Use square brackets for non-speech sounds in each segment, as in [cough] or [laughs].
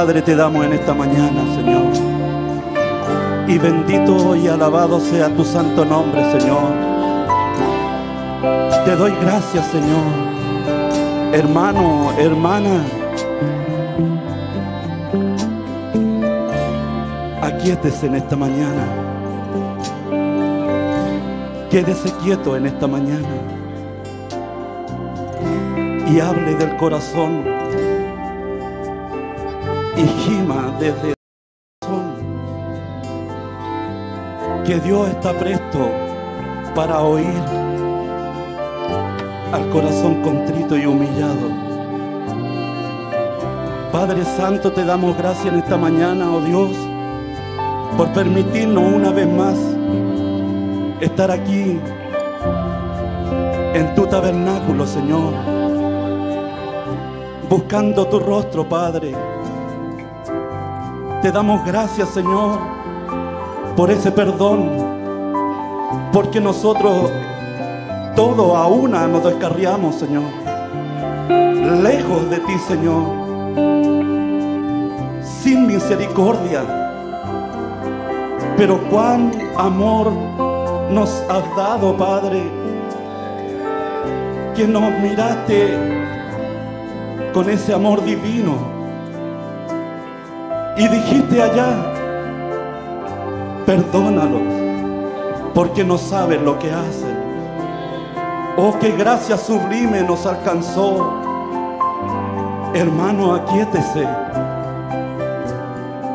Padre, te damos en esta mañana, Señor. Y bendito y alabado sea tu santo nombre, Señor. Te doy gracias, Señor. Hermano, hermana. Aquíétese en esta mañana. Quédese quieto en esta mañana y hable del corazón desde el corazón que Dios está presto para oír al corazón contrito y humillado. Padre Santo, te damos gracias en esta mañana, oh Dios, por permitirnos una vez más estar aquí en tu tabernáculo, Señor buscando tu rostro, Padre. Te damos gracias, Señor, por ese perdón, porque nosotros todos a una nos descarriamos, Señor, lejos de ti, Señor, sin misericordia. Pero cuán amor nos has dado, Padre, que nos miraste con ese amor divino. Y dijiste allá, perdónalos, porque no saben lo que hacen. Oh, qué gracia sublime nos alcanzó Hermano, aquíétese.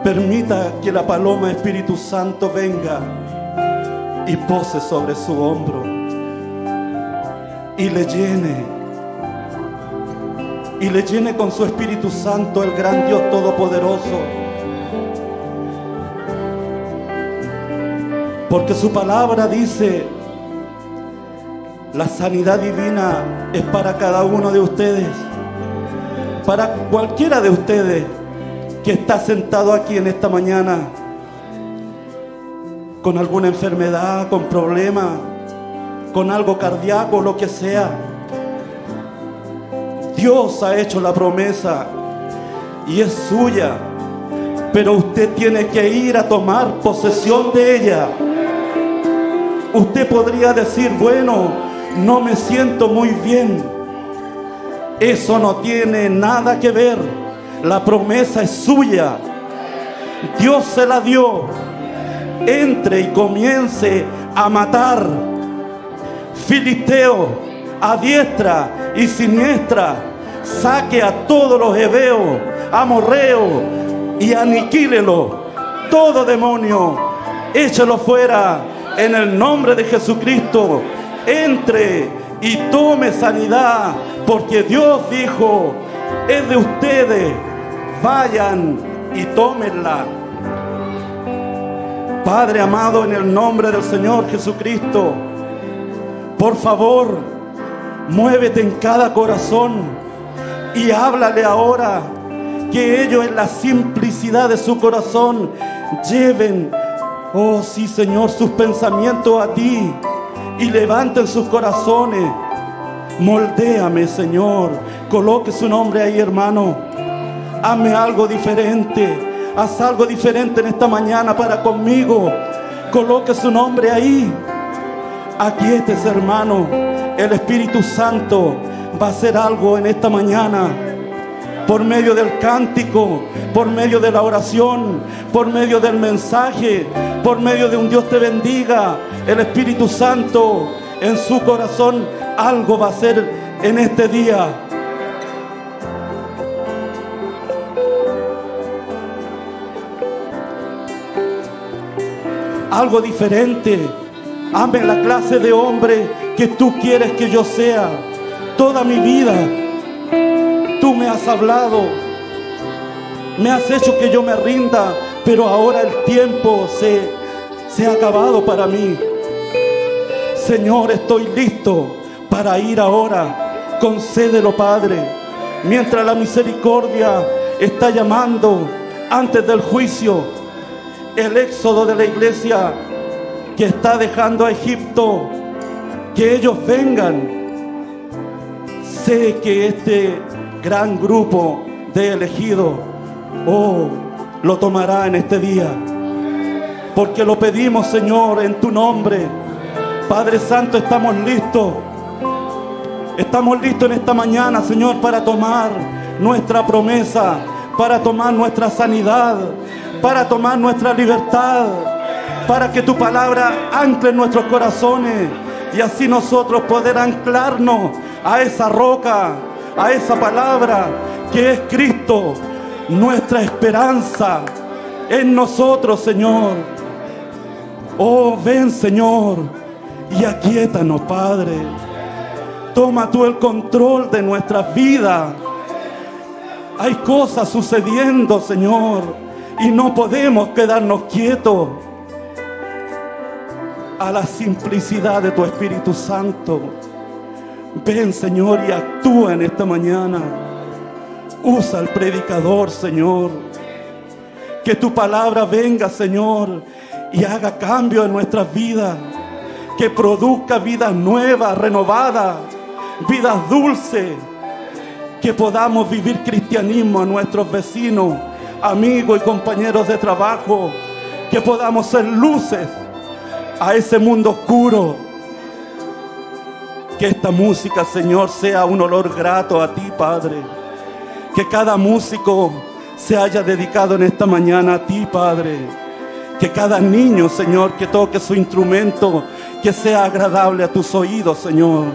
Permita que la paloma Espíritu Santo venga y pose sobre su hombro y le llene. Y le llene con su Espíritu Santo el gran Dios Todopoderoso. Porque su palabra dice, la sanidad divina es para cada uno de ustedes para cualquiera de ustedes que está sentado aquí en esta mañana con alguna enfermedad, con problemas, con algo cardíaco, lo que sea. Dios ha hecho la promesa y es suya, pero usted tiene que ir a tomar posesión de ella. Usted podría decir, bueno, no me siento muy bien eso no tiene nada que ver. La promesa es suya. Dios se la dio. Entre y comience a matar. Filisteo, a diestra y siniestra. Saque a todos los hebeos, amorreos y aniquílelo. Todo demonio, échelo fuera en el nombre de Jesucristo. Entre y tome sanidad porque Dios dijo, es de ustedes, vayan y tómenla. Padre amado, en el nombre del Señor Jesucristo, por favor, muévete en cada corazón y háblale ahora que ellos en la simplicidad de su corazón lleven, oh sí Señor, sus pensamientos a ti y levanten sus corazones Moldéame, Señor. Coloque su nombre ahí, hermano. Hame algo diferente. Haz algo diferente en esta mañana para conmigo. Coloque su nombre ahí. Aquí este hermano. El Espíritu Santo va a hacer algo en esta mañana. Por medio del cántico, por medio de la oración, por medio del mensaje, por medio de un Dios te bendiga. El Espíritu Santo en su corazón algo va a ser en este día. Algo diferente. Ame la clase de hombre que tú quieres que yo sea. Toda mi vida. Tú me has hablado. Me has hecho que yo me rinda. Pero ahora el tiempo se, se ha acabado para mí. Señor, estoy listo para ir ahora. Concédelo, Padre. Mientras la misericordia está llamando antes del juicio, el éxodo de la iglesia que está dejando a Egipto, que ellos vengan. Sé que este gran grupo de elegidos, oh, lo tomará en este día. Porque lo pedimos, Señor, en tu nombre. Padre Santo, estamos listos Estamos listos en esta mañana, Señor, para tomar nuestra promesa, para tomar nuestra sanidad, para tomar nuestra libertad, para que tu palabra ancle en nuestros corazones y así nosotros poder anclarnos a esa roca, a esa palabra que es Cristo, nuestra esperanza en nosotros, Señor. Oh, ven, Señor, y aquíétanos, Padre. Toma tú el control de nuestras vidas. Hay cosas sucediendo, Señor, y no podemos quedarnos quietos a la simplicidad de tu Espíritu Santo. Ven, Señor, y actúa en esta mañana. Usa al predicador, Señor. Que tu palabra venga, Señor, y haga cambio en nuestras vidas. Que produzca vida nueva, renovada vidas dulces, que podamos vivir cristianismo a nuestros vecinos, amigos y compañeros de trabajo, que podamos ser luces a ese mundo oscuro. Que esta música, Señor, sea un olor grato a ti, Padre. Que cada músico se haya dedicado en esta mañana a ti, Padre. Que cada niño, Señor, que toque su instrumento, que sea agradable a tus oídos, Señor.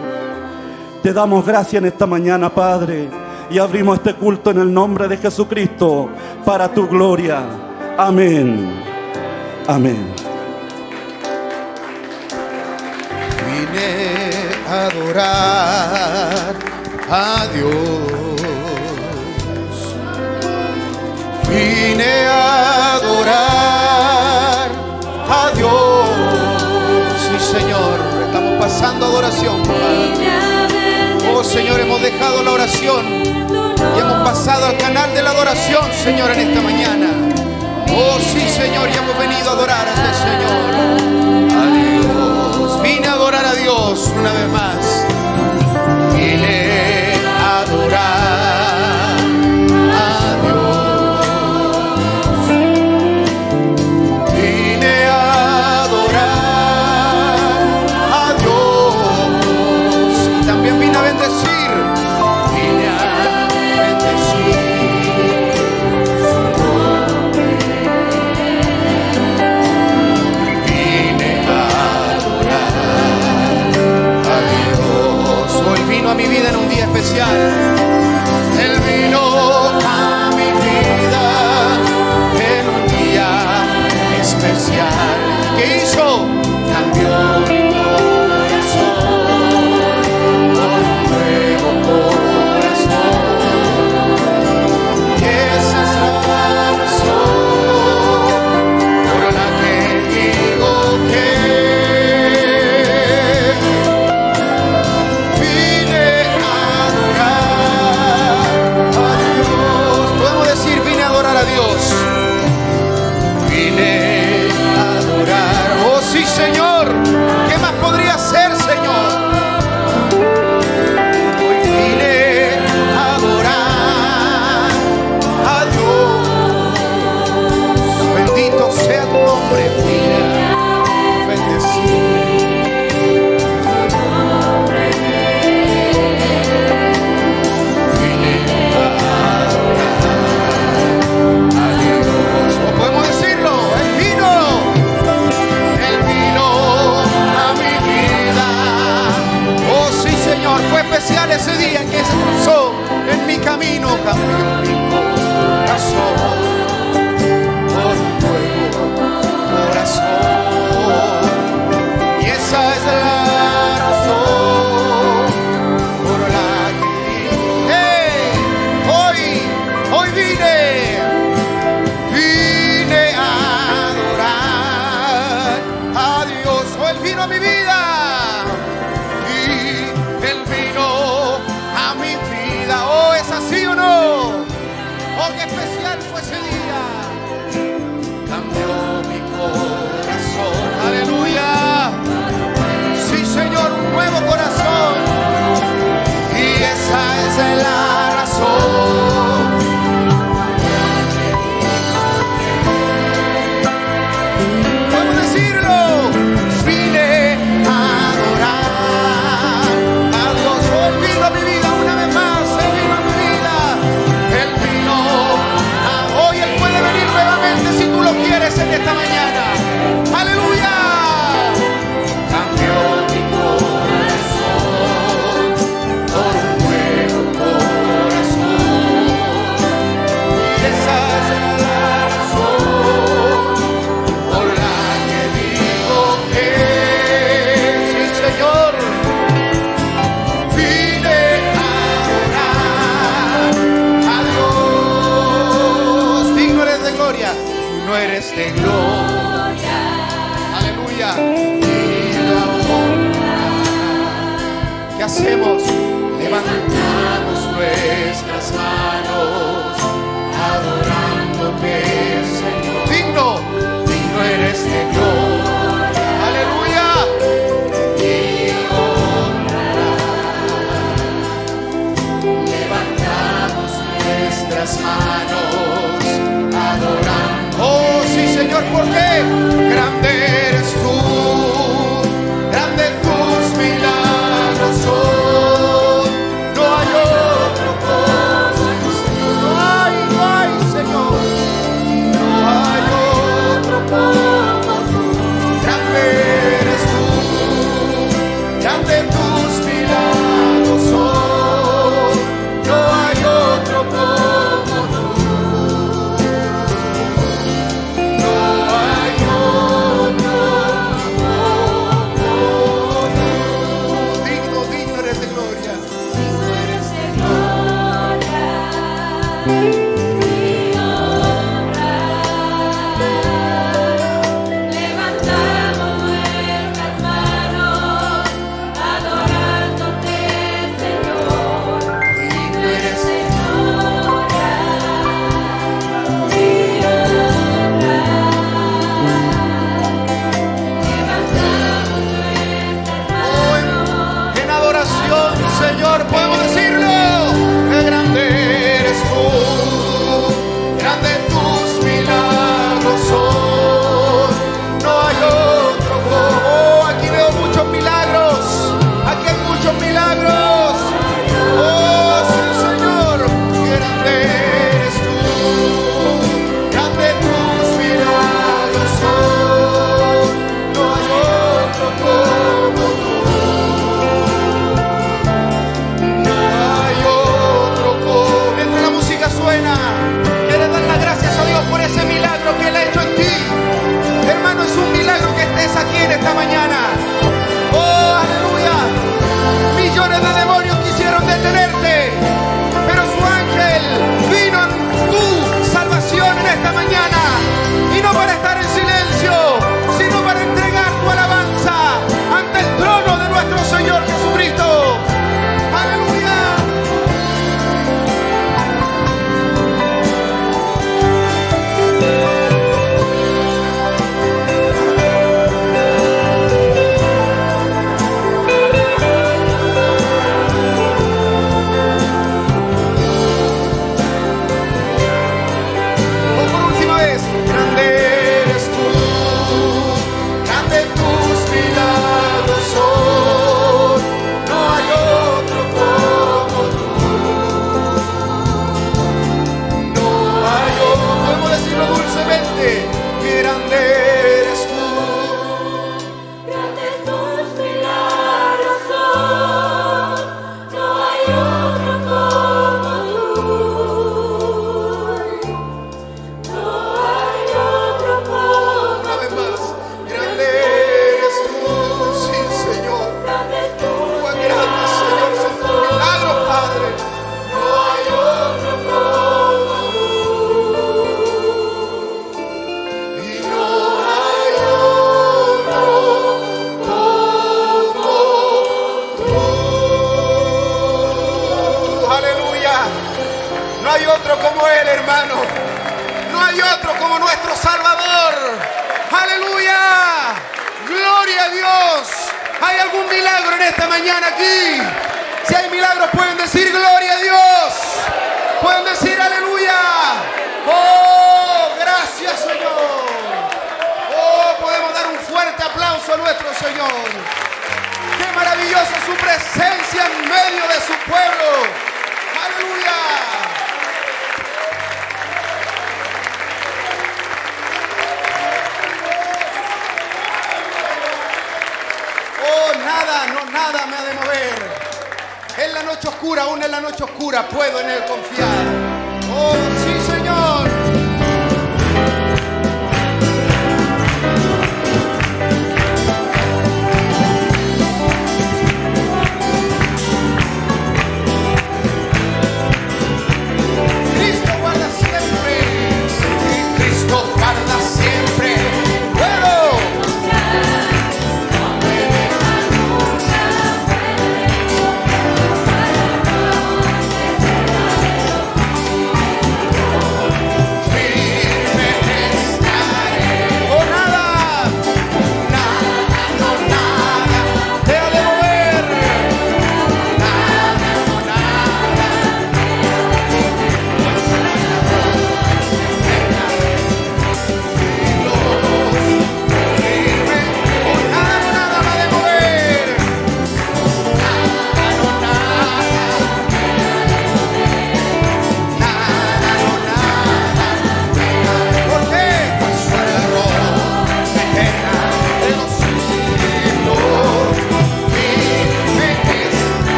Te damos gracias en esta mañana, Padre. Y abrimos este culto en el nombre de Jesucristo para tu gloria. Amén. Amén adorar a Dios. Vine a adorar a Dios. Sí, Señor, estamos pasando adoración, Oh, Señor, hemos dejado la oración y hemos pasado al canal de la adoración, Señor, en esta mañana. Oh, sí, Señor, y hemos venido a adorar al este Señor. Vine adorar a Dios una vez más.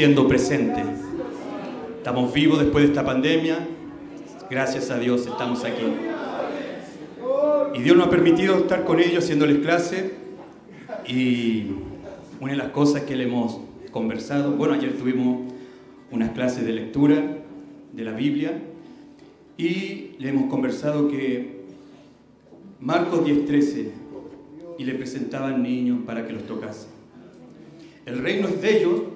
Diciendo presente. Estamos vivos después de esta pandemia. Gracias a Dios estamos aquí. Y Dios nos ha permitido estar con ellos haciéndoles clase. Y una de las cosas que le hemos conversado, bueno, ayer tuvimos unas clases de lectura de la Biblia y le hemos conversado que Marcos 10:13 y le presentaban niños para que los tocase. El reino es de ellos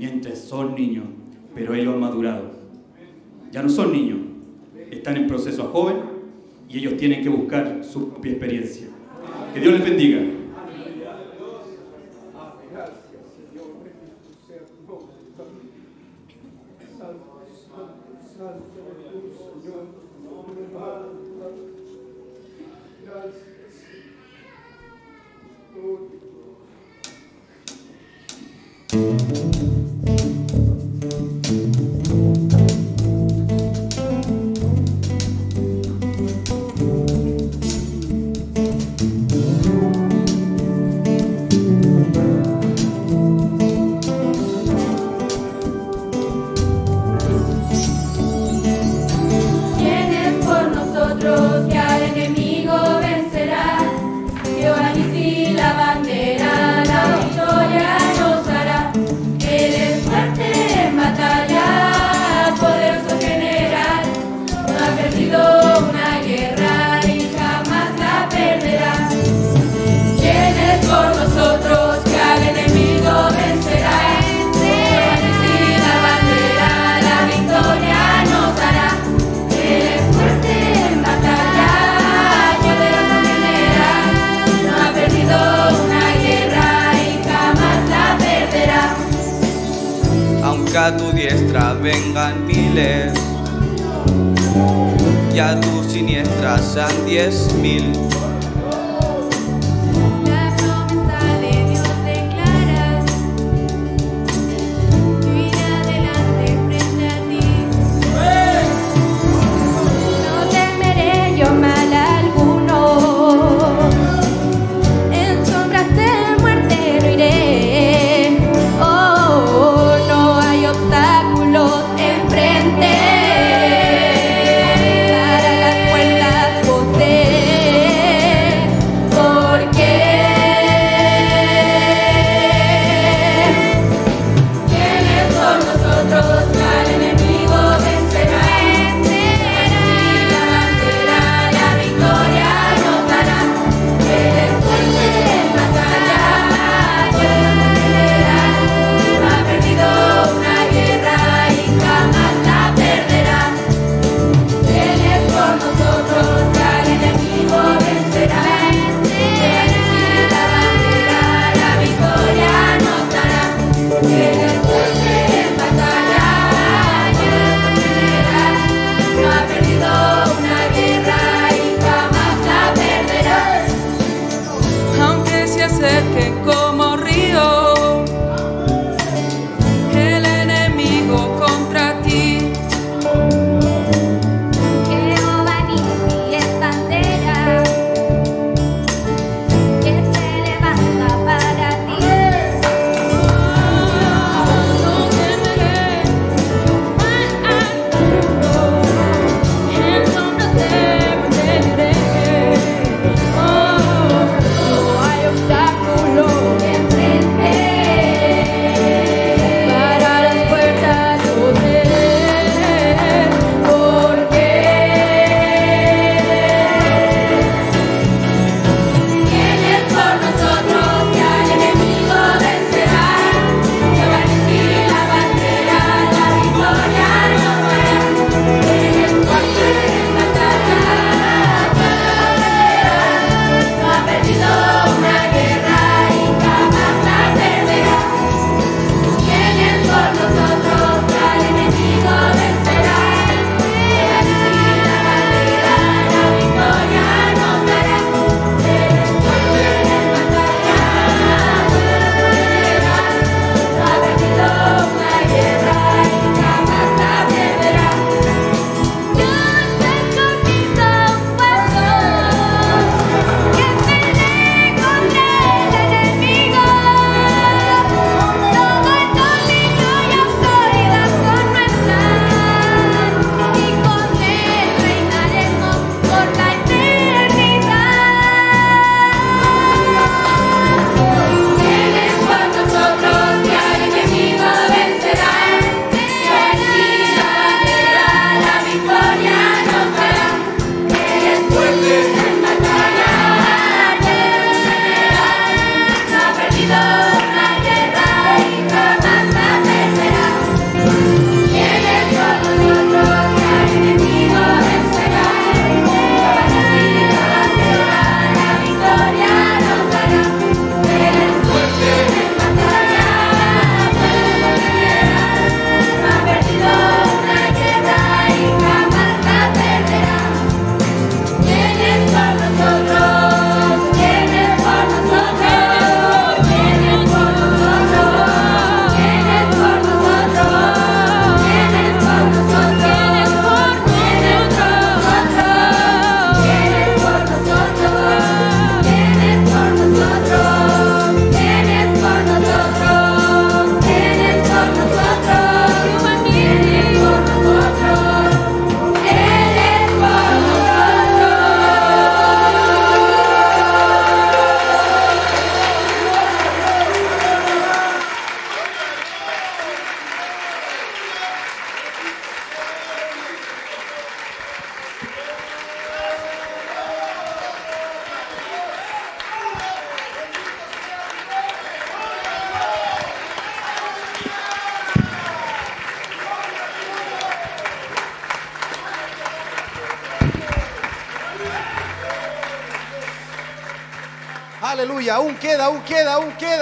mientras son niños, pero ellos han madurado. Ya no son niños, están en proceso a joven y ellos tienen que buscar su propia experiencia. Que Dios les bendiga. Tienes y a tu siniestra sean diez mil.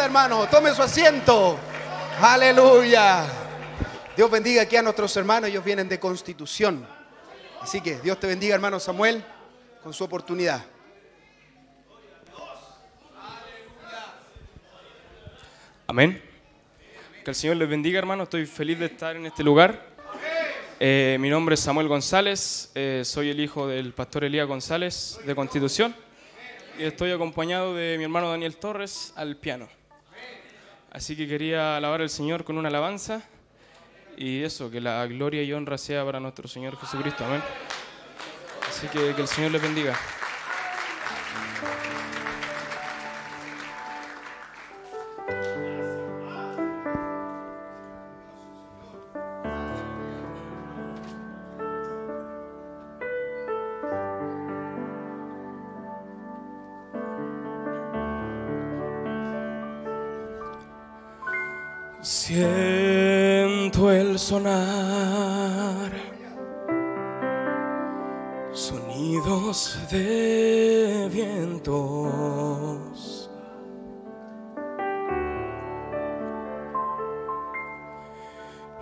Hermano. Tome su asiento. Aleluya. Dios bendiga aquí a nuestros hermanos, ellos vienen de Constitución. Así que Dios te bendiga, hermano Samuel, con su oportunidad. Amén. Que el Señor les bendiga, hermano. Estoy feliz de estar en este lugar. Eh, mi nombre es Samuel González. eh, soy el hijo del pastor Elías González de Constitución. Y estoy acompañado de mi hermano Daniel Torres al piano. Así que quería alabar al Señor con una alabanza. Y eso, que la gloria y honra sea para nuestro Señor Jesucristo. Amén. Así que que el Señor les bendiga.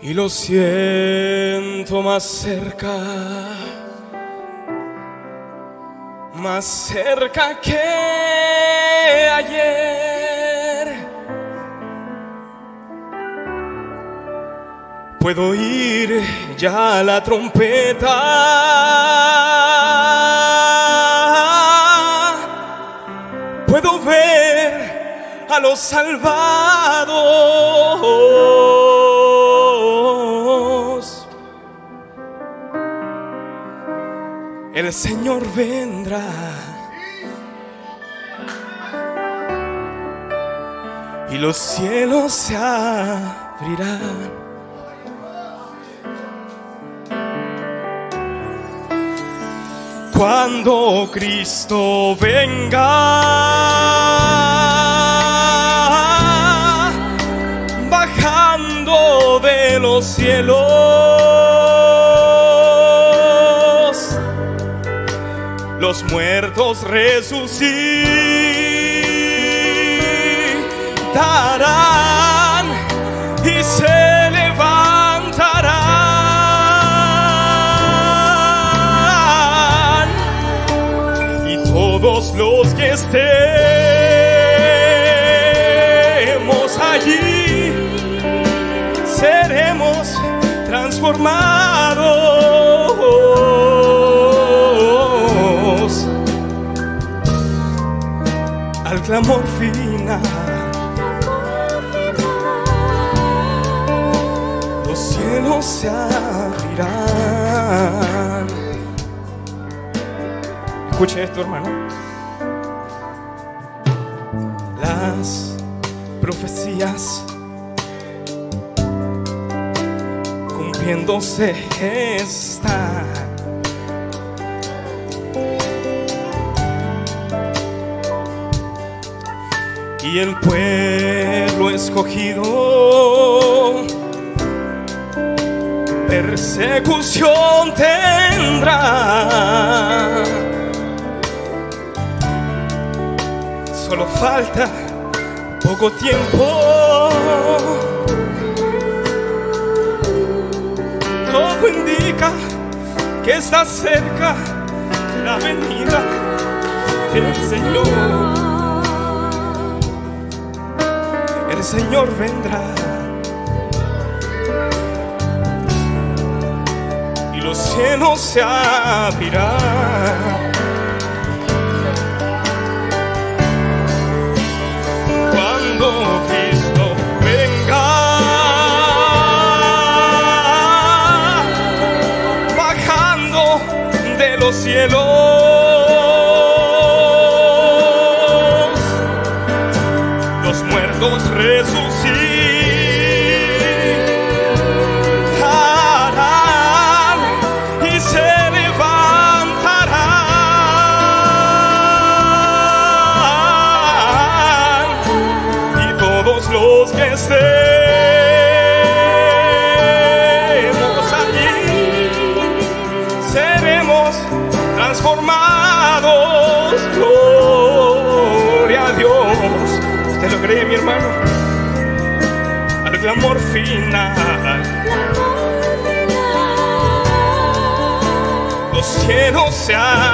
Y lo siento más cerca, más cerca que ayer. Puedo oír ya la trompeta. Puedo ver a los salvados. El Señor vendrá. Y los cielos se abrirán. cuando Cristo venga. Los muertos resucitarán al clamor final. Los cielos se abrirán. Escuche esto, hermano. Las profecías cumpliéndose están. Y el pueblo escogido persecución tendrá. Solo falta poco tiempo. Todo indica que está cerca la venida del Señor. Señor vendrá. Y los cielos se abrirán. Cielos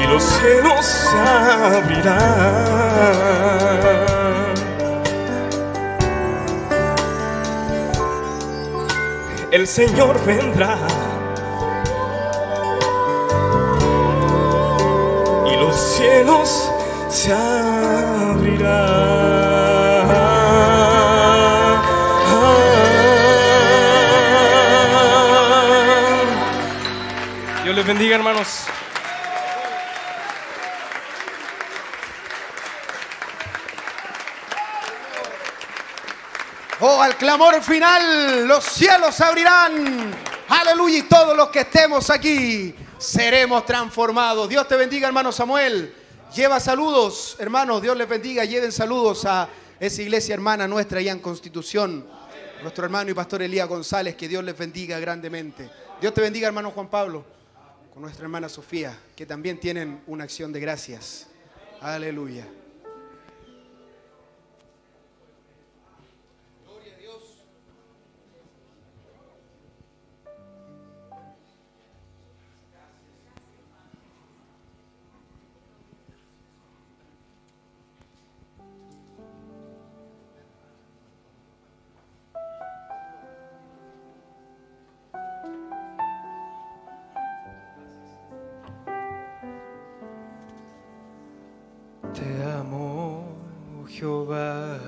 Y los cielos se abrirán. El Señor vendrá. Y los cielos se abrirán. Bendiga, hermanos. Oh, al clamor final, los cielos se abrirán. Aleluya. Y todos los que estemos aquí seremos transformados. Dios te bendiga, hermano Samuel. Lleva saludos, hermanos. Dios les bendiga. Lleven saludos a esa iglesia hermana nuestra allá en Constitución. Nuestro hermano y pastor Elías González. Que Dios les bendiga grandemente. Dios te bendiga, hermano Juan Pablo. Nuestra hermana Sofía, que también tienen una acción de gracias. Aleluya. Jehová,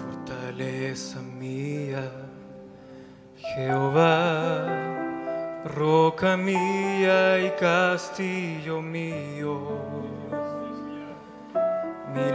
fortaleza mía, Jehová, roca mía y castillo mío, mi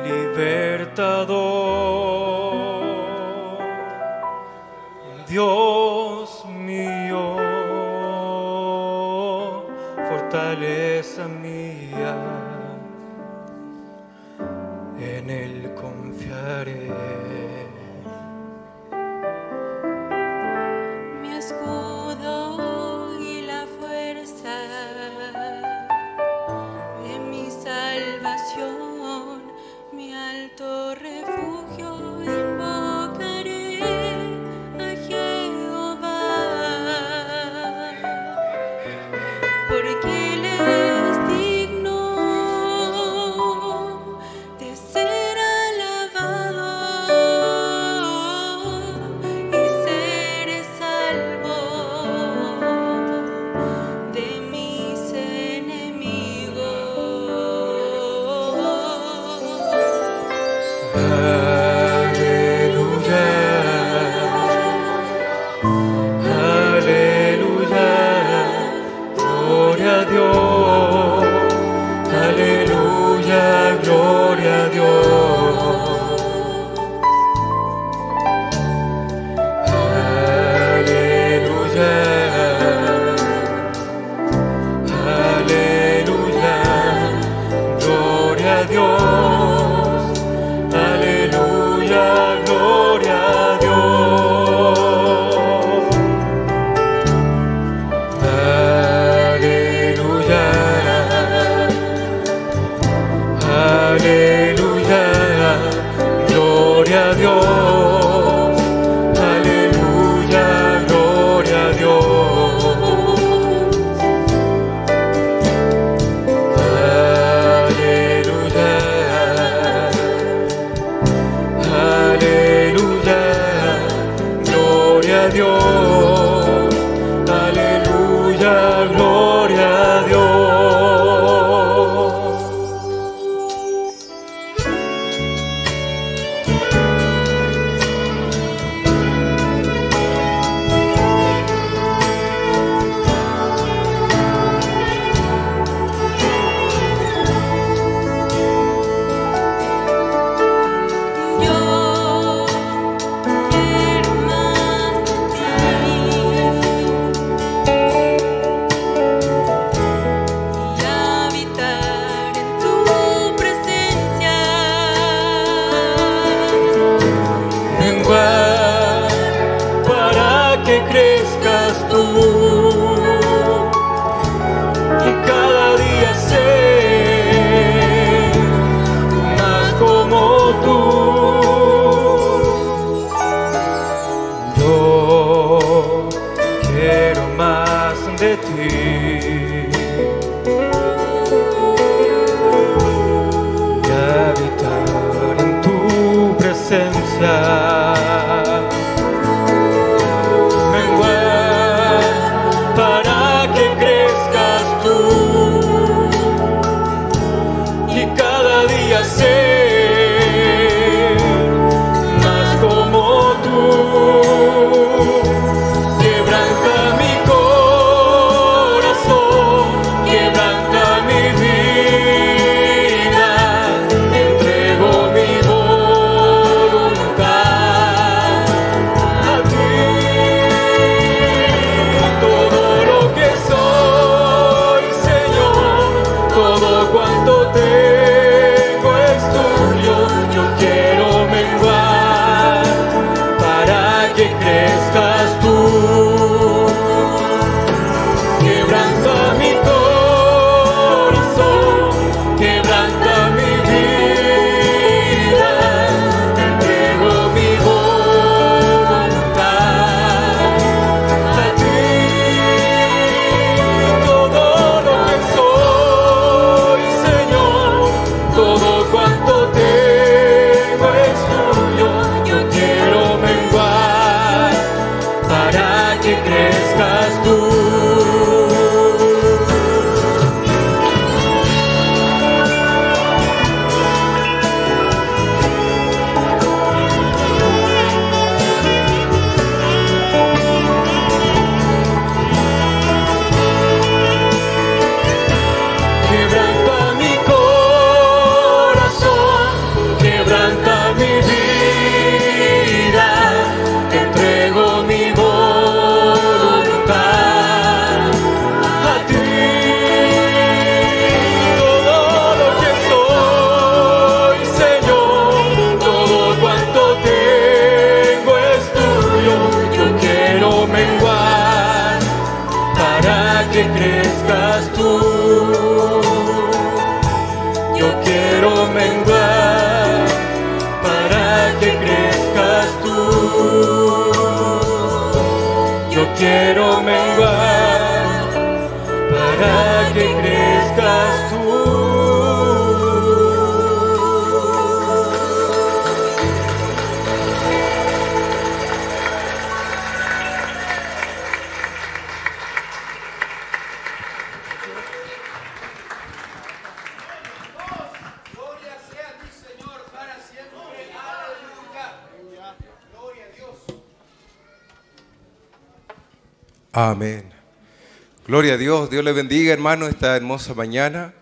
hermano, esta hermosa mañana.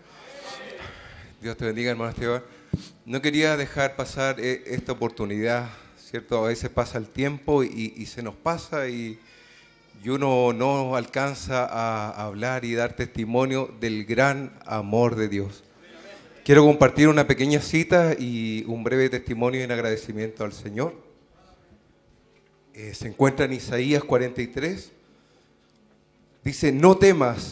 Dios te bendiga, hermano Esteban. No quería dejar pasar eh, esta oportunidad, ¿cierto? A veces pasa el tiempo y, se nos pasa y, y uno no alcanza a hablar y dar testimonio del gran amor de Dios. Quiero compartir una pequeña cita y un breve testimonio en agradecimiento al Señor. Eh, se encuentra en Isaías 43. Dice, no temas,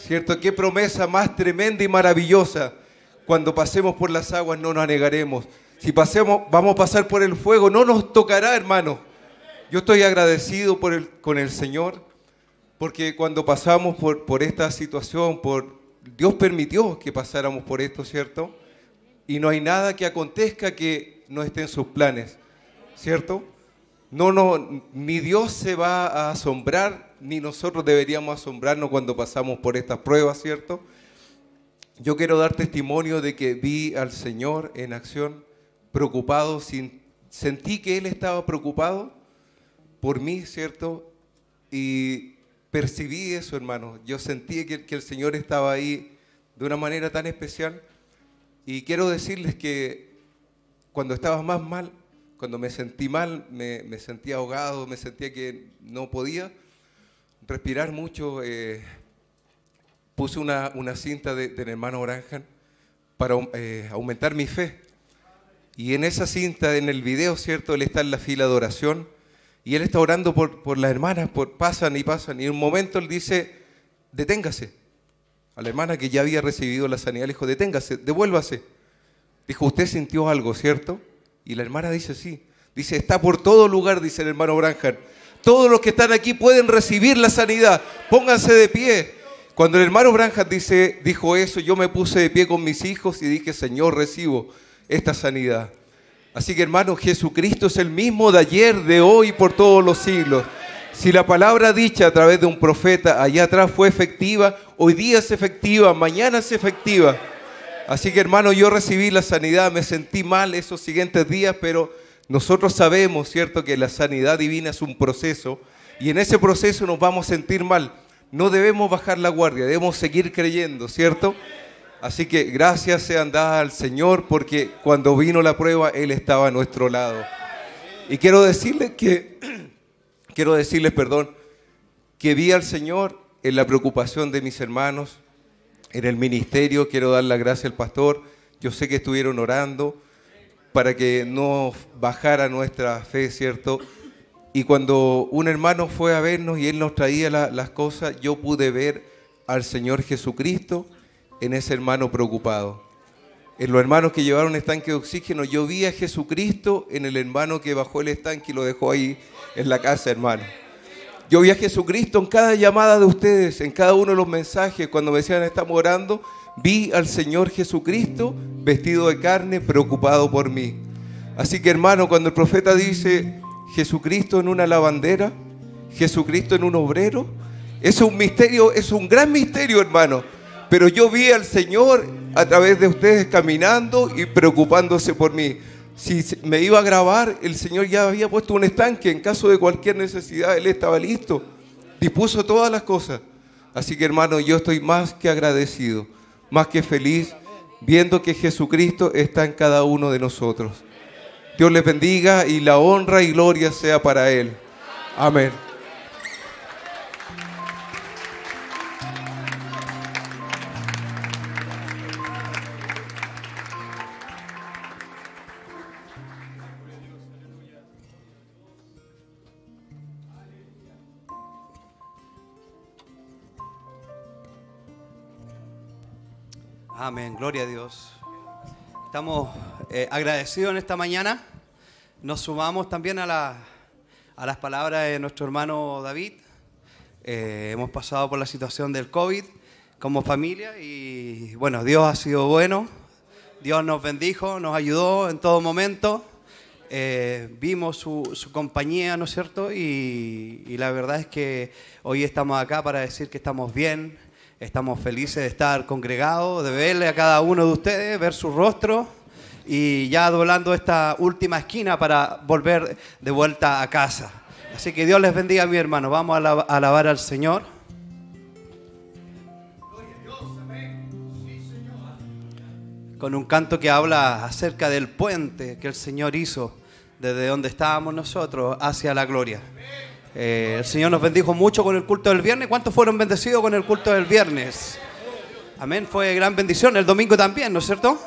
¿Cierto? ¿Qué promesa más tremenda y maravillosa? Cuando pasemos por las aguas no nos anegaremos. Si pasemos, vamos a pasar por el fuego, no nos tocará, hermano. Yo estoy agradecido con el Señor, porque cuando pasamos por, por esta situación, por, Dios permitió que pasáramos por esto, ¿cierto? Y no hay nada que acontezca que no esté en sus planes, ¿cierto? No, no, ni Dios se va a asombrar, ni nosotros deberíamos asombrarnos cuando pasamos por estas pruebas, ¿cierto? Yo quiero dar testimonio de que vi al Señor en acción, preocupado, sentí que Él estaba preocupado por mí, ¿cierto? Y percibí eso, hermano. Yo sentí que el Señor estaba ahí de una manera tan especial. Y quiero decirles que cuando estaba más mal, cuando me sentí mal, me, me sentía ahogado, me sentía que no podía respirar mucho, eh, puse una, una cinta de- del hermano Branham para eh, aumentar mi fe. Y en esa cinta, en el video, ¿cierto? Él está en la fila de oración y él está orando por, por las hermanas, por, pasan y pasan. Y en un momento él dice, deténgase. A la hermana que ya había recibido la sanidad le dijo, deténgase, devuélvase. Dijo, usted sintió algo, ¿cierto? Y la hermana dice, sí. Dice, está por todo lugar, dice el hermano Branham. Todos los que están aquí pueden recibir la sanidad. Pónganse de pie. Cuando el hermano Branham dice, dijo eso, yo me puse de pie con mis hijos y dije, Señor, recibo esta sanidad. Así que hermano, Jesucristo es el mismo de ayer, de hoy por todos los siglos. Si la palabra dicha a través de un profeta allá atrás fue efectiva, hoy día es efectiva, mañana es efectiva. Así que hermano, yo recibí la sanidad, me sentí mal esos siguientes días, pero nosotros sabemos, ¿cierto?, que la sanidad divina es un proceso y en ese proceso nos vamos a sentir mal. No debemos bajar la guardia, debemos seguir creyendo, ¿cierto? Así que gracias sean dadas al Señor porque cuando vino la prueba, Él estaba a nuestro lado. Y quiero decirles que, [clears throat] quiero decirles, perdón, que vi al Señor en la preocupación de mis hermanos, en el ministerio. Quiero dar las gracias al pastor. Yo sé que estuvieron orando para que no bajara nuestra fe, ¿cierto? Y cuando un hermano fue a vernos y él nos traía la- las cosas, yo pude ver al Señor Jesucristo en ese hermano preocupado. En los hermanos que llevaron estanque de oxígeno, yo vi a Jesucristo en el hermano que bajó el estanque y lo dejó ahí en la casa, hermano. Yo vi a Jesucristo en cada llamada de ustedes, en cada uno de los mensajes, cuando me decían estamos orando, vi al Señor Jesucristo vestido de carne, preocupado por mí. Así que hermano, cuando el profeta dice Jesucristo en una lavandera, Jesucristo en un obrero, es un misterio, es un gran misterio, hermano. Pero yo vi al Señor a través de ustedes caminando y preocupándose por mí. Si me iba a grabar, el Señor ya había puesto un estanque. En caso de cualquier necesidad, Él estaba listo. Dispuso todas las cosas. Así que hermano, yo estoy más que agradecido, más que feliz, viendo que Jesucristo está en cada uno de nosotros. Dios les bendiga y la honra y gloria sea para Él. Amén. Amén, gloria a Dios. Estamos eh, agradecidos en esta mañana. Nos sumamos también a, la- a las palabras de nuestro hermano David. Eh, hemos pasado por la situación del COVID como familia y bueno, Dios ha sido bueno. Dios nos bendijo, nos ayudó en todo momento. Eh, vimos su, compañía, ¿no es cierto? Y la verdad es que hoy estamos acá para decir que estamos bien, estamos felices de estar congregados, de verle a cada uno de ustedes, ver su rostro y ya doblando esta última esquina para volver de vuelta a casa. Así que Dios les bendiga, mi hermano. Vamos a alab- a alabar al Señor. con un canto que habla acerca del puente que el Señor hizo desde donde estábamos nosotros hacia la gloria. Eh, el Señor nos bendijo mucho con el culto del viernes. ¿Cuántos fueron bendecidos con el culto del viernes? Amén, fue de gran bendición. El domingo también, ¿no es cierto?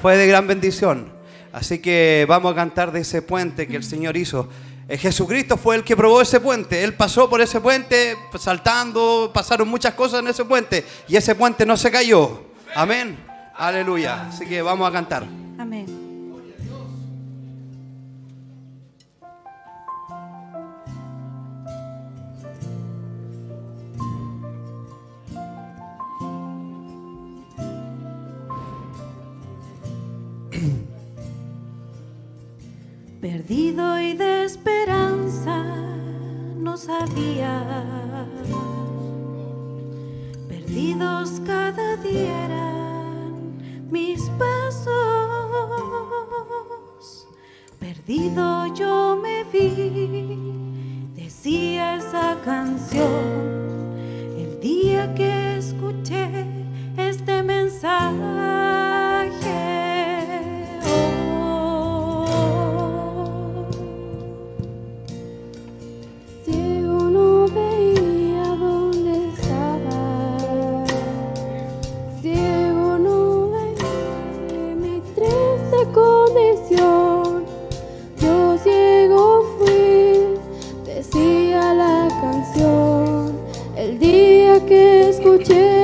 Fue de gran bendición. Así que vamos a cantar de ese puente que el Señor hizo. Eh, Jesucristo fue el que probó ese puente. Él pasó por ese puente saltando, pasaron muchas cosas en ese puente y ese puente no se cayó. Amén. Aleluya. Así que vamos a cantar. Amén. Perdido y de esperanza no sabía. Perdidos cada día eran mis pasos. Perdido yo me vi, decía esa canción. El día que escuché este mensaje. to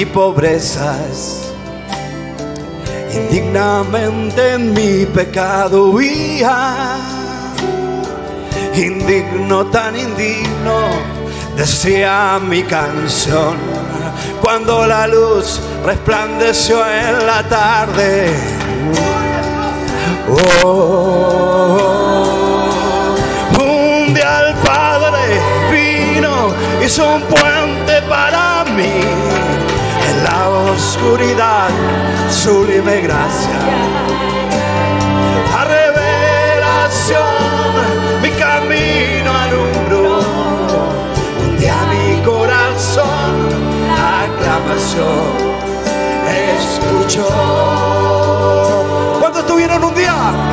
y pobrezas, indignamente en mi pecado huía, indigno tan indigno, decía mi canción, cuando la luz resplandeció en la tarde. Oh, un día el Padre vino, hizo un puente para mí. Oscuridad, sublime gracia. La revelación, mi camino alumbró. Un día mi corazón, la aclamación escuchó. ¿Cuántos tuvieron un día?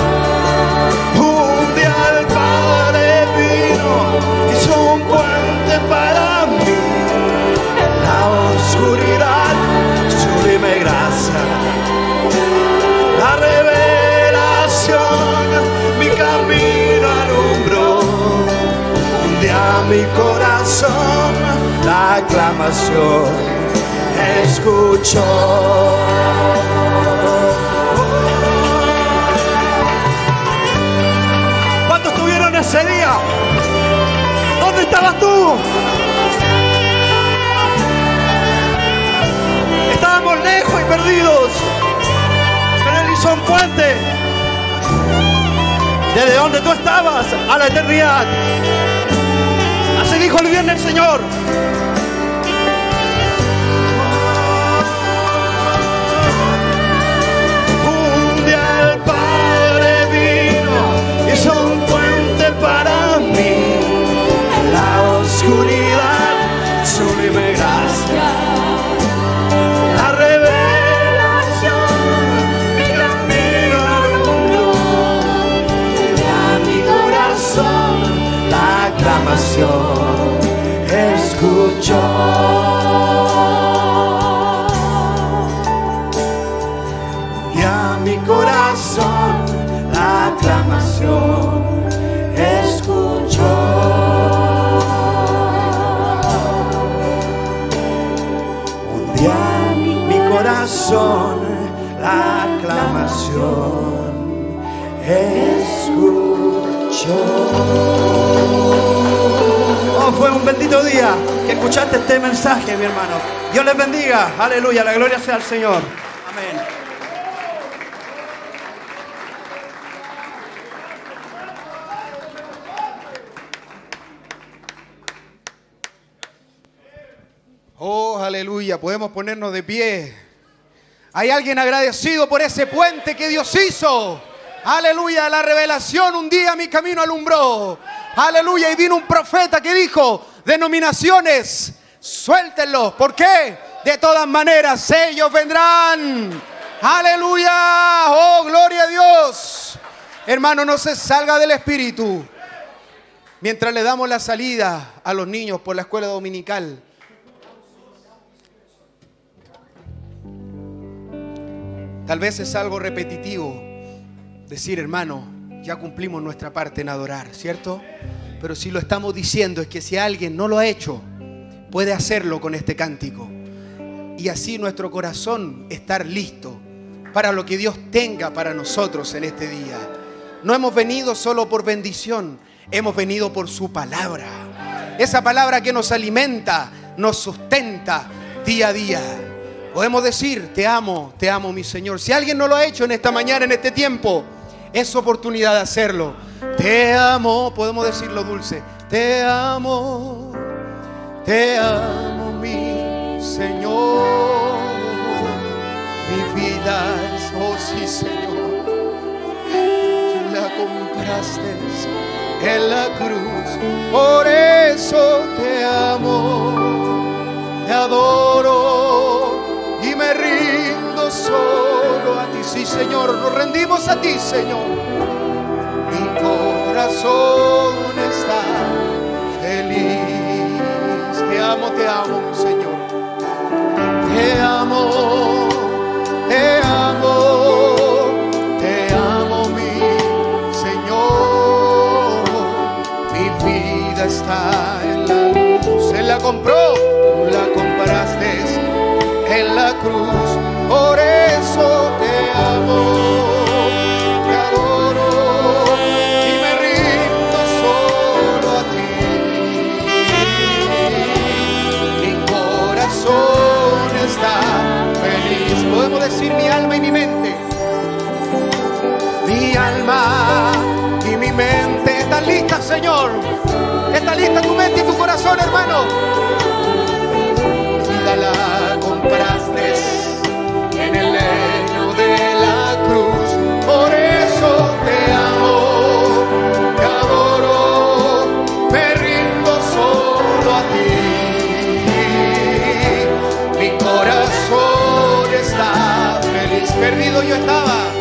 Mi corazón, la aclamación escuchó. ¿Cuántos tuvieron ese día? ¿Dónde estabas tú? Estábamos lejos y perdidos. Pero Él hizo un puente. Desde donde tú estabas a la eternidad. Así dijo el Señor. Un día el Padre vino, hizo un escuchó y mi corazón la aclamación escuchó. Un día mi corazón la aclamación escuchó. Fue un bendito día que escuchaste este mensaje, mi hermano. Dios les bendiga. Aleluya. La gloria sea al Señor. Amén. Oh, aleluya, podemos ponernos de pie. Hay alguien agradecido por ese puente que Dios hizo. Aleluya, la revelación un día mi camino alumbró. Aleluya, y vino un profeta que dijo, denominaciones, suéltenlos. ¿Por qué? De todas maneras, ellos vendrán. Aleluya, oh, gloria a Dios. Hermano, no se salga del Espíritu. Mientras le damos la salida a los niños por la escuela dominical. Tal vez es algo repetitivo decir, hermano, ya cumplimos nuestra parte en adorar, ¿cierto? Pero si lo estamos diciendo es que si alguien no lo ha hecho, puede hacerlo con este cántico. Y así nuestro corazón estar listo para lo que Dios tenga para nosotros en este día. No hemos venido solo por bendición, hemos venido por su palabra. Esa palabra que nos alimenta, nos sustenta día a día. Podemos decir, te amo, te amo mi Señor. Si alguien no lo ha hecho en esta mañana, en este tiempo, es oportunidad de hacerlo. Te amo, podemos decirlo dulce. Te amo, te amo mi Señor. Mi vida es, oh sí Señor, la compraste en la cruz, por eso te amo, te adoro y me rindo solo a ti. Sí, Señor, nos rendimos a ti, Señor. Mi corazón está feliz. Te amo, te amo, Señor. Te amo, te amo, te amo, mi Señor. Mi vida está en la luz. Él la compró, corazón, hermano. Vida la compraste en el leño de la cruz. Por eso te amo, te adoro, me rindo solo a ti. Mi corazón está feliz. Perdido yo estaba.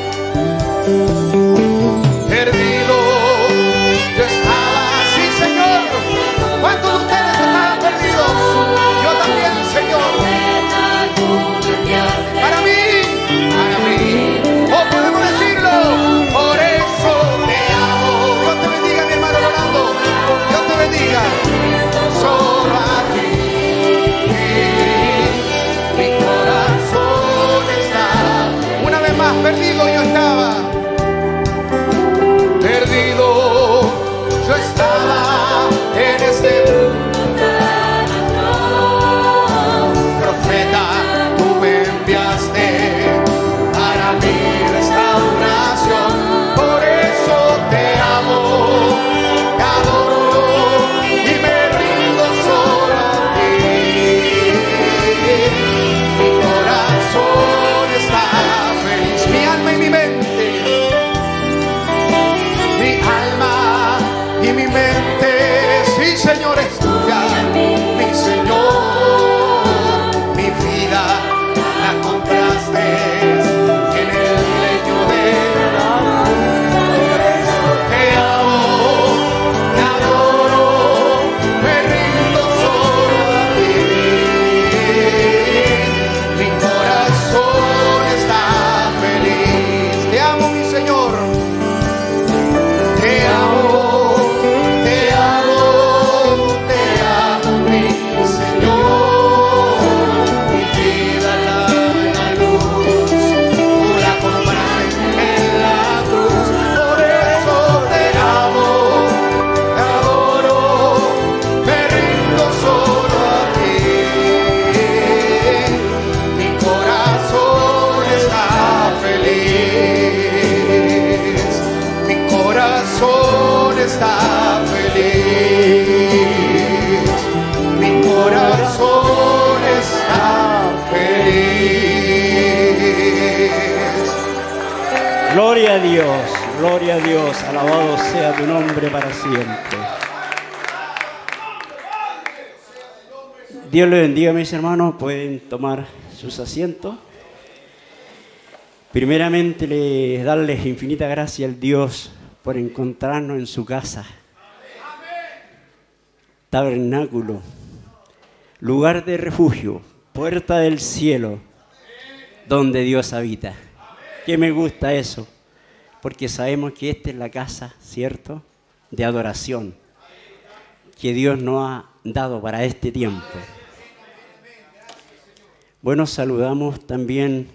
A Dios, alabado sea tu nombre para siempre. Dios le bendiga, mis hermanos, pueden tomar sus asientos. Primeramente, le darles infinita gracia al Dios por encontrarnos en su casa, tabernáculo, lugar de refugio, puerta del cielo, donde Dios habita. Que me gusta eso, porque sabemos que esta es la casa, ¿cierto?, de adoración que Dios nos ha dado para este tiempo. Bueno, saludamos también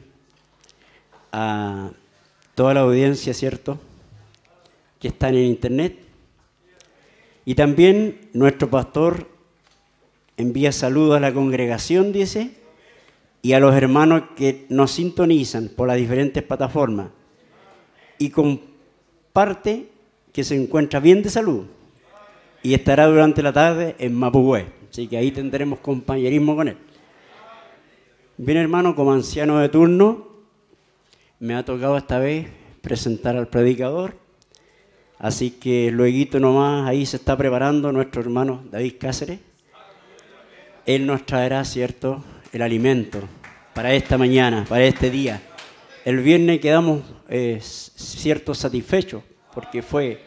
a toda la audiencia, ¿cierto?, que están en internet. Y también nuestro pastor envía saludos a la congregación, dice, y a los hermanos que nos sintonizan por las diferentes plataformas. Y comparte que se encuentra bien de salud y estará durante la tarde en Mapuhue. Así que ahí tendremos compañerismo con él. Bien, hermano, como anciano de turno, me ha tocado esta vez presentar al predicador, Así que luego nomás ahí se está preparando nuestro hermano David Cáceres. Él nos traerá, ¿cierto?, el alimento para esta mañana, para este día. El viernes quedamos, eh, cierto, satisfechos porque fue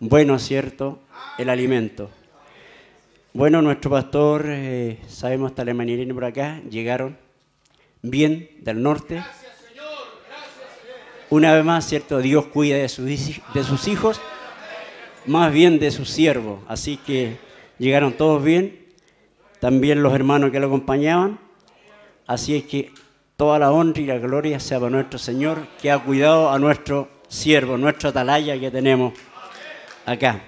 bueno, ¿cierto?, el alimento. Bueno, nuestro pastor, eh, sabemos hasta mañana por acá, llegaron bien del norte. Una vez más, ¿cierto? Dios cuida de sus, de sus hijos, más bien de sus siervos. Así que llegaron todos bien, también los hermanos que lo acompañaban. Así es que toda la honra y la gloria sea para nuestro Señor, que ha cuidado a nuestro siervo, nuestra atalaya que tenemos acá.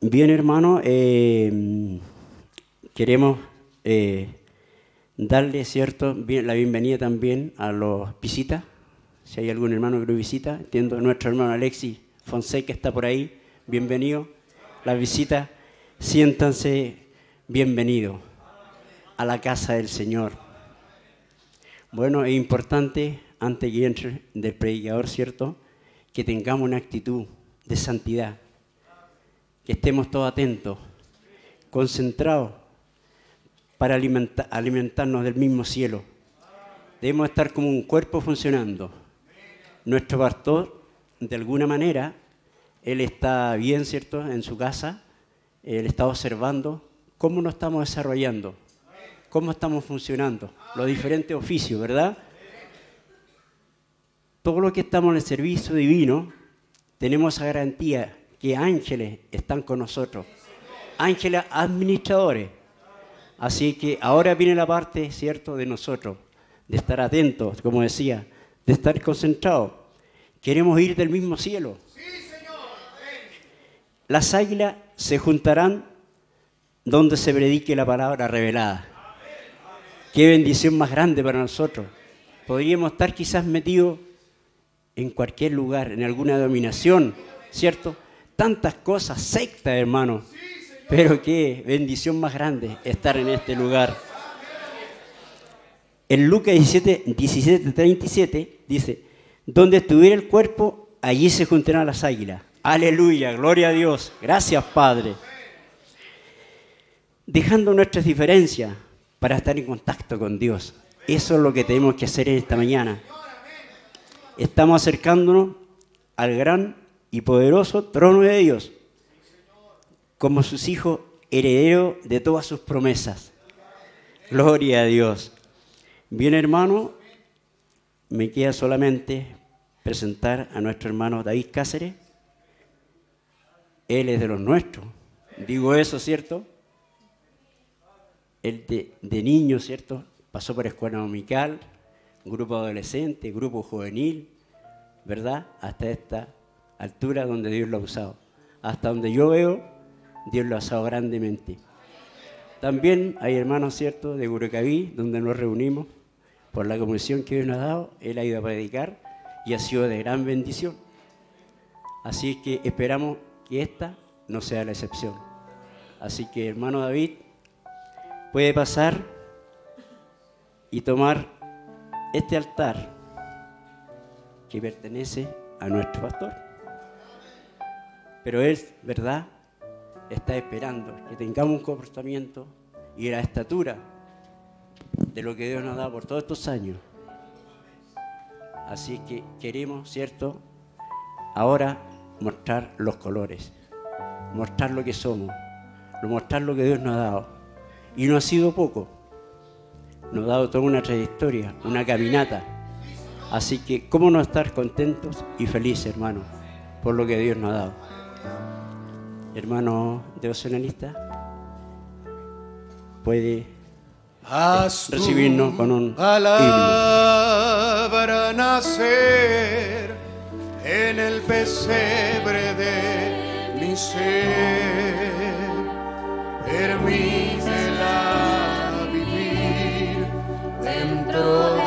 Bien, hermano, eh, queremos eh, darle cierto la bienvenida también a los visitas. Si hay algún hermano que lo visita, entiendo nuestro hermano Alexis Fonseca está por ahí, bienvenido. Las visitas, siéntanse bienvenidos a la casa del Señor. Bueno, es importante, antes que entre del predicador, ¿cierto?, que tengamos una actitud de santidad que estemos todos atentos, concentrados para alimentarnos del mismo cielo. Debemos estar como un cuerpo funcionando. Nuestro pastor, de alguna manera, él está bien, ¿cierto?, en su casa, él está observando cómo nos estamos desarrollando, cómo estamos funcionando, los diferentes oficios, ¿verdad? Todo lo que estamos en el servicio divino, tenemos esa garantía que ángeles están con nosotros, ángeles administradores. Así que ahora viene la parte, ¿cierto?, de nosotros, de estar atentos, como decía, de estar concentrados. Queremos ir del mismo cielo. Las águilas se juntarán donde se predique la palabra revelada. Qué bendición más grande para nosotros. Podríamos estar quizás metidos en cualquier lugar, en alguna dominación, ¿cierto? tantas cosas, secta, hermano. Pero qué bendición más grande estar en este lugar. En Lucas 17, 17, 37 dice, donde estuviera el cuerpo, allí se juntarán las águilas. Aleluya, gloria a Dios. Gracias, Padre. Dejando nuestras diferencias para estar en contacto con Dios. Eso es lo que tenemos que hacer en esta mañana. Estamos acercándonos al gran y poderoso trono de Dios, como sus hijos herederos de todas sus promesas. Gloria a Dios. Bien hermano, me queda solamente presentar a nuestro hermano David Cáceres. Él es de los nuestros. Digo eso, ¿cierto? Él de, niño, ¿cierto? Pasó por escuela dominical, grupo adolescente, grupo juvenil, ¿verdad? Hasta esta altura donde Dios lo ha usado. Hasta donde yo veo, Dios lo ha usado grandemente. También hay hermanos, ¿cierto?, de Gurecaví, donde nos reunimos por la comisión que Dios nos ha dado. Él ha ido a predicar y ha sido de gran bendición. Así que esperamos que esta no sea la excepción. Así que, hermano David, puede pasar y tomar este altar que pertenece a nuestro pastor. Pero Él, ¿verdad? Está esperando que tengamos un comportamiento y la estatura de lo que Dios nos da por todos estos años. Así que queremos, ¿cierto? Ahora mostrar los colores, mostrar lo que somos, mostrar lo que Dios nos ha dado. Y no ha sido poco, nos ha dado toda una trayectoria, una caminata. Así que, ¿cómo no estar contentos y felices, hermanos, por lo que Dios nos ha dado? hermano devocionalista, puede recibirnos con un palabra nacer en el pesebre de mi ser. Permítela dentro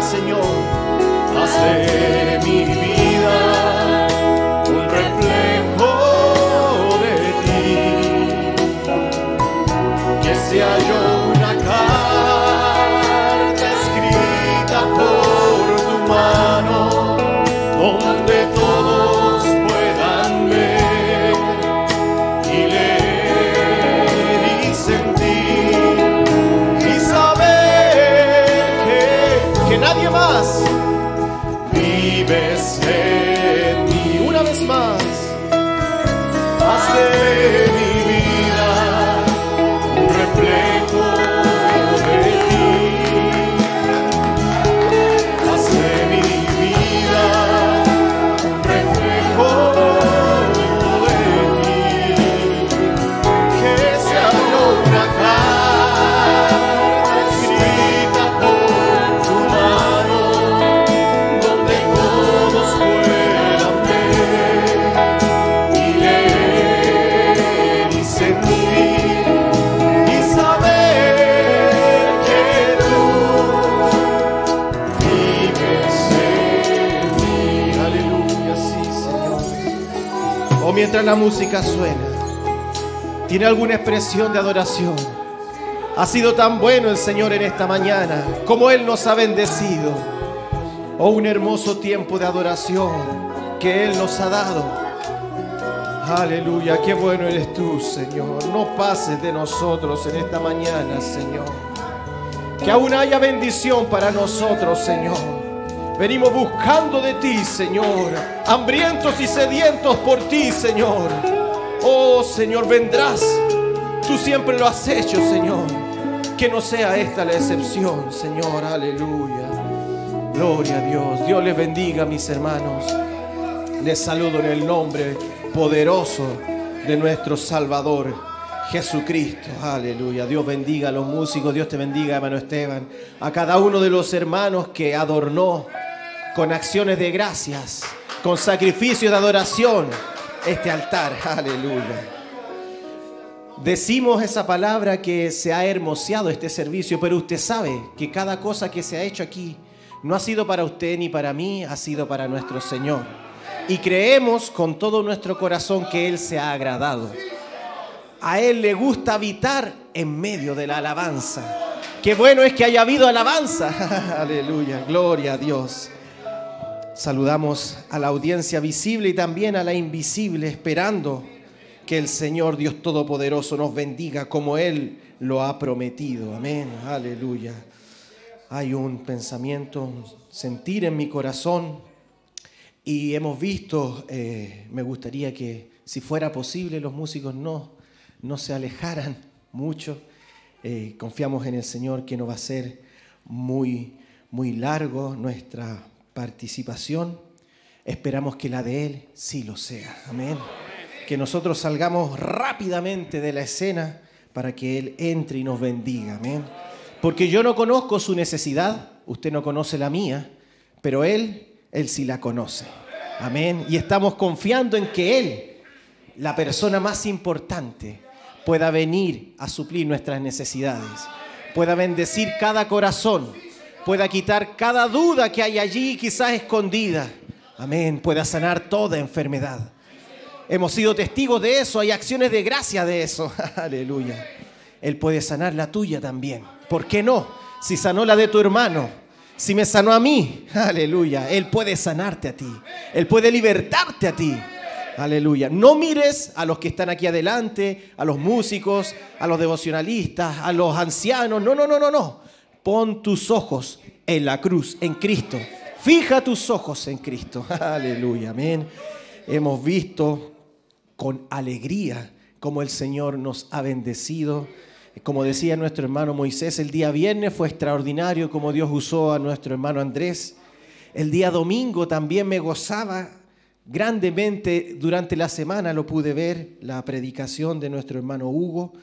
Señor, hace mi vida mientras la música suena, ¿tiene alguna expresión de adoración? Ha sido tan bueno el Señor en esta mañana, como Él nos ha bendecido. Oh, un hermoso tiempo de adoración que Él nos ha dado. Aleluya, qué bueno eres tú, Señor. No pases de nosotros en esta mañana, Señor. Que aún haya bendición para nosotros, Señor. Venimos buscando de ti, Señor. Hambrientos y sedientos por ti, Señor. Oh, Señor, vendrás. Tú siempre lo has hecho, Señor. Que no sea esta la excepción, Señor. Aleluya. Gloria a Dios. Dios les bendiga, mis hermanos. Les saludo en el nombre poderoso de nuestro Salvador Jesucristo. Aleluya. Dios bendiga a los músicos. Dios te bendiga, hermano Esteban. A cada uno de los hermanos que adornó con acciones de gracias, con sacrificios de adoración este altar. [laughs] Aleluya. Decimos esa palabra que se ha hermoseado este servicio, pero usted sabe que cada cosa que se ha hecho aquí no ha sido para usted ni para mí, ha sido para nuestro Señor. Y creemos con todo nuestro corazón que Él se ha agradado. A Él le gusta habitar en medio de la alabanza. Qué bueno es que haya habido alabanza. [laughs] Aleluya, gloria a Dios. Saludamos a la audiencia visible y también a la invisible, esperando que el Señor Dios Todopoderoso nos bendiga como Él lo ha prometido. Amén, aleluya. Hay un pensamiento, un sentir en mi corazón y hemos visto, eh, me gustaría que si fuera posible los músicos no, no se alejaran [laughs] mucho. Eh, confiamos en el Señor que no va a ser muy, muy largo nuestra participación. Esperamos que la de Él sí lo sea. Amén. Que nosotros salgamos rápidamente de la escena para que Él entre y nos bendiga. Amén. Porque yo no conozco su necesidad, usted no conoce la mía, pero Él, Él sí la conoce. Amén. Y estamos confiando en que Él, la persona más importante, pueda venir a suplir nuestras necesidades, pueda bendecir cada corazón, pueda quitar cada duda que hay allí, quizás escondida. Amén. Pueda sanar toda enfermedad. Hemos sido testigos de eso, hay acciones de gracia de eso. [laughs] Aleluya. Él puede sanar la tuya también. ¿Por qué no? Si sanó la de tu hermano, si me sanó a mí, [laughs] aleluya, Él puede sanarte a ti. Él puede libertarte a ti. Aleluya. No mires a los que están aquí adelante, a los músicos, a los devocionalistas, a los ancianos. No, no, no, no, no. Pon tus ojos en la cruz, en Cristo. Fija tus ojos en Cristo. [laughs] Aleluya. Amén. Hemos visto con alegría cómo el Señor nos ha bendecido. Como decía nuestro hermano Moisés, el día viernes fue extraordinario como Dios usó a nuestro hermano Andrés. El día domingo también me gozaba grandemente durante la semana, lo pude ver, la predicación de nuestro hermano Hugo.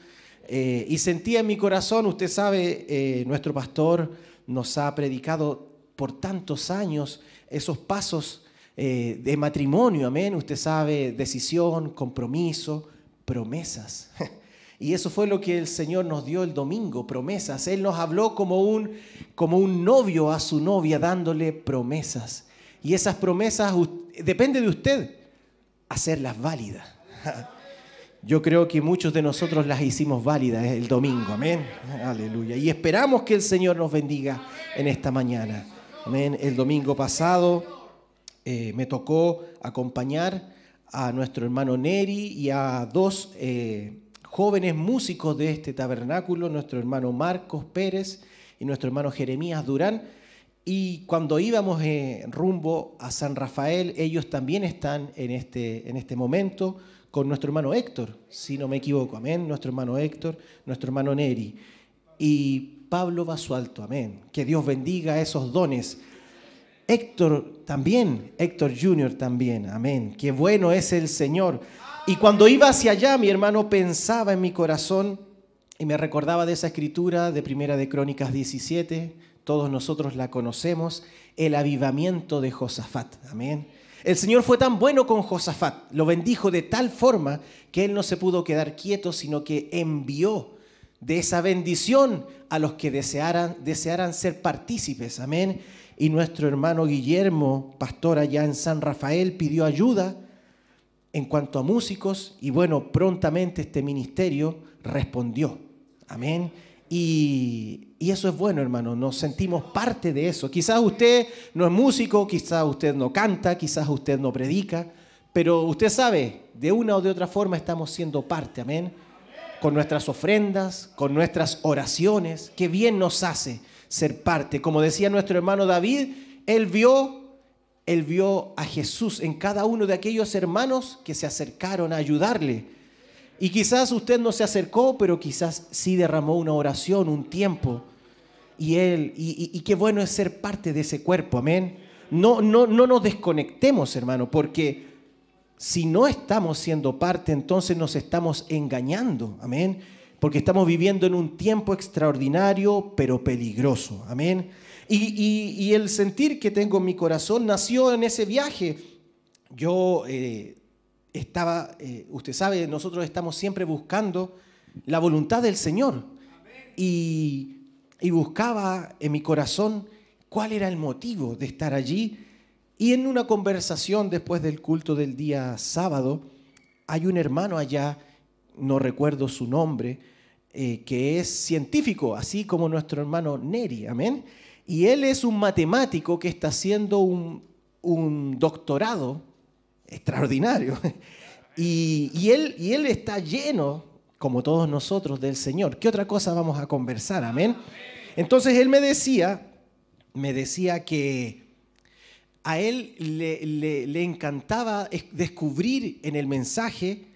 Eh, y sentía en mi corazón, usted sabe, eh, nuestro pastor nos ha predicado por tantos años esos pasos eh, de matrimonio, amén. Usted sabe, decisión, compromiso, promesas. [laughs] Y eso fue lo que el Señor nos dio el domingo, promesas. Él nos habló como un, como un novio a su novia dándole promesas. Y esas promesas depende de usted hacerlas válidas. [laughs] Yo creo que muchos de nosotros las hicimos válidas el domingo, amén. Aleluya. Y esperamos que el Señor nos bendiga en esta mañana. Amén. El domingo pasado eh, me tocó acompañar a nuestro hermano Neri y a dos eh, jóvenes músicos de este tabernáculo, nuestro hermano Marcos Pérez y nuestro hermano Jeremías Durán. Y cuando íbamos eh, rumbo a San Rafael, ellos también están en este, en este momento con nuestro hermano Héctor, si no me equivoco, amén, nuestro hermano Héctor, nuestro hermano Neri. Y Pablo Basualto, amén. Que Dios bendiga esos dones. Héctor también, Héctor Junior también, amén. Qué bueno es el Señor. Y cuando iba hacia allá, mi hermano pensaba en mi corazón y me recordaba de esa escritura de Primera de Crónicas 17, todos nosotros la conocemos, el avivamiento de Josafat. Amén. El Señor fue tan bueno con Josafat, lo bendijo de tal forma que él no se pudo quedar quieto, sino que envió de esa bendición a los que desearan, desearan ser partícipes. Amén. Y nuestro hermano Guillermo, pastor allá en San Rafael, pidió ayuda en cuanto a músicos y bueno, prontamente este ministerio respondió. Amén. Y, y, eso es bueno, hermano, nos sentimos parte de eso. Quizás usted no es músico, quizás usted no canta, quizás usted no predica, pero usted sabe, de una o de otra forma estamos siendo parte, amén. Con nuestras ofrendas, con nuestras oraciones, qué bien nos hace ser parte. Como decía nuestro hermano David, él vio él vio a Jesús en cada uno de aquellos hermanos que se acercaron a ayudarle. Y quizás usted no se acercó, pero quizás sí derramó una oración, un tiempo. Y él, y, qué bueno es ser parte de ese cuerpo, amén. No, no, no nos desconectemos, hermano, porque si no estamos siendo parte, entonces nos estamos engañando, amén. Porque estamos viviendo en un tiempo extraordinario, pero peligroso, amén. Y, el sentir que tengo en mi corazón nació en ese viaje. Yo eh, estaba, eh, usted sabe, nosotros estamos siempre buscando la voluntad del Señor. Y, buscaba en mi corazón cuál era el motivo de estar allí. Y en una conversación después del culto del día sábado, hay un hermano allá, no recuerdo su nombre, eh, que es científico, así como nuestro hermano Neri, amén. Y él es un matemático que está haciendo un, doctorado extraordinario. [laughs] Y, él, está lleno, como todos nosotros, del Señor. ¿Qué otra cosa vamos a conversar? Amén. Entonces él me decía, me decía que a él le, encantaba descubrir en el mensaje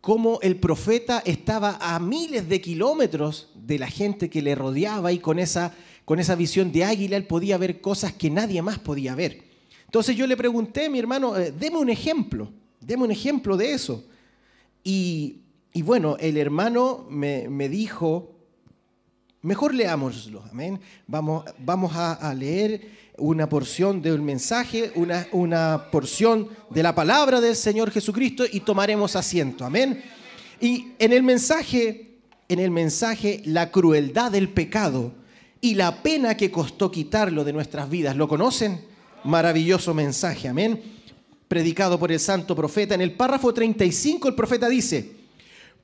cómo el profeta estaba a miles de kilómetros de la gente que le rodeaba y con esa visión de águila, él podía ver cosas que nadie más podía ver. Entonces yo le pregunté, mi hermano, eh, deme un ejemplo, deme un ejemplo de eso. Y, bueno, el hermano me, dijo, mejor leámoslo, amén. Vamos, vamos a, leer una porción del mensaje, una, una porción de la palabra del Señor Jesucristo y tomaremos asiento, amén. Y en el mensaje, en el mensaje, la crueldad del pecado y la pena que costó quitarlo de nuestras vidas. ¿Lo conocen? Maravilloso mensaje, amén. Predicado por el santo profeta. En el párrafo 35 el profeta dice,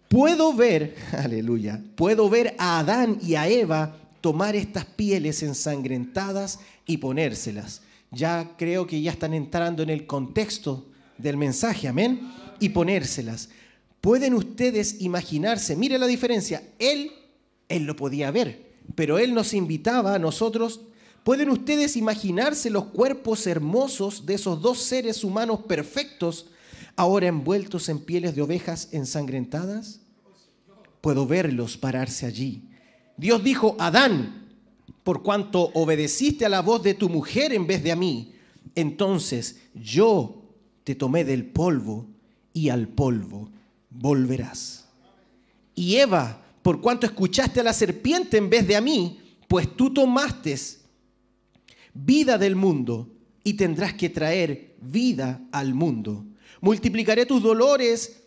puedo ver, [laughs] aleluya, puedo ver a Adán y a Eva tomar estas pieles ensangrentadas y ponérselas. Ya creo que ya están entrando en el contexto del mensaje, amén, y ponérselas. Pueden ustedes imaginarse, mire la diferencia, él, él lo podía ver, pero Él nos invitaba a nosotros. ¿Pueden ustedes imaginarse los cuerpos hermosos de esos dos seres humanos perfectos ahora envueltos en pieles de ovejas ensangrentadas? Puedo verlos pararse allí. Dios dijo, Adán, por cuanto obedeciste a la voz de tu mujer en vez de a mí, entonces yo te tomé del polvo y al polvo volverás. Y Eva, por cuanto escuchaste a la serpiente en vez de a mí, pues tú tomaste vida del mundo y tendrás que traer vida al mundo. Multiplicaré tus dolores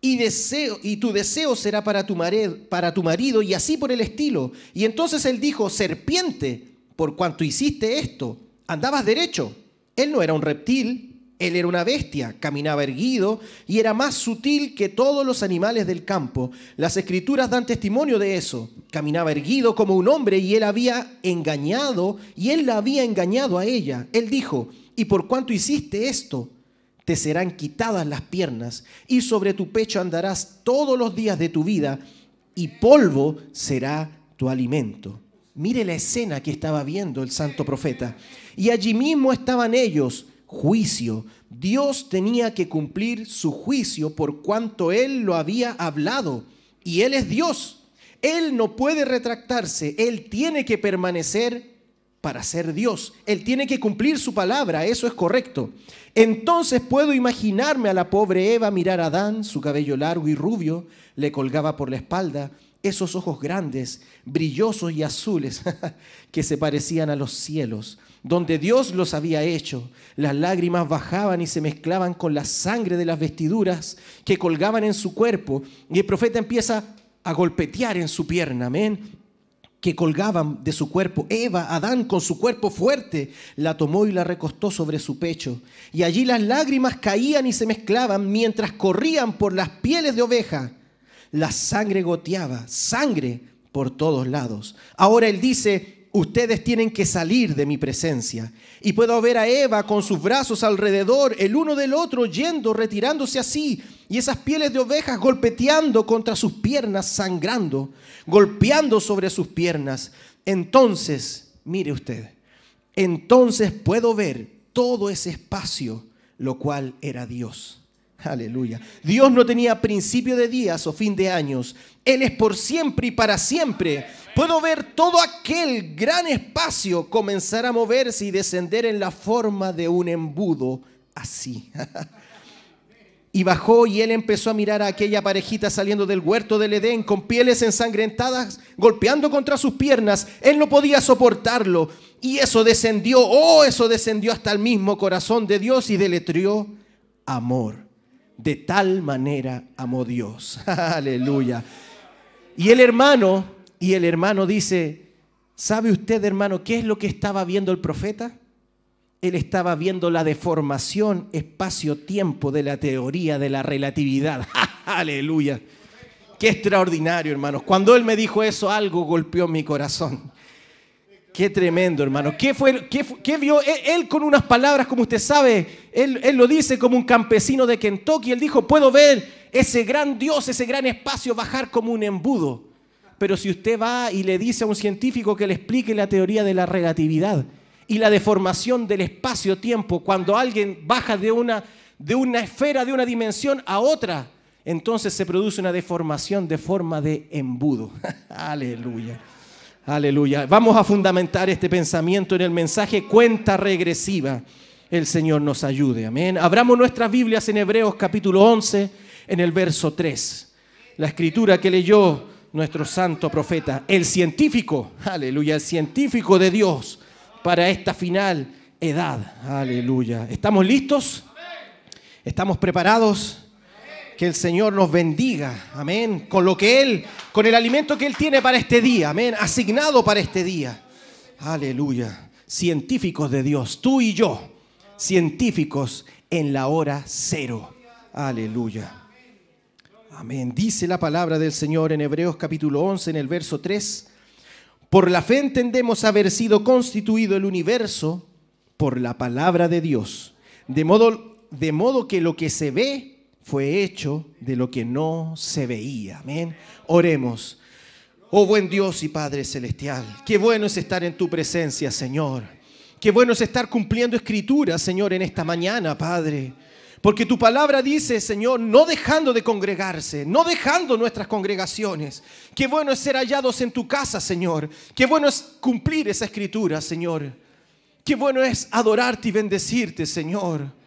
y, deseo, y tu deseo será para tu, mare- para tu marido y así por el estilo. Y entonces él dijo, serpiente, por cuanto hiciste esto, andabas derecho. Él no era un reptil, él era una bestia, caminaba erguido y era más sutil que todos los animales del campo. Las escrituras dan testimonio de eso. Caminaba erguido como un hombre y él había engañado y él la había engañado a ella. Él dijo, y por cuanto hiciste esto, te serán quitadas las piernas y sobre tu pecho andarás todos los días de tu vida y polvo será tu alimento. Mire la escena que estaba viendo el santo profeta. Y allí mismo estaban ellos, juicio. Dios tenía que cumplir su juicio por cuanto Él lo había hablado. Y Él es Dios. Él no puede retractarse. Él tiene que permanecer para ser Dios. Él tiene que cumplir su palabra, eso es correcto. Entonces puedo imaginarme a la pobre Eva mirar a Adán, su cabello largo y rubio, le colgaba por la espalda, esos ojos grandes, brillosos y azules, [laughs] que se parecían a los cielos, donde Dios los había hecho. Las lágrimas bajaban y se mezclaban con la sangre de las vestiduras que colgaban en su cuerpo. Y el profeta empieza a golpetear en su pierna, amén que colgaban de su cuerpo. Eva, Adán, con su cuerpo fuerte, la tomó y la recostó sobre su pecho. Y allí las lágrimas caían y se mezclaban mientras corrían por las pieles de oveja. La sangre goteaba, sangre por todos lados. Ahora él dice, ustedes tienen que salir de mi presencia. Y puedo ver a Eva con sus brazos alrededor, el uno del otro, yendo, retirándose así, y esas pieles de ovejas golpeteando contra sus piernas, sangrando, golpeando sobre sus piernas. Entonces, mire usted, entonces puedo ver todo ese espacio, lo cual era Dios. Aleluya. Dios no tenía principio de días o fin de años. Él es por siempre y para siempre. Puedo ver todo aquel gran espacio comenzar a moverse y descender en la forma de un embudo así. [laughs] Y bajó y él empezó a mirar a aquella parejita saliendo del huerto del Edén con pieles ensangrentadas, golpeando contra sus piernas. Él no podía soportarlo. Y eso descendió, oh, eso descendió hasta el mismo corazón de Dios y deletrió amor. De tal manera amó Dios. [laughs] Aleluya. Y el hermano, y el hermano dice, ¿sabe usted, hermano, qué es lo que estaba viendo el profeta? Él estaba viendo la deformación espacio-tiempo de la teoría de la relatividad. [laughs] Aleluya. Qué extraordinario, hermanos. Cuando él me dijo eso, algo golpeó mi corazón. Qué tremendo, hermano. ¿Qué, fue, qué, vio? Él, él con unas palabras, como usted sabe, él, él lo dice como un campesino de Kentucky. Él dijo, puedo ver ese gran Dios, ese gran espacio bajar como un embudo. Pero si usted va y le dice a un científico que le explique la teoría de la relatividad y la deformación del espacio-tiempo, cuando alguien baja de una, de una esfera, de una dimensión a otra, entonces se produce una deformación de forma de embudo. [laughs] Aleluya. Aleluya. Vamos a fundamentar este pensamiento en el mensaje cuenta regresiva. El Señor nos ayude. Amén. Abramos nuestras Biblias en Hebreos capítulo 11, en el verso 3. La escritura que leyó nuestro santo profeta, el científico, aleluya, el científico de Dios para esta final edad. Aleluya. ¿Estamos listos? ¿Estamos preparados? Que el Señor nos bendiga, amén, con lo que Él, con el alimento que Él tiene para este día, amén, asignado para este día. Aleluya. Científicos de Dios, tú y yo, científicos en la hora cero. Aleluya. Amén. Dice la palabra del Señor en Hebreos capítulo 11, en el verso 3. Por la fe entendemos haber sido constituido el universo por la palabra de Dios, de modo, de modo que lo que se ve fue hecho de lo que no se veía. Amén. Oremos. Oh buen Dios y Padre Celestial, qué bueno es estar en tu presencia, Señor. Qué bueno es estar cumpliendo escrituras, Señor, en esta mañana, Padre. Porque tu palabra dice, Señor, no dejando de congregarse, no dejando nuestras congregaciones. Qué bueno es ser hallados en tu casa, Señor. Qué bueno es cumplir esa escritura, Señor. Qué bueno es adorarte y bendecirte, Señor.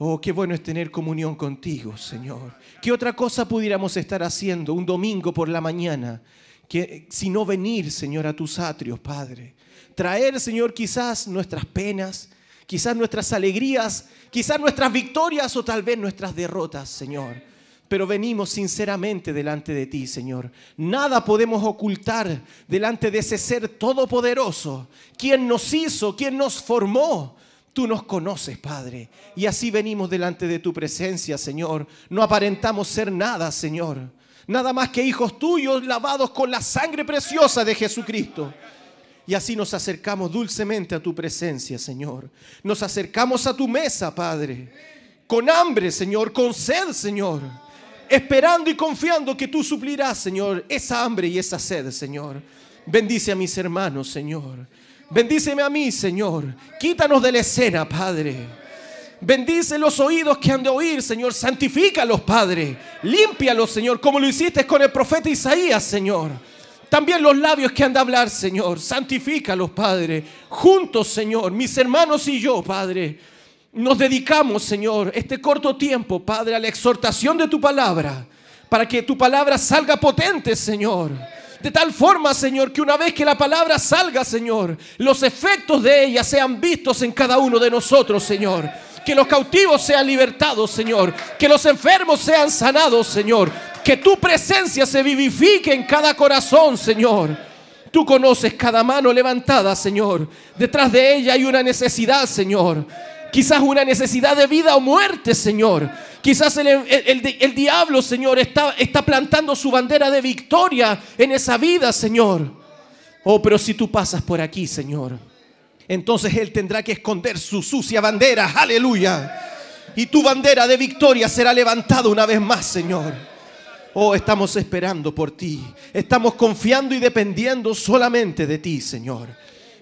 Oh, qué bueno es tener comunión contigo, Señor. ¿Qué otra cosa pudiéramos estar haciendo un domingo por la mañana? Que, sino venir, Señor, a tus atrios, Padre. Traer, Señor, quizás nuestras penas, quizás nuestras alegrías, quizás nuestras victorias o tal vez nuestras derrotas, Señor. pero venimos sinceramente delante de ti, Señor. Nada podemos ocultar delante de ese ser todopoderoso, quien nos hizo, quien nos formó. Tú nos conoces, Padre. Y así venimos delante de tu presencia, Señor. No aparentamos ser nada, Señor. Nada más que hijos tuyos lavados con la sangre preciosa de Jesucristo. Y así nos acercamos dulcemente a tu presencia, Señor. Nos acercamos a tu mesa, Padre. Con hambre, Señor, con sed, Señor esperando y confiando que tú suplirás, Señor, esa hambre y esa sed, Señor. Bendice a mis hermanos, Señor. Bendíceme a mí, Señor. Quítanos de la escena, Padre. Bendice los oídos que han de oír, Señor. Santifícalos, Padre. Límpialos, Señor, como lo hiciste con el profeta Isaías, Señor. También los labios que han de hablar, Señor. Santifícalos, Padre. Juntos, Señor, mis hermanos y yo, Padre nos dedicamos, Señor, este corto tiempo, Padre, a la exhortación de tu palabra, para que tu palabra salga potente, Señor. De tal forma, Señor, que una vez que la palabra salga, Señor, los efectos de ella sean vistos en cada uno de nosotros, Señor. Que los cautivos sean libertados, Señor. Que los enfermos sean sanados, Señor. Que tu presencia se vivifique en cada corazón, Señor. Tú conoces cada mano levantada, Señor. Detrás de ella hay una necesidad, Señor. Quizás una necesidad de vida o muerte, Señor. Quizás el, diablo, Señor, está, está plantando su bandera de victoria en esa vida, Señor. Oh, pero si tú pasas por aquí, Señor, entonces Él tendrá que esconder su sucia bandera. Aleluya. Y tu bandera de victoria será levantada una vez más, Señor. Oh, estamos esperando por ti. Estamos confiando y dependiendo solamente de ti, Señor.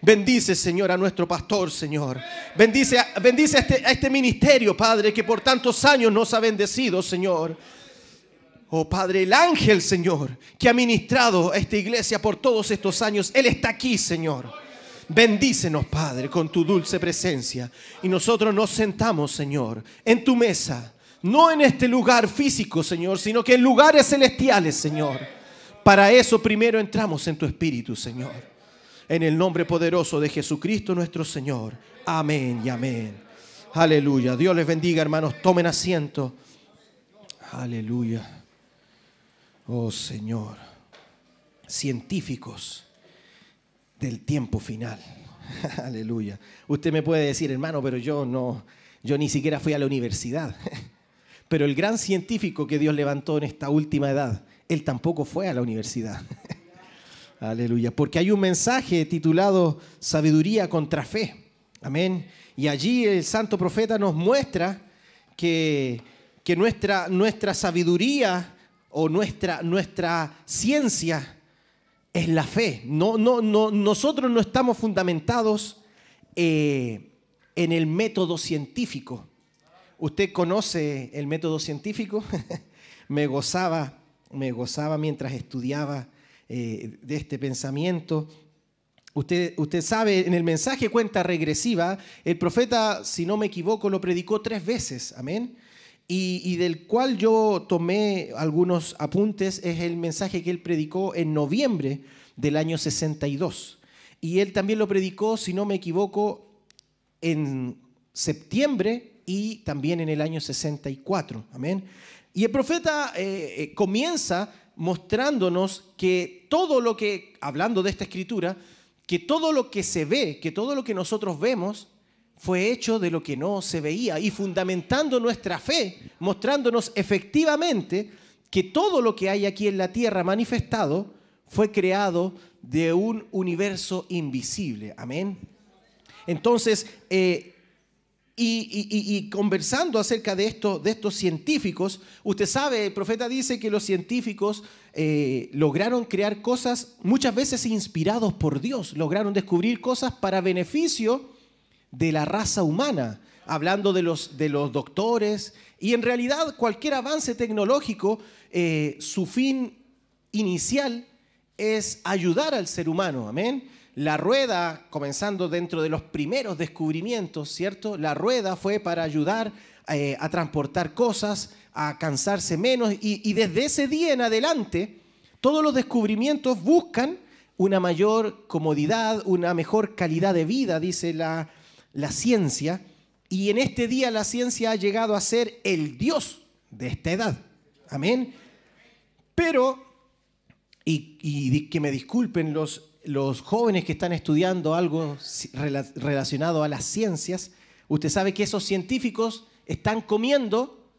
Bendice, Señor, a nuestro pastor, Señor. Bendice, bendice a, este, a este ministerio, Padre, que por tantos años nos ha bendecido, Señor. Oh Padre, el ángel, Señor, que ha ministrado a esta iglesia por todos estos años, Él está aquí, Señor. Bendícenos, Padre, con tu dulce presencia. Y nosotros nos sentamos, Señor, en tu mesa. No en este lugar físico, Señor, sino que en lugares celestiales, Señor. Para eso primero entramos en tu espíritu, Señor en el nombre poderoso de Jesucristo nuestro Señor. Amén y amén. Aleluya. Dios les bendiga, hermanos. Tomen asiento. Aleluya. Oh Señor. Científicos del tiempo final. [laughs] Aleluya. Usted me puede decir, hermano, pero yo no, yo ni siquiera fui a la universidad. [laughs] Pero el gran científico que Dios levantó en esta última edad, él tampoco fue a la universidad. [laughs] Aleluya. Porque hay un mensaje titulado Sabiduría contra Fe. Amén. Y allí el santo profeta nos muestra que, que nuestra, nuestra sabiduría o nuestra, nuestra ciencia es la fe. No, no, no, nosotros no estamos fundamentados eh, en el método científico. ¿Usted conoce el método científico? [laughs] me gozaba, me gozaba mientras estudiaba eh, de este pensamiento. Usted, usted sabe, en el mensaje cuenta regresiva, el profeta, si no me equivoco, lo predicó tres veces, amén. Y, del cual yo tomé algunos apuntes, es el mensaje que él predicó en noviembre del año 62. Y él también lo predicó, si no me equivoco, en septiembre y también en el año 64. Amén. Y el profeta eh, eh, comienza mostrándonos que todo lo que, hablando de esta escritura, que todo lo que se ve, que todo lo que nosotros vemos, fue hecho de lo que no se veía y fundamentando nuestra fe, mostrándonos efectivamente que todo lo que hay aquí en la tierra manifestado fue creado de un universo invisible. Amén. Entonces, eh, y, conversando acerca de, esto, de estos científicos, usted sabe, el profeta dice que los científicos eh, lograron crear cosas muchas veces inspirados por Dios, lograron descubrir cosas para beneficio de la raza humana, hablando de los, de los doctores, y en realidad cualquier avance tecnológico, eh, su fin inicial es ayudar al ser humano, amén. La rueda, comenzando dentro de los primeros descubrimientos, ¿cierto? La rueda fue para ayudar eh, a transportar cosas, a cansarse menos, y, desde ese día en adelante, todos los descubrimientos buscan una mayor comodidad, una mejor calidad de vida, dice la, la ciencia, y en este día la ciencia ha llegado a ser el Dios de esta edad. Amén. Pero, y, que me disculpen los, los jóvenes que están estudiando algo relacionado a las ciencias, usted sabe que esos científicos están comiendo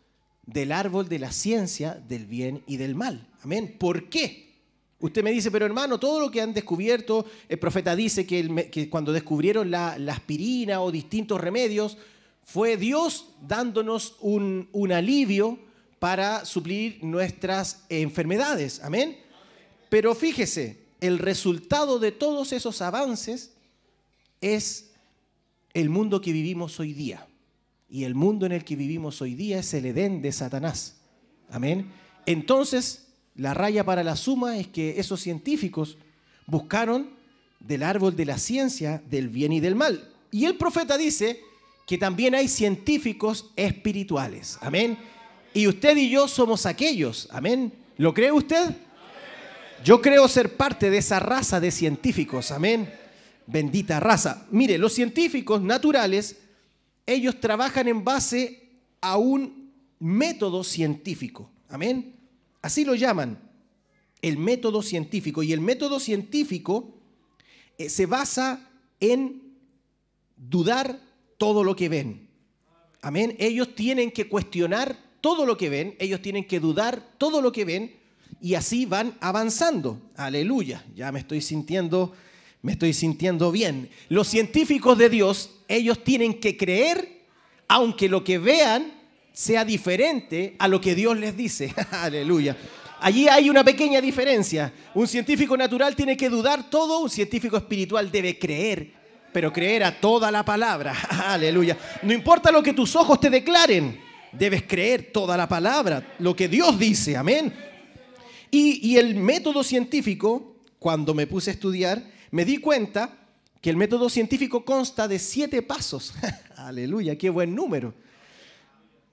del árbol de la ciencia del bien y del mal. Amén. ¿Por qué? Usted me dice, pero hermano, todo lo que han descubierto, el profeta dice que, cuando descubrieron la, la aspirina o distintos remedios, fue Dios dándonos un, un alivio para suplir nuestras enfermedades. Amén. Pero fíjese, el resultado de todos esos avances es el mundo que vivimos hoy día. Y el mundo en el que vivimos hoy día es el Edén de Satanás. Amén. Entonces, la raya para la suma es que esos científicos buscaron del árbol de la ciencia del bien y del mal. Y el profeta dice que también hay científicos espirituales. Amén. Y usted y yo somos aquellos. Amén. ¿Lo cree usted? Yo creo ser parte de esa raza de científicos. Amén. Bendita raza. Mire, los científicos naturales, ellos trabajan en base a un método científico. Amén. Así lo llaman, el método científico. Y el método científico eh, se basa en dudar todo lo que ven. Amén. Ellos tienen que cuestionar todo lo que ven, ellos tienen que dudar todo lo que ven y así van avanzando. Aleluya. Ya me estoy sintiendo me estoy sintiendo bien. Los científicos de Dios, ellos tienen que creer aunque lo que vean sea diferente a lo que Dios les dice. [laughs] Aleluya. Allí hay una pequeña diferencia. Un científico natural tiene que dudar todo, un científico espiritual debe creer, pero creer a toda la palabra. [laughs] Aleluya. No importa lo que tus ojos te declaren, debes creer toda la palabra, lo que Dios dice. Amén. Y, el método científico, cuando me puse a estudiar, me di cuenta que el método científico consta de siete pasos. [laughs] Aleluya, qué buen número.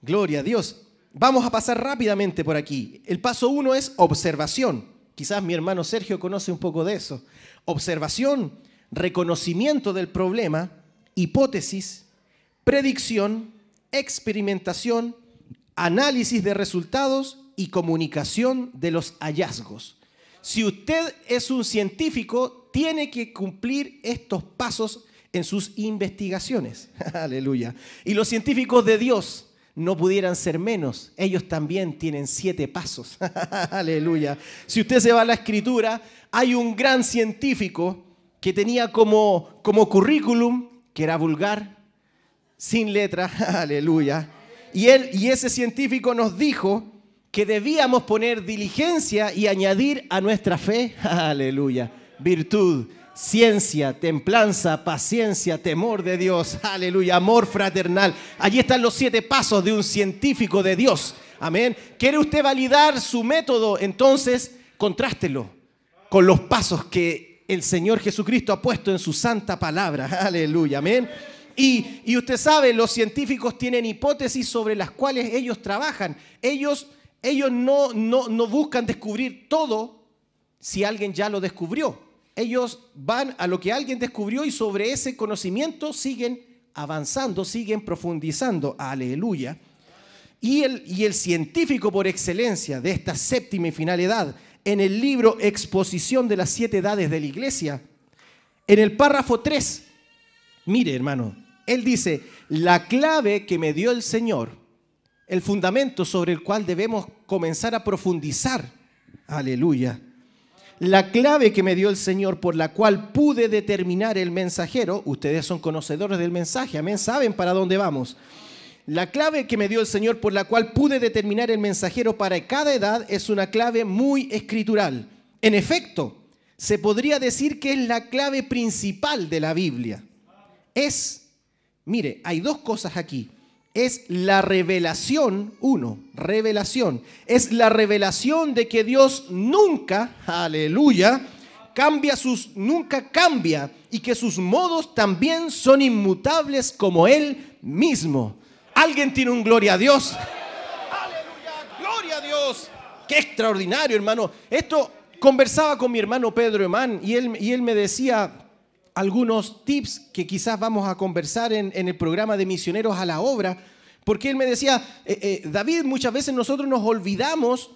Gloria a Dios. Vamos a pasar rápidamente por aquí. El paso uno es observación. Quizás mi hermano Sergio conoce un poco de eso. Observación, reconocimiento del problema, hipótesis, predicción, experimentación, análisis de resultados y comunicación de los hallazgos. Si usted es un científico, tiene que cumplir estos pasos en sus investigaciones. [laughs] Aleluya. Y los científicos de Dios no pudieran ser menos. Ellos también tienen siete pasos. [laughs] Aleluya. Si usted se va a la escritura, hay un gran científico que tenía como, como currículum que era vulgar, sin letra. [laughs] Aleluya. Y, él, y ese científico nos dijo que debíamos poner diligencia y añadir a nuestra fe, [laughs] aleluya, virtud, ciencia, templanza, paciencia, temor de Dios, aleluya, amor fraternal. Allí están los siete pasos de un científico de Dios. Amén. ¿Quiere usted validar su método? Entonces, contrástelo con los pasos que el Señor Jesucristo ha puesto en su santa palabra. [laughs] Aleluya, amén. Y, y usted sabe, los científicos tienen hipótesis sobre las cuales ellos trabajan. Ellos ellos no, no, no, buscan descubrir todo si alguien ya lo descubrió. Ellos van a lo que alguien descubrió y sobre ese conocimiento siguen avanzando, siguen profundizando. Aleluya. Y el, y el científico por excelencia de esta séptima y final edad, en el libro Exposición de las siete edades de la iglesia, en el párrafo 3, mire hermano, él dice, la clave que me dio el Señor, el fundamento sobre el cual debemos comenzar a profundizar. Aleluya. La clave que me dio el Señor por la cual pude determinar el mensajero, ustedes son conocedores del mensaje, amén, saben para dónde vamos. La clave que me dio el Señor por la cual pude determinar el mensajero para cada edad es una clave muy escritural. En efecto, se podría decir que es la clave principal de la Biblia. Es, mire, hay dos cosas aquí es la revelación, uno, revelación, es la revelación de que Dios nunca, aleluya, cambia sus, nunca cambia y que sus modos también son inmutables como Él mismo. ¿Alguien tiene un gloria a Dios? Aleluya, gloria a Dios. Qué extraordinario, hermano. Esto conversaba con mi hermano Pedro Emán y él, y él me decía, algunos tips que quizás vamos a conversar en, el programa de Misioneros a la Obra, Porque él me decía, eh, eh, David, muchas veces nosotros nos olvidamos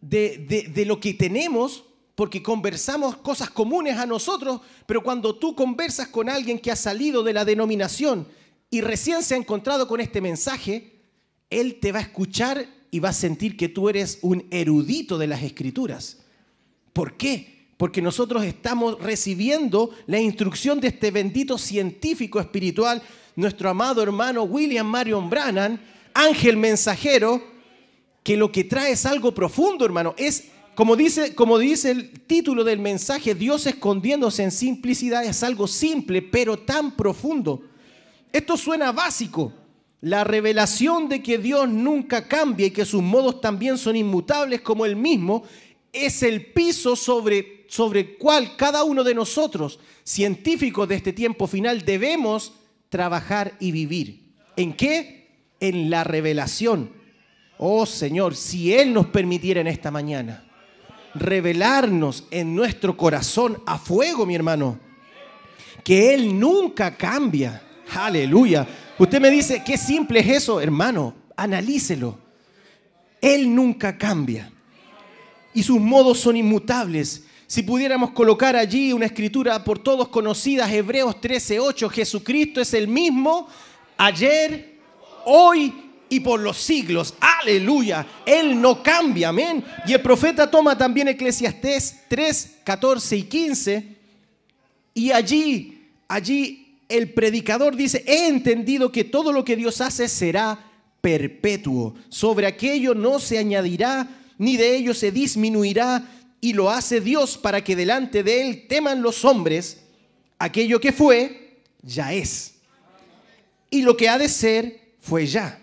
de- de lo que tenemos porque conversamos cosas comunes a nosotros, pero cuando tú conversas con alguien que ha salido de la denominación y recién se ha encontrado con este mensaje, él te va a escuchar y va a sentir que tú eres un erudito de las escrituras. ¿Por qué? Porque nosotros estamos recibiendo la instrucción de este bendito científico espiritual, nuestro amado hermano William Marion Brannan, ángel mensajero, que lo que trae es algo profundo, hermano. Es, como dice, como dice el título del mensaje, Dios escondiéndose en simplicidad, es algo simple, pero tan profundo. Esto suena básico. La revelación de que Dios nunca cambia y que sus modos también son inmutables como Él mismo, es el piso sobre, sobre el cual cada uno de nosotros, científicos de este tiempo final, debemos trabajar y vivir. ¿En qué? En la revelación. Oh Señor, si Él nos permitiera en esta mañana revelarnos en nuestro corazón a fuego, mi hermano, que Él nunca cambia. Aleluya. Usted me dice, qué simple es eso, hermano. Analícelo. Él nunca cambia. Y sus modos son inmutables. Si pudiéramos colocar allí una escritura por todos conocida, Hebreos 13:8, Jesucristo es el mismo ayer, hoy y por los siglos. Aleluya. Él no cambia, amén. Y el profeta toma también Eclesiastés 3, 14 y 15. Y allí, allí el predicador dice, he entendido que todo lo que Dios hace será perpetuo. Sobre aquello no se añadirá, ni de ello se disminuirá, y lo hace Dios para que delante de él teman los hombres. Aquello que fue, ya es. Y lo que ha de ser, fue ya.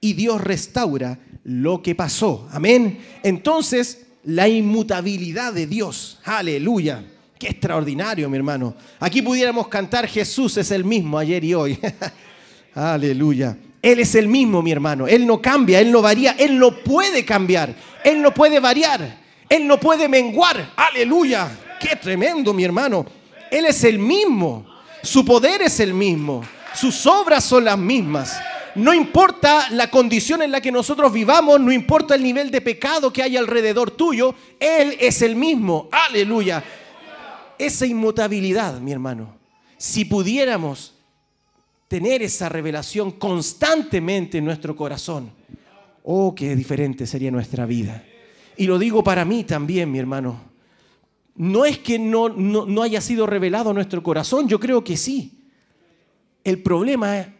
Y Dios restaura lo que pasó. Amén. Entonces, la inmutabilidad de Dios. Aleluya. Qué extraordinario, mi hermano. Aquí pudiéramos cantar Jesús es el mismo ayer y hoy. [laughs] Aleluya. Él es el mismo, mi hermano. Él no cambia, Él no varía, Él no puede cambiar, Él no puede variar, Él no puede menguar. Aleluya. Qué tremendo, mi hermano. Él es el mismo. Su poder es el mismo. Sus obras son las mismas. No importa la condición en la que nosotros vivamos, no importa el nivel de pecado que hay alrededor tuyo, Él es el mismo. Aleluya. Esa inmutabilidad, mi hermano, si pudiéramos tener esa revelación constantemente en nuestro corazón, oh, qué diferente sería nuestra vida. Y lo digo para mí también, mi hermano. No es que no, no, no haya sido revelado nuestro corazón, yo creo que sí. El problema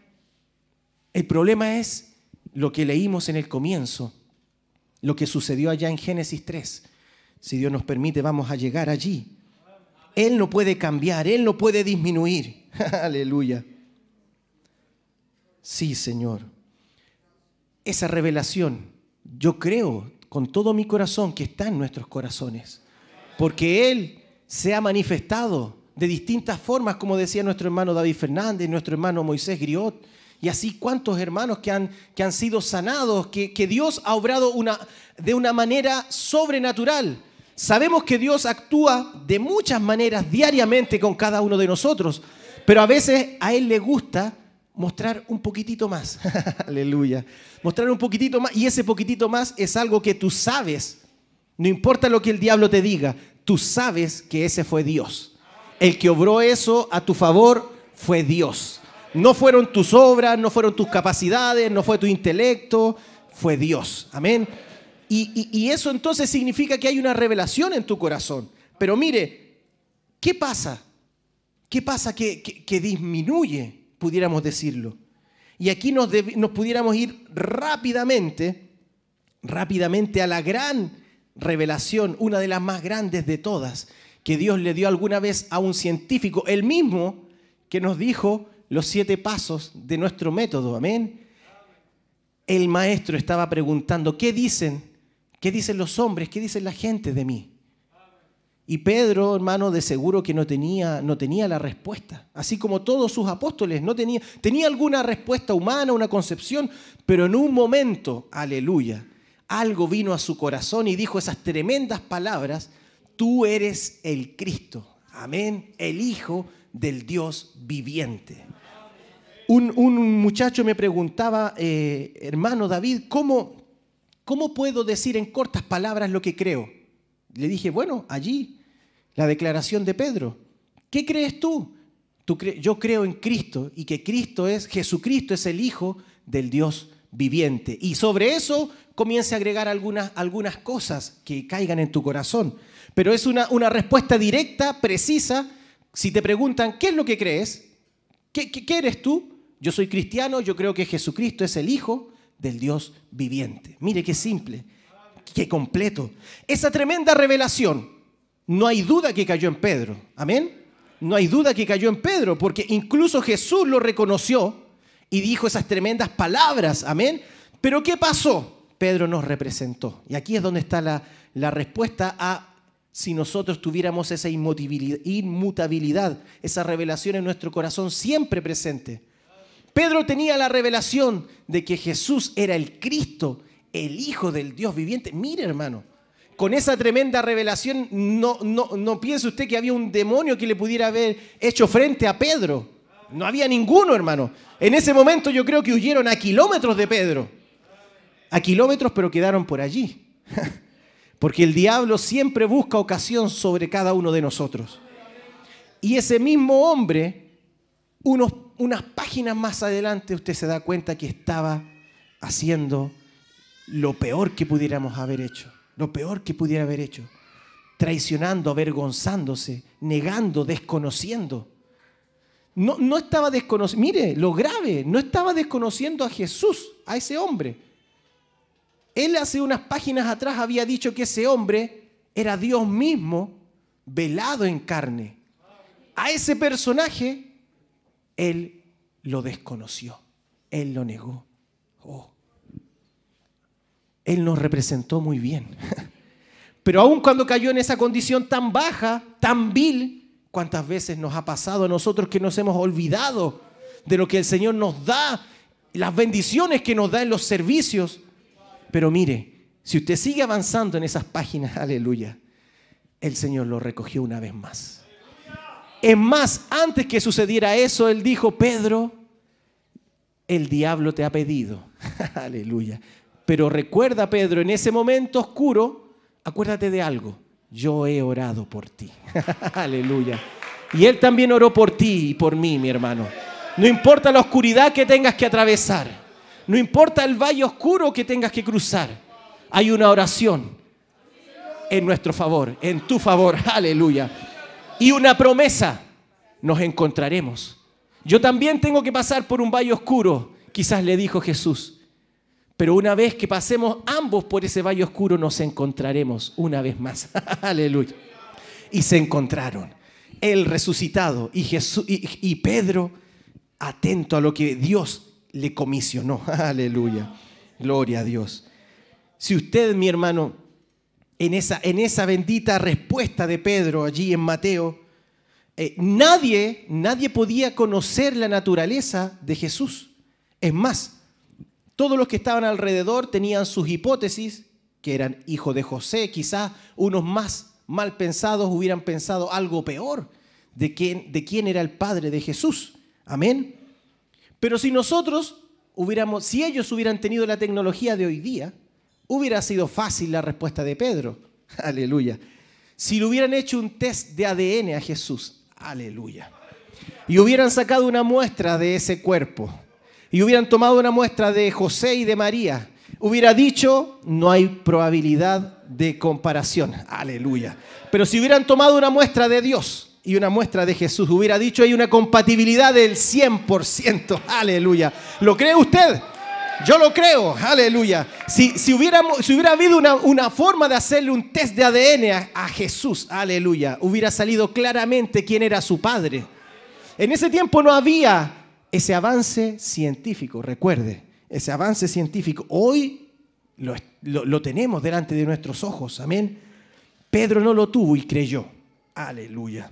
el problema es lo que leímos en el comienzo, lo que sucedió allá en Génesis 3. Si Dios nos permite, vamos a llegar allí. Él no puede cambiar, Él no puede disminuir. [laughs] Aleluya. Sí, Señor. Esa revelación, yo creo con todo mi corazón que está en nuestros corazones. Porque Él se ha manifestado de distintas formas, como decía nuestro hermano David Fernández, nuestro hermano Moisés Griot, y así cuántos hermanos que han, que han sido sanados, que, que Dios ha obrado una, de una manera sobrenatural. Sabemos que Dios actúa de muchas maneras diariamente con cada uno de nosotros, pero a veces a Él le gusta mostrar un poquitito más. [laughs] Aleluya. Mostrar un poquitito más. Y ese poquitito más es algo que tú sabes. No importa lo que el diablo te diga, tú sabes que ese fue Dios. El que obró eso a tu favor fue Dios. No fueron tus obras, no fueron tus capacidades, no fue tu intelecto, fue Dios. Amén. Y, y, y, eso entonces significa que hay una revelación en tu corazón. Pero mire, ¿qué pasa? ¿Qué pasa que, que, que disminuye, pudiéramos decirlo? Y aquí nos, nos pudiéramos ir rápidamente, rápidamente a la gran revelación, una de las más grandes de todas, que Dios le dio alguna vez a un científico, el mismo que nos dijo los siete pasos de nuestro método. Amén. El maestro estaba preguntando, ¿qué dicen? ¿Qué dicen los hombres? ¿Qué dicen la gente de mí? Y Pedro, hermano, de seguro que no tenía, no tenía la respuesta. Así como todos sus apóstoles, no tenía, tenía alguna respuesta humana, una concepción, pero en un momento, aleluya, algo vino a su corazón y dijo esas tremendas palabras, tú eres el Cristo, amén, el Hijo del Dios viviente. un, muchacho me preguntaba, eh, hermano David, ¿cómo, ¿cómo puedo decir en cortas palabras lo que creo? Le dije, bueno, allí, la declaración de Pedro. ¿Qué crees tú? Tú yo creo en Cristo y que Cristo es, Jesucristo es el Hijo del Dios viviente. Y sobre eso comience a agregar algunas, algunas cosas que caigan en tu corazón. Pero es una, una respuesta directa, precisa. Si te preguntan, ¿qué es lo que crees? ¿Qué, qué- qué eres tú? Yo soy cristiano, yo creo que Jesucristo es el Hijo del Dios viviente. Mire qué simple, qué completo. Esa tremenda revelación, no hay duda que cayó en Pedro. Amén. No hay duda que cayó en Pedro, porque incluso Jesús lo reconoció y dijo esas tremendas palabras. Amén. Pero ¿qué pasó? Pedro nos representó. Y aquí es donde está la, la respuesta a si nosotros tuviéramos esa inmutabilidad, esa revelación en nuestro corazón siempre presente. Pedro tenía la revelación de que Jesús era el Cristo, el Hijo del Dios viviente. Mire, hermano, con esa tremenda revelación, no, no, no piense usted que había un demonio que le pudiera haber hecho frente a Pedro. No había ninguno, hermano. En ese momento yo creo que huyeron a kilómetros de Pedro. A kilómetros, pero quedaron por allí. [laughs] Porque el diablo siempre busca ocasión sobre cada uno de nosotros. Y ese mismo hombre, unos, unas páginas más adelante, usted se da cuenta que estaba haciendo lo peor que pudiéramos haber hecho. Lo peor que pudiera haber hecho. Traicionando, avergonzándose, negando, desconociendo. No, no estaba desconociendo, mire, lo grave, no estaba desconociendo a Jesús, a ese hombre. Él hace unas páginas atrás había dicho que ese hombre era Dios mismo velado en carne. A ese personaje él lo desconoció, él lo negó. Oh. Él nos representó muy bien. Pero aun cuando cayó en esa condición tan baja, tan vil, ¿cuántas veces nos ha pasado a nosotros que nos hemos olvidado de lo que el Señor nos da, las bendiciones que nos da en los servicios? Pero mire, si usted sigue avanzando en esas páginas, [laughs] aleluya, el Señor lo recogió una vez más. Es más, antes que sucediera eso, Él dijo, Pedro, el diablo te ha pedido. [laughs] aleluya. Pero recuerda, Pedro, en ese momento oscuro, acuérdate de algo. Yo he orado por ti. [laughs] aleluya. Y Él también oró por ti y por mí, mi hermano. No importa la oscuridad que tengas que atravesar. No importa el valle oscuro que tengas que cruzar. Hay una oración en nuestro favor, en tu favor. [laughs] Aleluya. Y una promesa. Nos encontraremos. Yo también tengo que pasar por un valle oscuro, quizás le dijo Jesús. Pero una vez que pasemos ambos por ese valle oscuro, nos encontraremos una vez más. [laughs] Aleluya. Y se encontraron. El resucitado y, Jesús, y, Pedro, atento a lo que Dios le comisionó. [laughs] Aleluya. Gloria a Dios. Si usted, mi hermano, en esa, en esa bendita respuesta de Pedro allí en Mateo, eh, nadie, nadie podía conocer la naturaleza de Jesús. Es más, todos los que estaban alrededor tenían sus hipótesis, que eran hijo de José, quizás unos más mal pensados hubieran pensado algo peor de quién, de quién era el padre de Jesús. Amén. Pero si nosotros hubiéramos, si ellos hubieran tenido la tecnología de hoy día, hubiera sido fácil la respuesta de Pedro. [laughs] Aleluya. Si le hubieran hecho un test de ADN a Jesús, aleluya. Y hubieran sacado una muestra de ese cuerpo. Y hubieran tomado una muestra de José y de María. Hubiera dicho, no hay probabilidad de comparación. Aleluya. Pero si hubieran tomado una muestra de Dios y una muestra de Jesús, hubiera dicho, hay una compatibilidad del 100%. Aleluya. ¿Lo cree usted? Yo lo creo, aleluya. Si, si, hubiéramos- si hubiera habido una, una forma de hacerle un test de ADN a, a Jesús, aleluya, hubiera salido claramente quién era su padre. En ese tiempo no había ese avance científico, recuerde, ese avance científico. Hoy lo, lo- tenemos delante de nuestros ojos, amén. Pedro no lo tuvo y creyó, aleluya.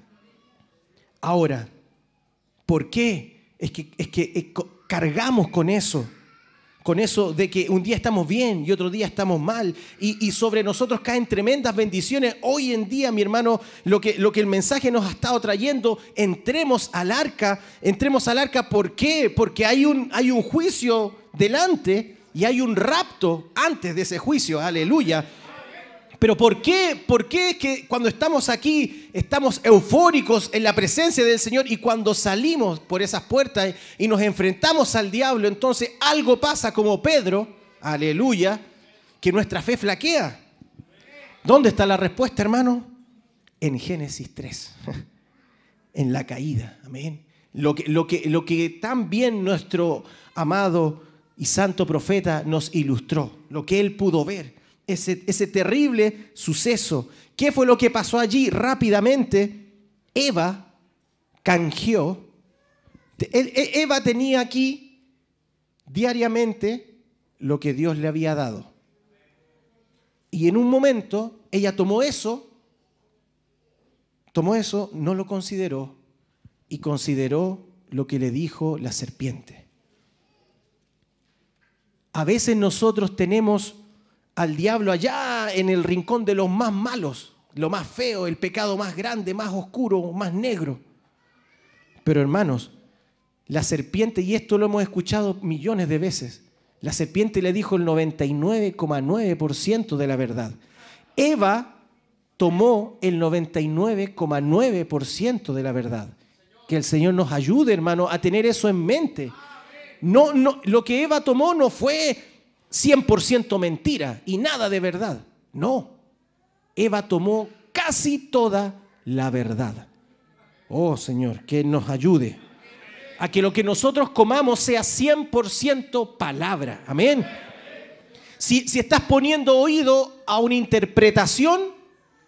Ahora, ¿por qué? Es que, es que cargamos con eso con eso de que un día estamos bien y otro día estamos mal y, y sobre nosotros caen tremendas bendiciones. Hoy en día, mi hermano, lo que, lo que el mensaje nos ha estado trayendo, entremos al arca, entremos al arca, ¿por qué? Porque hay un, hay un juicio delante y hay un rapto antes de ese juicio, aleluya. Pero ¿por qué? ¿Por qué es que cuando estamos aquí estamos eufóricos en la presencia del Señor y cuando salimos por esas puertas y nos enfrentamos al diablo, entonces algo pasa como Pedro, aleluya, que nuestra fe flaquea? ¿Dónde está la respuesta, hermano? En Génesis 3, [laughs] en la caída, amén. Lo que, lo lo que tan bien nuestro amado y santo profeta nos ilustró, lo que él pudo ver ese, terrible suceso. ¿Qué fue lo que pasó allí? Rápidamente, Eva canjeó. E- E- Eva tenía aquí diariamente lo que Dios le había dado. Y en un momento ella tomó eso, tomó eso, no lo consideró y consideró lo que le dijo la serpiente. A veces nosotros tenemos al diablo allá en el rincón de los más malos, lo más feo, el pecado más grande, más oscuro, más negro. Pero hermanos, la serpiente, y esto lo hemos escuchado millones de veces, la serpiente le dijo el 99,9% de la verdad. Eva tomó el 99,9% de la verdad. Que el Señor nos ayude, hermano, a tener eso en mente. No, no, lo que Eva tomó no fue 100% mentira y nada de verdad. No. Eva tomó casi toda la verdad. Oh Señor, que nos ayude a que lo que nosotros comamos sea 100% palabra. Amén. Si, si estás poniendo oído a una interpretación,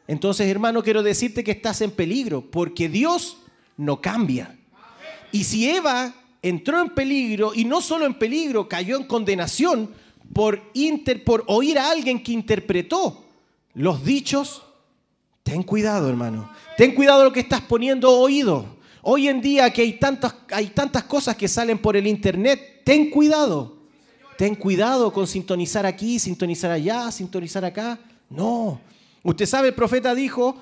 entonces hermano quiero decirte que estás en peligro, porque Dios no cambia. Y si Eva entró en peligro, y no solo en peligro, cayó en condenación por, inter, por oír a alguien que interpretó los dichos, ten cuidado hermano, ten cuidado lo que estás poniendo oído. Hoy en día que hay tantas, hay tantas cosas que salen por el internet, ten cuidado. Ten cuidado con sintonizar aquí, sintonizar allá, sintonizar acá. No. Usted sabe, el profeta dijo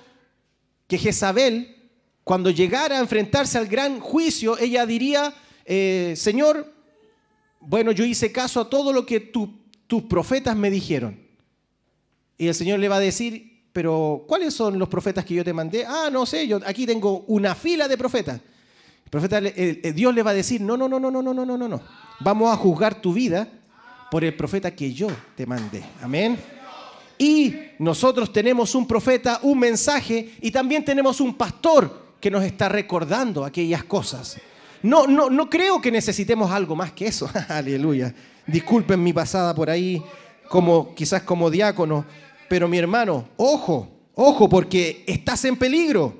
que Jezabel, cuando llegara a enfrentarse al gran juicio, ella diría, eh, Señor, bueno, yo hice caso a todo lo que tu- tus profetas me dijeron. Y el Señor le va a decir, pero ¿cuáles son los profetas que yo te mandé? Ah, no sé, yo aquí tengo una fila de profetas. El profeta, Dios le va a decir, no, no, no, no, no, no, no, no, no. Vamos a juzgar tu vida por el profeta que yo te mandé. Amén. Y nosotros tenemos un profeta, un mensaje y también tenemos un pastor que nos está recordando aquellas cosas. No, no, no creo que necesitemos algo más que eso. [laughs] Aleluya. Disculpen mi pasada por ahí, como quizás como diácono, pero mi hermano, ojo, ojo, porque estás en peligro.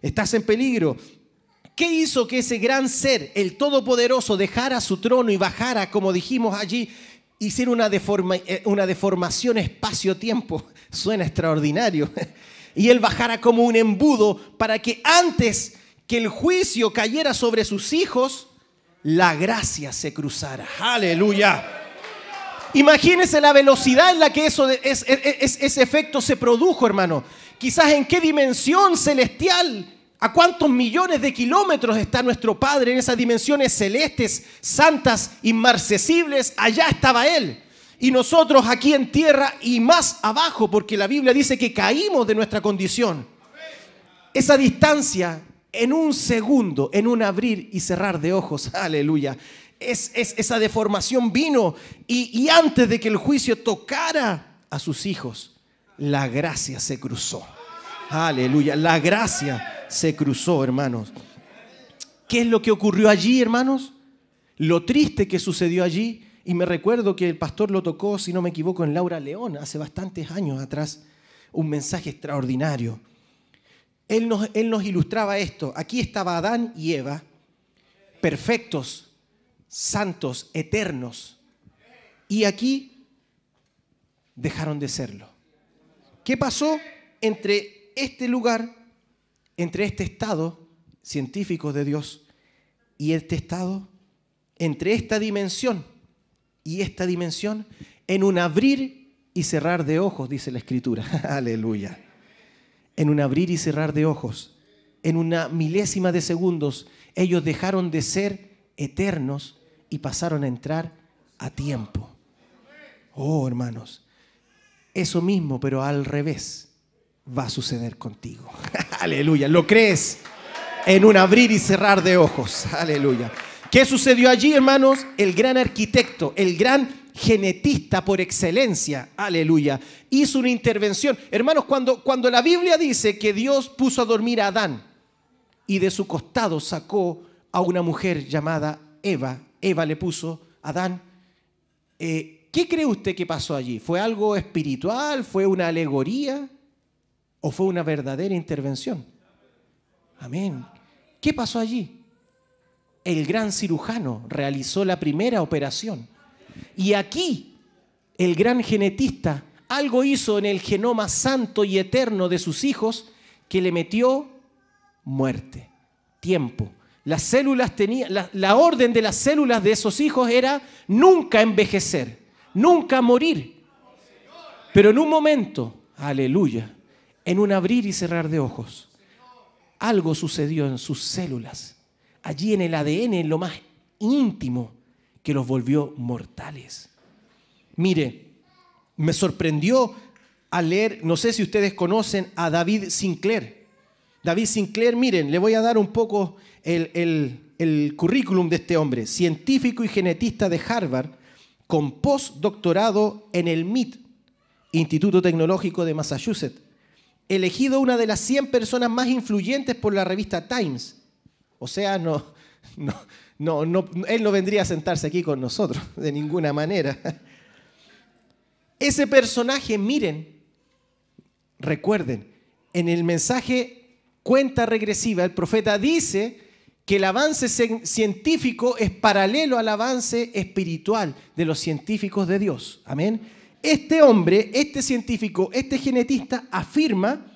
Estás en peligro. ¿Qué hizo que ese gran ser, el Todopoderoso, dejara su trono y bajara, como dijimos allí, hiciera una, eh, una deformación espacio-tiempo? [laughs] Suena extraordinario. [laughs] Y él bajara como un embudo para que antes que el juicio cayera sobre sus hijos, la gracia se cruzara. Aleluya. Imagínese la velocidad en la que eso es- ese efecto se produjo, hermano. Quizás en qué dimensión celestial, a cuántos millones de kilómetros está nuestro Padre en esas dimensiones celestes, santas, inmarcesibles. Allá estaba Él. Y nosotros aquí en tierra y más abajo, porque la Biblia dice que caímos de nuestra condición. Esa distancia en un segundo, en un abrir y cerrar de ojos, [laughs] aleluya. Es, es- esa deformación vino y, y antes de que el juicio tocara a sus hijos, la gracia se cruzó. Aleluya, la gracia se cruzó, hermanos. ¿Qué es lo que ocurrió allí, hermanos? Lo triste que sucedió allí, y me recuerdo que el pastor lo tocó, si no me equivoco, en Laura León, hace bastantes años atrás, un mensaje extraordinario. Él nos, él nos ilustraba esto. Aquí estaba Adán y Eva, perfectos, santos, eternos. Y aquí dejaron de serlo. ¿Qué pasó entre este lugar, entre este estado científico de Dios y este estado, entre esta dimensión y esta dimensión en un abrir y cerrar de ojos, dice la escritura. [laughs] Aleluya. En un abrir y cerrar de ojos, en una milésima de segundos, ellos dejaron de ser eternos y pasaron a entrar a tiempo. Oh, hermanos, eso mismo, pero al revés, va a suceder contigo. [laughs] Aleluya. ¿Lo crees? En un abrir y cerrar de ojos. Aleluya. ¿Qué sucedió allí, hermanos? El gran arquitecto, el gran genetista por excelencia, aleluya, hizo una intervención. Hermanos, cuando, cuando la Biblia dice que Dios puso a dormir a Adán y de su costado sacó a una mujer llamada Eva, Eva le puso a Adán, eh, ¿qué cree usted que pasó allí? ¿Fue algo espiritual? ¿Fue una alegoría? ¿O fue una verdadera intervención? Amén. ¿Qué pasó allí? El gran cirujano realizó la primera operación. Y aquí el gran genetista algo hizo en el genoma santo y eterno de sus hijos que le metió muerte, tiempo. Las células tenían, la, la orden de las células de esos hijos era nunca envejecer, nunca morir. Pero en un momento, aleluya, en un abrir y cerrar de ojos, algo sucedió en sus células, allí en el ADN, en lo más íntimo, que los volvió mortales. Mire, me sorprendió al leer, no sé si ustedes conocen a David Sinclair. David Sinclair, miren, le voy a dar un poco el, el- currículum de este hombre, científico y genetista de Harvard, con postdoctorado en el MIT, Instituto Tecnológico de Massachusetts, elegido una de las 100 personas más influyentes por la revista Times. O sea, no, no, no, no, él no vendría a sentarse aquí con nosotros, [laughs] de ninguna manera. Ese personaje, miren, recuerden, en el mensaje cuenta regresiva, el profeta dice que el avance cien- científico es paralelo al avance espiritual de los científicos de Dios. Amén. Este hombre, este científico, este genetista afirma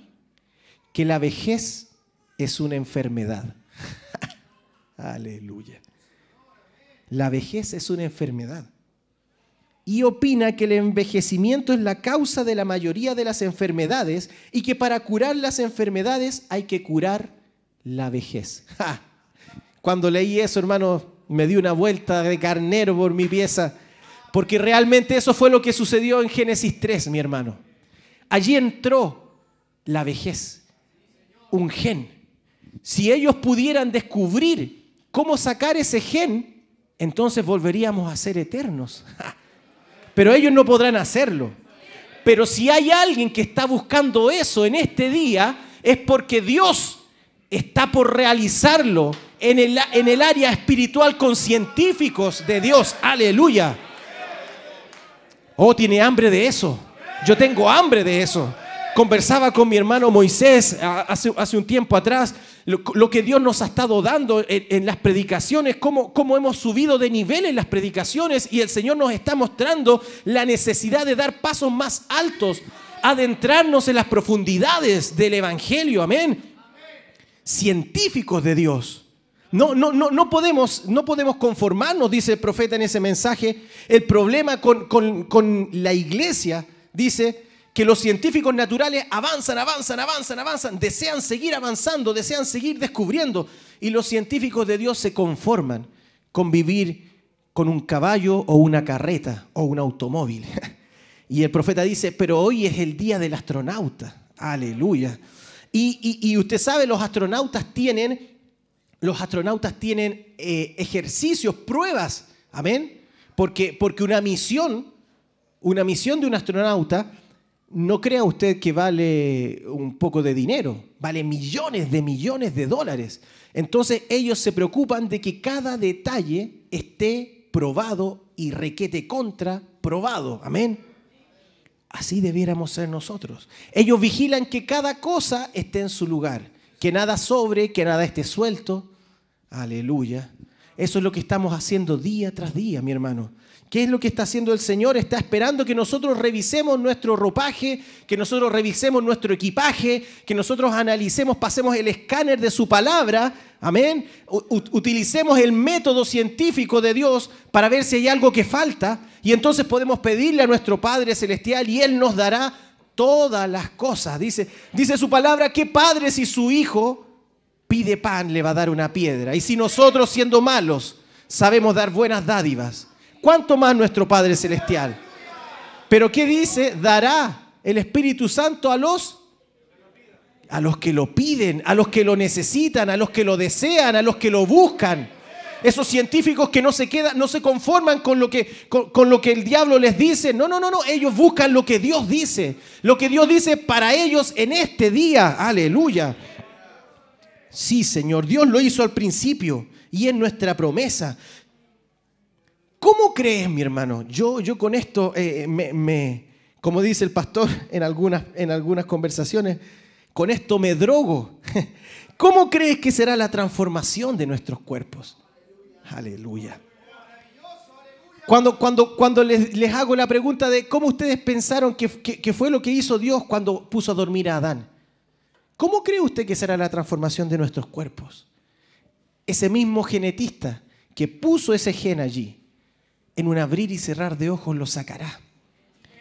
que la vejez es una enfermedad. [laughs] Aleluya. La vejez es una enfermedad. Y opina que el envejecimiento es la causa de la mayoría de las enfermedades y que para curar las enfermedades hay que curar la vejez. [laughs] Cuando leí eso, hermano, me di una vuelta de carnero por mi pieza, porque realmente eso fue lo que sucedió en Génesis 3, mi hermano. Allí entró la vejez, un gen. Si ellos pudieran descubrir cómo sacar ese gen, entonces volveríamos a ser eternos. [laughs] Pero ellos no podrán hacerlo. Pero si hay alguien que está buscando eso en este día, es porque Dios está por realizarlo en el, en el área espiritual con científicos de Dios. Aleluya. Oh, tiene hambre de eso. Yo tengo hambre de eso. Conversaba con mi hermano Moisés hace, hace un tiempo atrás lo, que Dios nos ha estado dando en, en las predicaciones, cómo, cómo hemos subido de nivel en las predicaciones y el Señor nos está mostrando la necesidad de dar pasos más altos, adentrarnos en las profundidades del Evangelio. Amén. Científicos de Dios. No, no, no, no, podemos, no podemos conformarnos, dice el profeta en ese mensaje. El problema con, con- con la iglesia, dice, que los científicos naturales avanzan, avanzan, avanzan, avanzan, desean seguir avanzando, desean seguir descubriendo. Y los científicos de Dios se conforman con vivir con un caballo o una carreta o un automóvil. [laughs] Y el profeta dice, pero hoy es el día del astronauta. Aleluya. Y, y- y usted sabe, los astronautas tienen los astronautas tienen eh, ejercicios, pruebas, amén, porque, porque una misión, una misión de un astronauta, no crea usted que vale un poco de dinero, vale millones de millones de dólares. Entonces ellos se preocupan de que cada detalle esté probado y requete contra probado, amén. Así debiéramos ser nosotros. Ellos vigilan que cada cosa esté en su lugar, que nada sobre, que nada esté suelto. Aleluya. Eso es lo que estamos haciendo día tras día, mi hermano. ¿Qué es lo que está haciendo el Señor? Está esperando que nosotros revisemos nuestro ropaje, que nosotros revisemos nuestro equipaje, que nosotros analicemos, pasemos el escáner de su palabra, amén. Utilicemos el método científico de Dios para ver si hay algo que falta Y entonces podemos pedirle a nuestro Padre Celestial y Él nos dará todas las cosas. Dice, dice su palabra, ¿qué padre si su hijo pide pan le va a dar una piedra? Y si nosotros siendo malos sabemos dar buenas dádivas, ¿cuánto más nuestro Padre Celestial? Pero ¿qué dice? Dará el Espíritu Santo a los a los que lo piden, a los que lo necesitan, a los que lo desean, a los que lo buscan. Esos científicos que no se quedan, no se conforman con lo que con, con lo que el diablo les dice. No, no, no, no, ellos buscan lo que Dios dice. Lo que Dios dice para ellos en este día. Aleluya. Sí, Señor, Dios lo hizo al principio y es nuestra promesa. ¿Cómo crees, mi hermano? Yo, yo con esto, eh, me, me- como dice el pastor [laughs] en algunas, en algunas conversaciones, con esto me drogo. [laughs] ¿Cómo crees que será la transformación de nuestros cuerpos? Aleluya. Cuando, cuando, cuando les, les hago la pregunta de cómo ustedes pensaron que, que- que fue lo que hizo Dios cuando puso a dormir a Adán, ¿cómo cree usted que será la transformación de nuestros cuerpos? Ese mismo genetista que puso ese gen allí, en un abrir y cerrar de ojos lo sacará.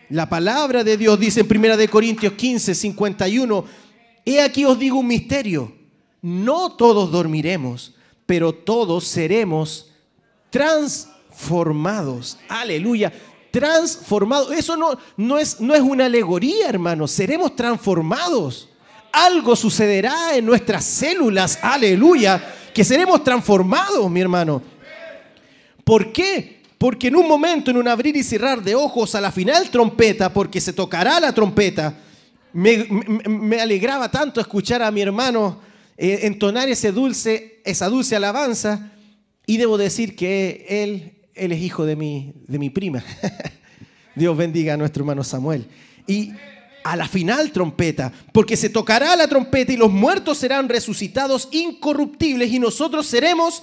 La palabra de Dios dice en 1 de Corintios 15, 51, he aquí os digo un misterio, no todos dormiremos, pero todos seremos transformados. Aleluya. Transformados. Eso no, no, es, no es una alegoría, hermano. Seremos transformados. Algo sucederá en nuestras células. Aleluya. Que seremos transformados, mi hermano. ¿Por qué? Porque en un momento, en un abrir y cerrar de ojos, a la final trompeta, porque se tocará la trompeta, me, me- me alegraba tanto escuchar a mi hermano eh, entonar ese dulce, esa dulce alabanza, y debo decir que él, él es hijo de mi, de mi prima. [laughs] Dios bendiga a nuestro hermano Samuel. Y a la final trompeta, porque se tocará la trompeta y los muertos serán resucitados incorruptibles y nosotros seremos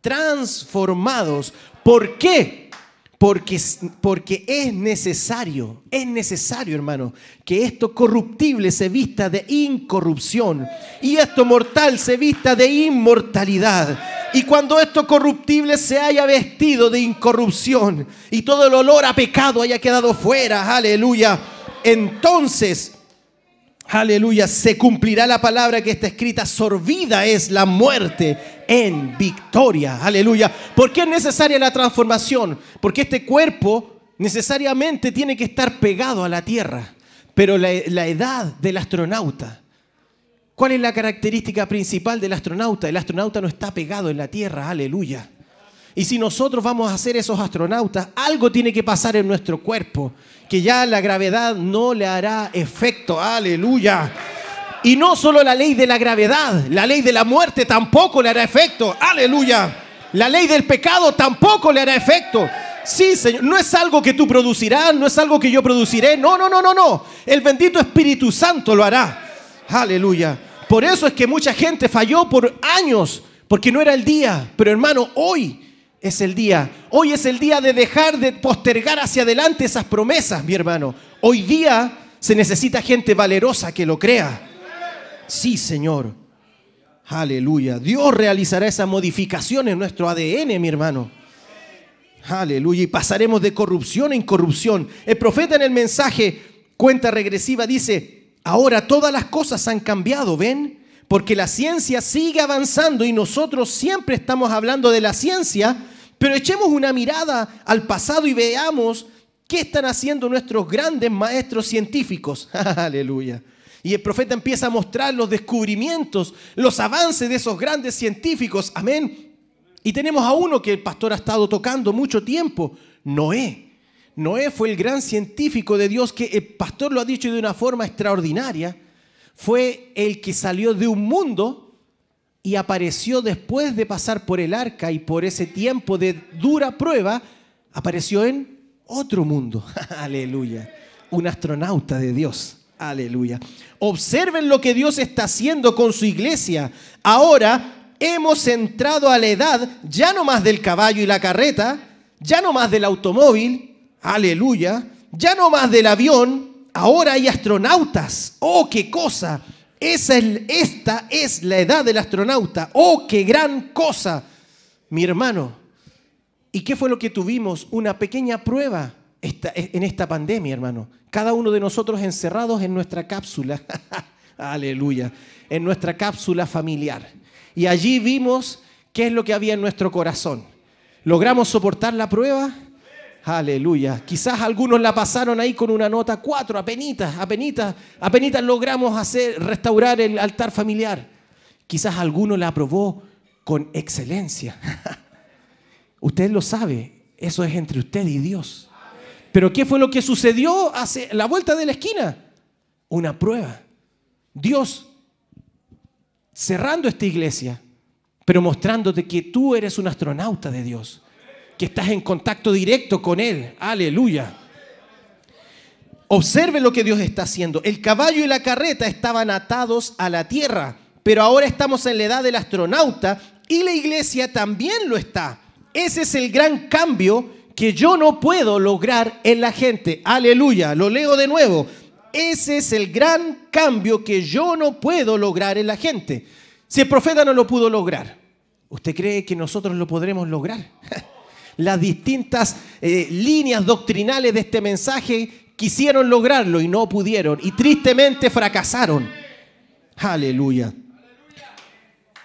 transformados. ¿Por qué? Porque, porque es necesario, es necesario, hermano, que esto corruptible se vista de incorrupción y esto mortal se vista de inmortalidad. Y cuando esto corruptible se haya vestido de incorrupción y todo el olor a pecado haya quedado fuera, aleluya, entonces Aleluya, se cumplirá la palabra que está escrita, sorbida es la muerte en victoria. Aleluya. ¿Por qué es necesaria la transformación? Porque este cuerpo necesariamente tiene que estar pegado a la tierra. Pero la, la edad del astronauta, ¿cuál es la característica principal del astronauta? El astronauta no está pegado en la tierra, aleluya. Y si nosotros vamos a ser esos astronautas, algo tiene que pasar en nuestro cuerpo, que ya la gravedad no le hará efecto. Aleluya. Y no solo la ley de la gravedad, la ley de la muerte tampoco le hará efecto. Aleluya. La ley del pecado tampoco le hará efecto. Sí, Señor, no es algo que tú producirás, no es algo que yo produciré. No, no, no, no, no. El bendito Espíritu Santo lo hará. Aleluya. Por eso es que mucha gente falló por años, porque no era el día. Pero hermano, hoy es el día. Hoy es el día de dejar de postergar hacia adelante esas promesas, mi hermano. Hoy día se necesita gente valerosa que lo crea. Sí, Señor. Aleluya. Dios realizará esa modificación en nuestro ADN, mi hermano. Aleluya. Y pasaremos de corrupción a incorrupción. El profeta en el mensaje cuenta regresiva dice, ahora todas las cosas han cambiado, ¿ven? Porque la ciencia sigue avanzando y nosotros siempre estamos hablando de la ciencia, pero echemos una mirada al pasado y veamos qué están haciendo nuestros grandes maestros científicos. [laughs] Aleluya. Y el profeta empieza a mostrar los descubrimientos, los avances de esos grandes científicos. Amén. Y tenemos a uno que el pastor ha estado tocando mucho tiempo, Noé. Noé fue el gran científico de Dios que el pastor lo ha dicho de una forma extraordinaria. Fue el que salió de un mundo y apareció después de pasar por el arca y por ese tiempo de dura prueba, apareció en otro mundo. [laughs] Aleluya. Un astronauta de Dios. Aleluya. Observen lo que Dios está haciendo con su iglesia. Ahora hemos entrado a la edad ya no más del caballo y la carreta, ya no más del automóvil, aleluya, ya no más del avión, ahora hay astronautas. Oh, qué cosa. Esa es, esta es la edad del astronauta. Oh, qué gran cosa. Mi hermano, ¿Y qué fue lo que tuvimos? Una pequeña prueba esta- en esta pandemia, hermano. Cada uno de nosotros encerrados en nuestra cápsula. [laughs] Aleluya. En nuestra cápsula familiar. Y allí vimos qué es lo que había en nuestro corazón. ¿Logramos soportar la prueba? Aleluya. Quizás algunos la pasaron ahí con una nota 4, apenitas, apenitas, apenitas logramos hacer, restaurar el altar familiar. Quizás alguno la aprobó con excelencia. [laughs] Usted lo sabe, eso es entre usted y Dios. Pero ¿qué fue lo que sucedió hace la vuelta de la esquina? Una prueba. Dios cerrando esta iglesia, pero mostrándote que tú eres un astronauta de Dios, que estás en contacto directo con Él. Aleluya. Observe lo que Dios está haciendo. El caballo y la carreta estaban atados a la tierra, pero ahora estamos en la edad del astronauta y la iglesia también lo está. Ese es el gran cambio que yo no puedo lograr en la gente. Aleluya, lo leo de nuevo. Ese es el gran cambio que yo no puedo lograr en la gente. Si el profeta no lo pudo lograr, ¿usted cree que nosotros lo podremos lograr? [laughs] Las distintas eh, líneas doctrinales de este mensaje quisieron lograrlo y no pudieron. Y tristemente fracasaron. Aleluya.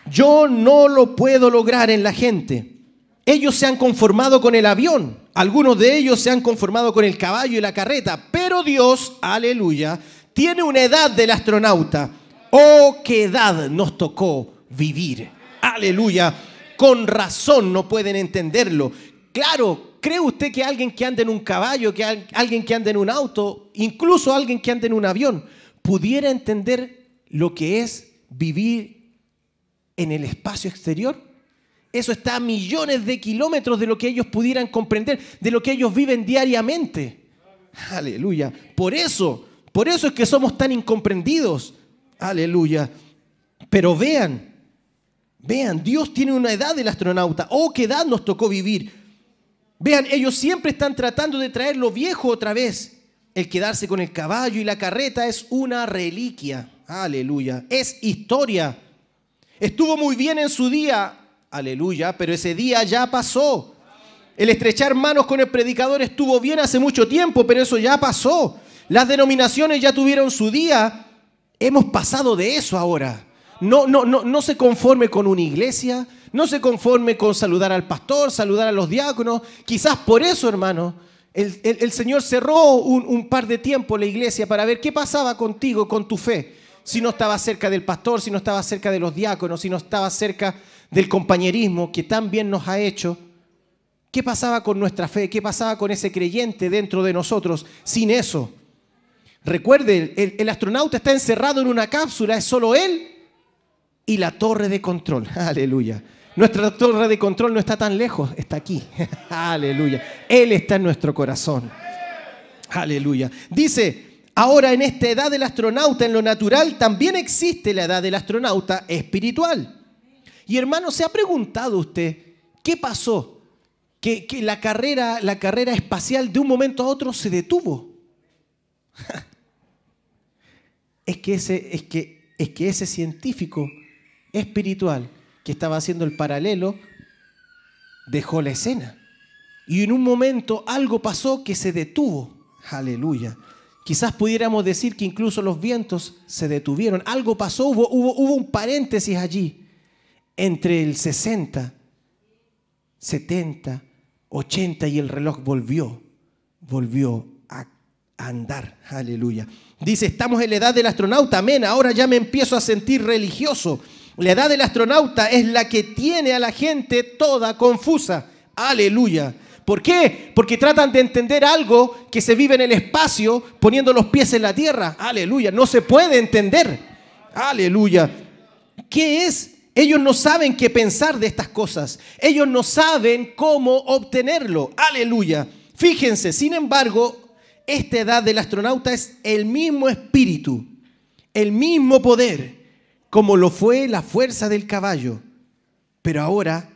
Yo no lo puedo lograr en la gente. Ellos se han conformado con el avión. Algunos de ellos se han conformado con el caballo y la carreta. Pero Dios, aleluya, tiene una edad del astronauta. Oh, qué edad nos tocó vivir. Aleluya. Con razón no pueden entenderlo. Claro, ¿cree usted que alguien que anda en un caballo, que al- alguien que anda en un auto, incluso alguien que anda en un avión, pudiera entender lo que es vivir en el espacio exterior? Eso está a millones de kilómetros de lo que ellos pudieran comprender, de lo que ellos viven diariamente. Aleluya. Por eso, por eso es que somos tan incomprendidos. Aleluya. Pero vean, vean, Dios tiene una edad del astronauta. Oh, qué edad nos tocó vivir. Vean, ellos siempre están tratando de traer lo viejo otra vez. El quedarse con el caballo y la carreta es una reliquia. Aleluya. Es historia. Estuvo muy bien en su día. Aleluya. Pero ese día ya pasó. El estrechar manos con el predicador estuvo bien hace mucho tiempo, pero eso ya pasó. Las denominaciones ya tuvieron su día. Hemos pasado de eso ahora. No, no, no, no se conforme con una iglesia, no se conforme con saludar al pastor, saludar a los diáconos. Quizás por eso, hermano, el, Señor cerró un, par de tiempo la iglesia para ver qué pasaba contigo, con tu fe. Si no estaba cerca del pastor, si no estaba cerca de los diáconos, si no estaba cerca del compañerismo que tan bien nos ha hecho. ¿Qué pasaba con nuestra fe? ¿Qué pasaba con ese creyente dentro de nosotros sin eso? Recuerde, el astronauta está encerrado en una cápsula, es solo él y la torre de control. [laughs] Aleluya. Nuestra torre de control no está tan lejos, está aquí. [laughs] Aleluya. Él está en nuestro corazón. Aleluya. Dice, ahora en esta edad del astronauta, en lo natural, también existe la edad del astronauta espiritual. Y hermano, ¿se ha preguntado usted qué pasó? Que, la, carrera, la carrera espacial de un momento a otro se detuvo. [laughs] es, que ese, es, que, es que ese científico espiritual que estaba haciendo el paralelo dejó la escena. Y en un momento algo pasó que se detuvo. Aleluya. Quizás pudiéramos decir que incluso los vientos se detuvieron. Algo pasó, hubo, hubo, hubo un paréntesis allí entre el 60, 70, 80 y el reloj volvió, volvió a andar. Aleluya. Dice, estamos en la edad del astronauta, amén. Ahora ya me empiezo a sentir religioso. La edad del astronauta es la que tiene a la gente toda confusa. Aleluya. ¿Por qué? Porque tratan de entender algo que se vive en el espacio poniendo los pies en la tierra. Aleluya. No se puede entender. Aleluya. ¿Qué es? Ellos no saben qué pensar de estas cosas. Ellos no saben cómo obtenerlo. Aleluya. Fíjense, sin embargo, esta edad del astronauta es el mismo espíritu, el mismo poder, como lo fue la fuerza del caballo, pero ahora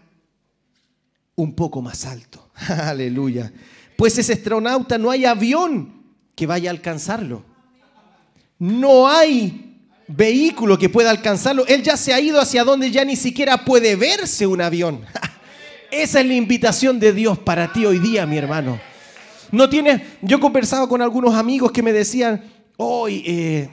un poco más alto. [laughs] Aleluya. Pues ese astronauta no hay avión que vaya a alcanzarlo. No hay vehículo que pueda alcanzarlo. Él ya se ha ido hacia donde ya ni siquiera puede verse un avión. [laughs] Esa es la invitación de Dios para ti hoy día, mi hermano. No tienes, yo conversaba con algunos amigos que me decían, hoy eh,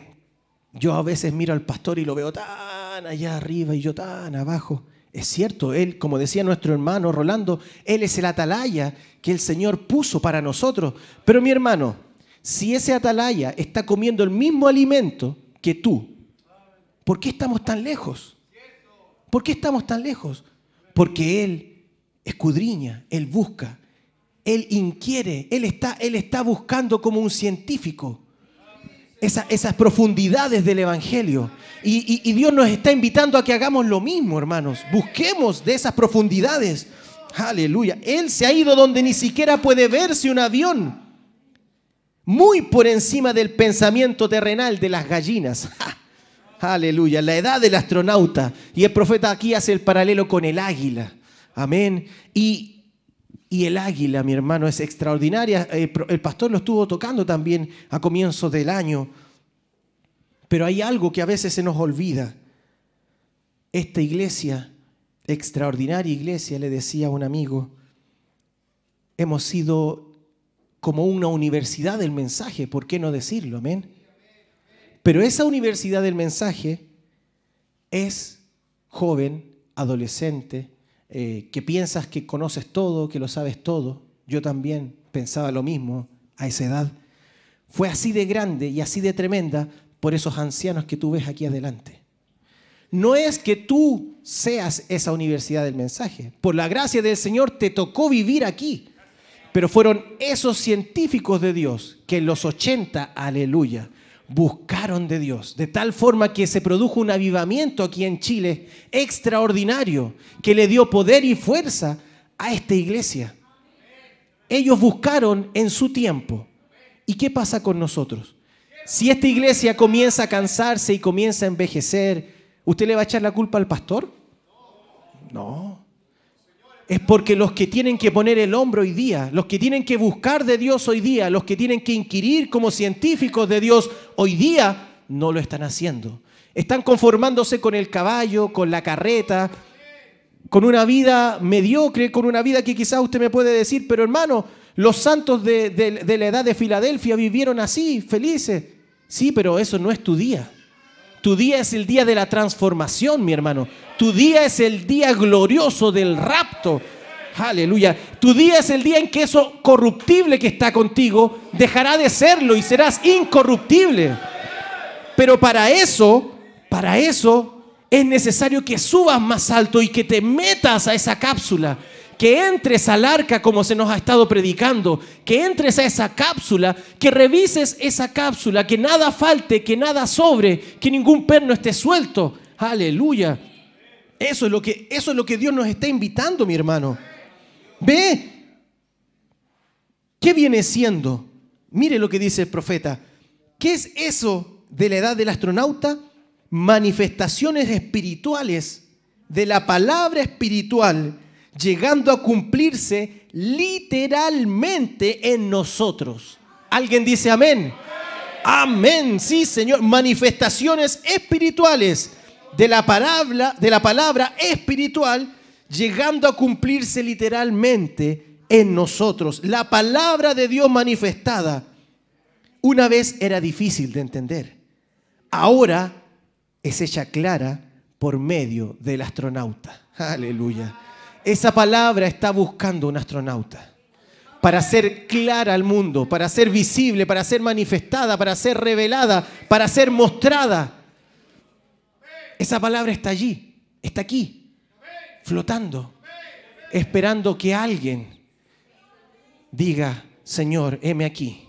yo a veces miro al pastor y lo veo tan allá arriba y yo tan abajo. Es cierto, él, como decía nuestro hermano Rolando, él es el atalaya que el Señor puso para nosotros. Pero mi hermano, si ese atalaya está comiendo el mismo alimento que tú, ¿por qué estamos tan lejos? ¿Por qué estamos tan lejos? Porque Él escudriña, Él busca, Él inquiere, Él está, él está buscando como un científico esa- esas profundidades del Evangelio. Y, Dios nos está invitando a que hagamos lo mismo, hermanos. Busquemos de esas profundidades. Aleluya. Él se ha ido donde ni siquiera puede verse un avión. Muy por encima del pensamiento terrenal de las gallinas. [laughs] Aleluya. La edad del astronauta. Y el profeta aquí hace el paralelo con el águila. Amén. Y y el águila, mi hermano, es extraordinaria. Eh, El pastor lo estuvo tocando también a comienzos del año. Pero hay algo que a veces se nos olvida. Esta iglesia, extraordinaria iglesia, le decía a un amigo, hemos sido como una universidad del mensaje, ¿por qué no decirlo? Amén. Pero esa universidad del mensaje es joven, adolescente, eh, que piensas que conoces todo, que lo sabes todo. Yo también pensaba lo mismo a esa edad. Fue así de grande y así de tremenda por esos ancianos que tú ves aquí adelante. No es que tú seas esa universidad del mensaje. Por la gracia del Señor te tocó vivir aquí. Pero fueron esos científicos de Dios que en los 80, aleluya, buscaron de Dios, de tal forma que se produjo un avivamiento aquí en Chile extraordinario, que le dio poder y fuerza a esta iglesia. Ellos buscaron en su tiempo. ¿Y qué pasa con nosotros? Si esta iglesia comienza a cansarse y comienza a envejecer, ¿usted le va a echar la culpa al pastor? No. Es porque los que tienen que poner el hombro hoy día, los que tienen que buscar de Dios hoy día, los que tienen que inquirir como científicos de Dios hoy día, no lo están haciendo. Están conformándose con el caballo, con la carreta, con una vida mediocre, con una vida que quizás usted me puede decir, pero hermano, los santos de, de- de la edad de Filadelfia vivieron así, felices. Sí, pero eso no es tu día. Tu día es el día de la transformación, mi hermano. Tu día es el día glorioso del rapto. Aleluya. Tu día es el día en que eso corruptible que está contigo dejará de serlo y serás incorruptible. Pero para eso, para eso es necesario que subas más alto y que te metas a esa cápsula, que entres al arca como se nos ha estado predicando, que entres a esa cápsula, que revises esa cápsula, que nada falte, que nada sobre, que ningún perno esté suelto. Aleluya. Eso es lo que, eso es lo que Dios nos está invitando, mi hermano. Ve, ¿qué viene siendo? Mire lo que dice el profeta. ¿Qué es eso de la edad del astronauta? Manifestaciones espirituales de la palabra espiritual llegando a cumplirse literalmente en nosotros. ¿Alguien dice amén? Amén, sí, Señor. Manifestaciones espirituales de la palabra, de la palabra espiritual llegando a cumplirse literalmente en nosotros. La palabra de Dios manifestada una vez era difícil de entender. Ahora es hecha clara por medio del astronauta. Aleluya. Esa palabra está buscando un astronauta para ser clara al mundo, para ser visible, para ser manifestada, para ser revelada, para ser mostrada. Esa palabra está allí, está aquí, flotando, esperando que alguien diga, Señor, heme aquí.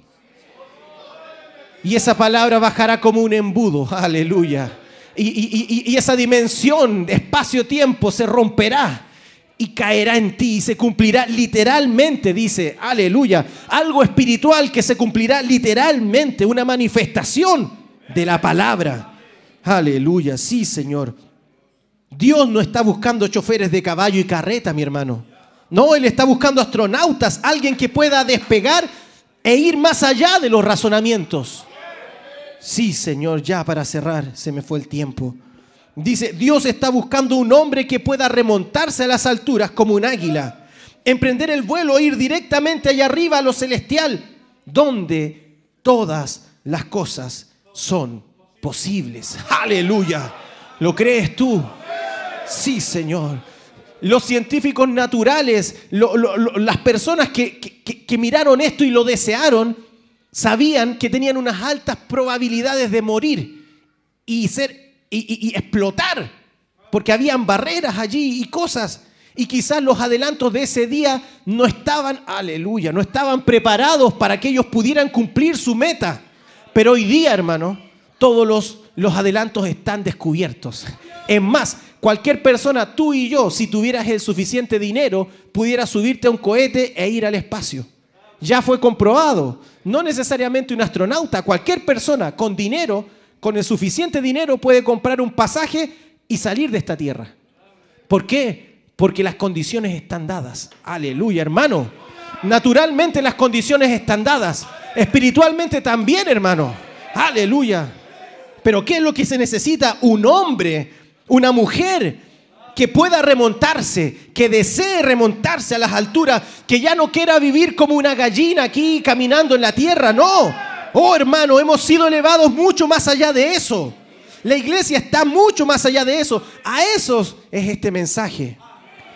Y esa palabra bajará como un embudo, aleluya. Y, y- y- y esa dimensión espacio-tiempo se romperá y caerá en ti y se cumplirá literalmente, dice, aleluya. Algo espiritual que se cumplirá literalmente, una manifestación de la palabra. Aleluya, sí, Señor. Dios no está buscando choferes de caballo y carreta, mi hermano. No, Él está buscando astronautas, alguien que pueda despegar e ir más allá de los razonamientos. Sí, Señor, ya para cerrar, se me fue el tiempo. Dice, Dios está buscando un hombre que pueda remontarse a las alturas como un águila. emprender el vuelo, ir directamente allá arriba a lo celestial, donde todas las cosas son posibles. Aleluya. ¿Lo crees tú? Sí, Señor. Los científicos naturales, las personas que- que miraron esto y lo desearon, sabían que tenían unas altas probabilidades de morir y, ser, y, explotar, porque habían barreras allí y cosas. Y quizás los adelantos de ese día no estaban, aleluya, no estaban preparados para que ellos pudieran cumplir su meta. Pero hoy día, hermano, todos los, los adelantos están descubiertos. Es más, cualquier persona, tú y yo, si tuvieras el suficiente dinero, pudiera subirte a un cohete e ir al espacio. Ya fue comprobado. No necesariamente un astronauta, cualquier persona con dinero, con el suficiente dinero, puede comprar un pasaje y salir de esta tierra. ¿Por qué? Porque las condiciones están dadas. Aleluya, hermano. Naturalmente las condiciones están dadas. Espiritualmente también, hermano. Aleluya. Pero ¿qué es lo que se necesita? Un hombre, una mujer que pueda remontarse, que desee remontarse a las alturas, que ya no quiera vivir como una gallina aquí caminando en la tierra, no. Oh hermano, hemos sido elevados mucho más allá de eso. La iglesia está mucho más allá de eso. A esos es este mensaje.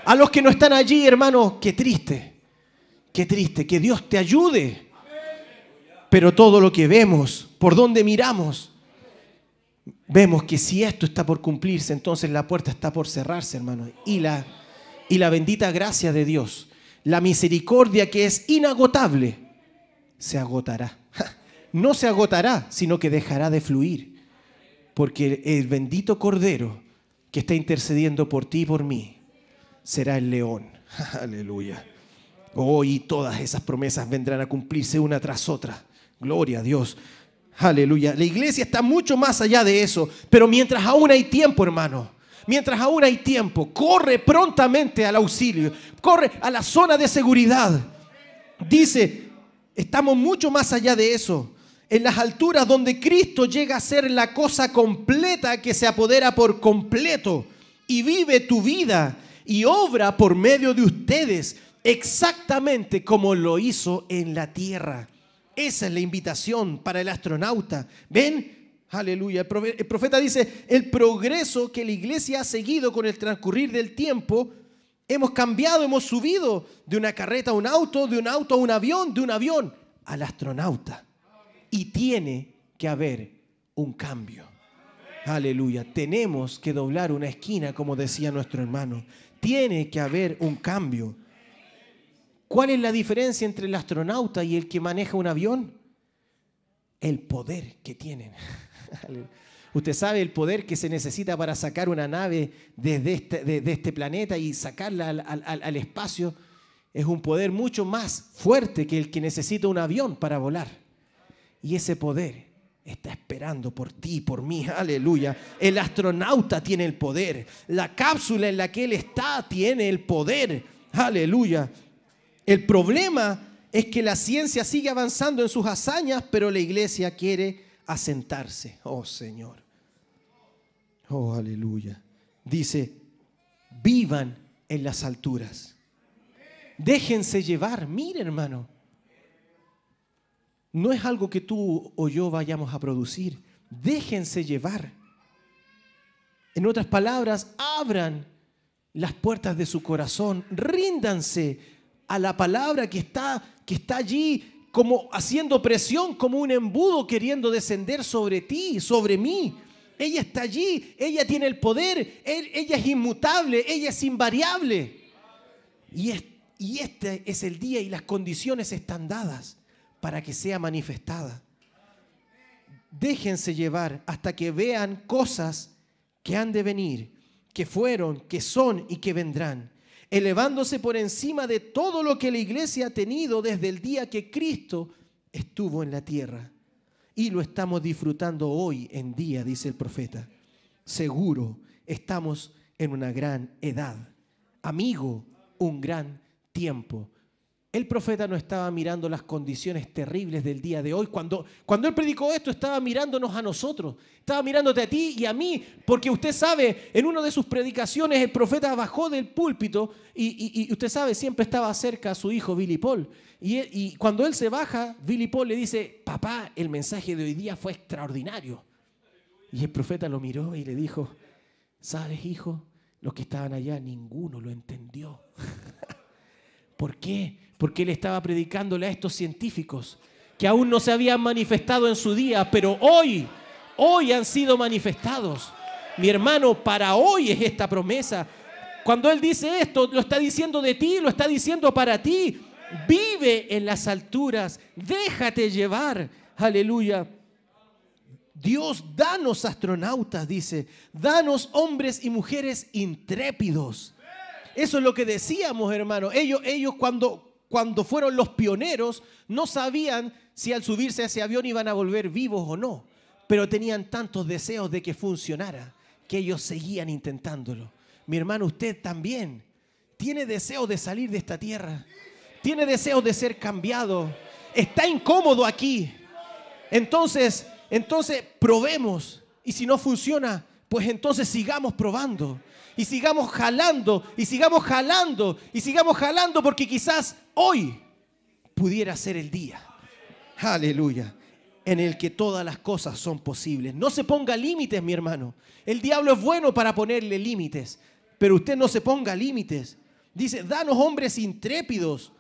A los que no están allí, hermano, qué triste. Qué triste. Que Dios te ayude. Pero todo lo que vemos, por donde miramos, vemos que si esto está por cumplirse, entonces la puerta está por cerrarse, hermano. Y la, y la bendita gracia de Dios, la misericordia que es inagotable, se agotará. No se agotará, sino que dejará de fluir. Porque el bendito Cordero que está intercediendo por ti y por mí será el león. [laughs] Aleluya. Hoy todas esas promesas vendrán a cumplirse una tras otra. Gloria a Dios. Aleluya. La iglesia está mucho más allá de eso. Pero mientras aún hay tiempo, hermano. Mientras aún hay tiempo, corre prontamente al auxilio. Corre a la zona de seguridad. Dice, estamos mucho más allá de eso. En las alturas donde Cristo llega a ser la cosa completa que se apodera por completo y vive tu vida y obra por medio de ustedes exactamente como lo hizo en la tierra. Esa es la invitación para el astronauta. ¿Ven? Aleluya. El profe- el profeta dice, el progreso que la iglesia ha seguido con el transcurrir del tiempo, hemos cambiado, hemos subido de una carreta a un auto, de un auto a un avión, de un avión al astronauta. Y tiene que haber un cambio. Aleluya. Tenemos que doblar una esquina, como decía nuestro hermano. Tiene que haber un cambio. ¿Cuál es la diferencia entre el astronauta y el que maneja un avión? El poder que tienen. [laughs] Usted sabe el poder que se necesita para sacar una nave desde este, este planeta y sacarla al espacio. Es un poder mucho más fuerte que el que necesita un avión para volar. Y ese poder está esperando por ti, por mí. Aleluya. El astronauta tiene el poder. La cápsula en la que él está tiene el poder. Aleluya. El problema es que la ciencia sigue avanzando en sus hazañas, pero la iglesia quiere asentarse. Oh Señor. Oh, aleluya. Dice, vivan en las alturas. Déjense llevar. Mire, hermano. No es algo que tú o yo vayamos a producir. Déjense llevar. En otras palabras, abran las puertas de su corazón. Ríndanse a la palabra que está, que está allí como haciendo presión, como un embudo queriendo descender sobre ti, sobre mí. Ella está allí, ella tiene el poder, ella es inmutable, ella es invariable. Y este es el día y las condiciones están dadas para que sea manifestada. Déjense llevar hasta que vean cosas que han de venir, que fueron, que son y que vendrán, elevándose por encima de todo lo que la iglesia ha tenido desde el día que Cristo estuvo en la tierra. Y lo estamos disfrutando hoy en día, dice el profeta. Seguro, estamos en una gran edad. Amigo, un gran tiempo El profeta no estaba mirando las condiciones terribles del día de hoy. Cuando, cuando él predicó esto, estaba mirándonos a nosotros. Estaba mirándote a ti y a mí. Porque usted sabe, en una de sus predicaciones, el profeta bajó del púlpito y, y- usted sabe, siempre estaba cerca a su hijo Billy Paul. Y, y cuando él se baja, Billy Paul le dice, papá, el mensaje de hoy día fue extraordinario. Y el profeta lo miró y le dijo, ¿sabes, hijo? Los que estaban allá, ninguno lo entendió. [laughs] ¿Por qué? Porque él estaba predicándole a estos científicos que aún no se habían manifestado en su día, pero hoy, hoy han sido manifestados. Mi hermano, para hoy es esta promesa. Cuando él dice esto, lo está diciendo de ti, lo está diciendo para ti. Vive en las alturas, déjate llevar. Aleluya. Dios, danos astronautas, dice. Danos hombres y mujeres intrépidos. Eso es lo que decíamos, hermano. Ellos, ellos cuando, cuando fueron los pioneros no sabían si al subirse a ese avión iban a volver vivos o no. Pero tenían tantos deseos de que funcionara que ellos seguían intentándolo. Mi hermano, usted también tiene deseos de salir de esta tierra. Tiene deseos de ser cambiado. Está incómodo aquí. Entonces, entonces probemos. Y si no funciona, pues entonces sigamos probando. Y sigamos jalando, y sigamos jalando, y sigamos jalando, porque quizás hoy pudiera ser el día. Aleluya. En el que todas las cosas son posibles. No se ponga límites, mi hermano. El diablo es bueno para ponerle límites, pero usted no se ponga límites. Dice, danos hombres intrépidos.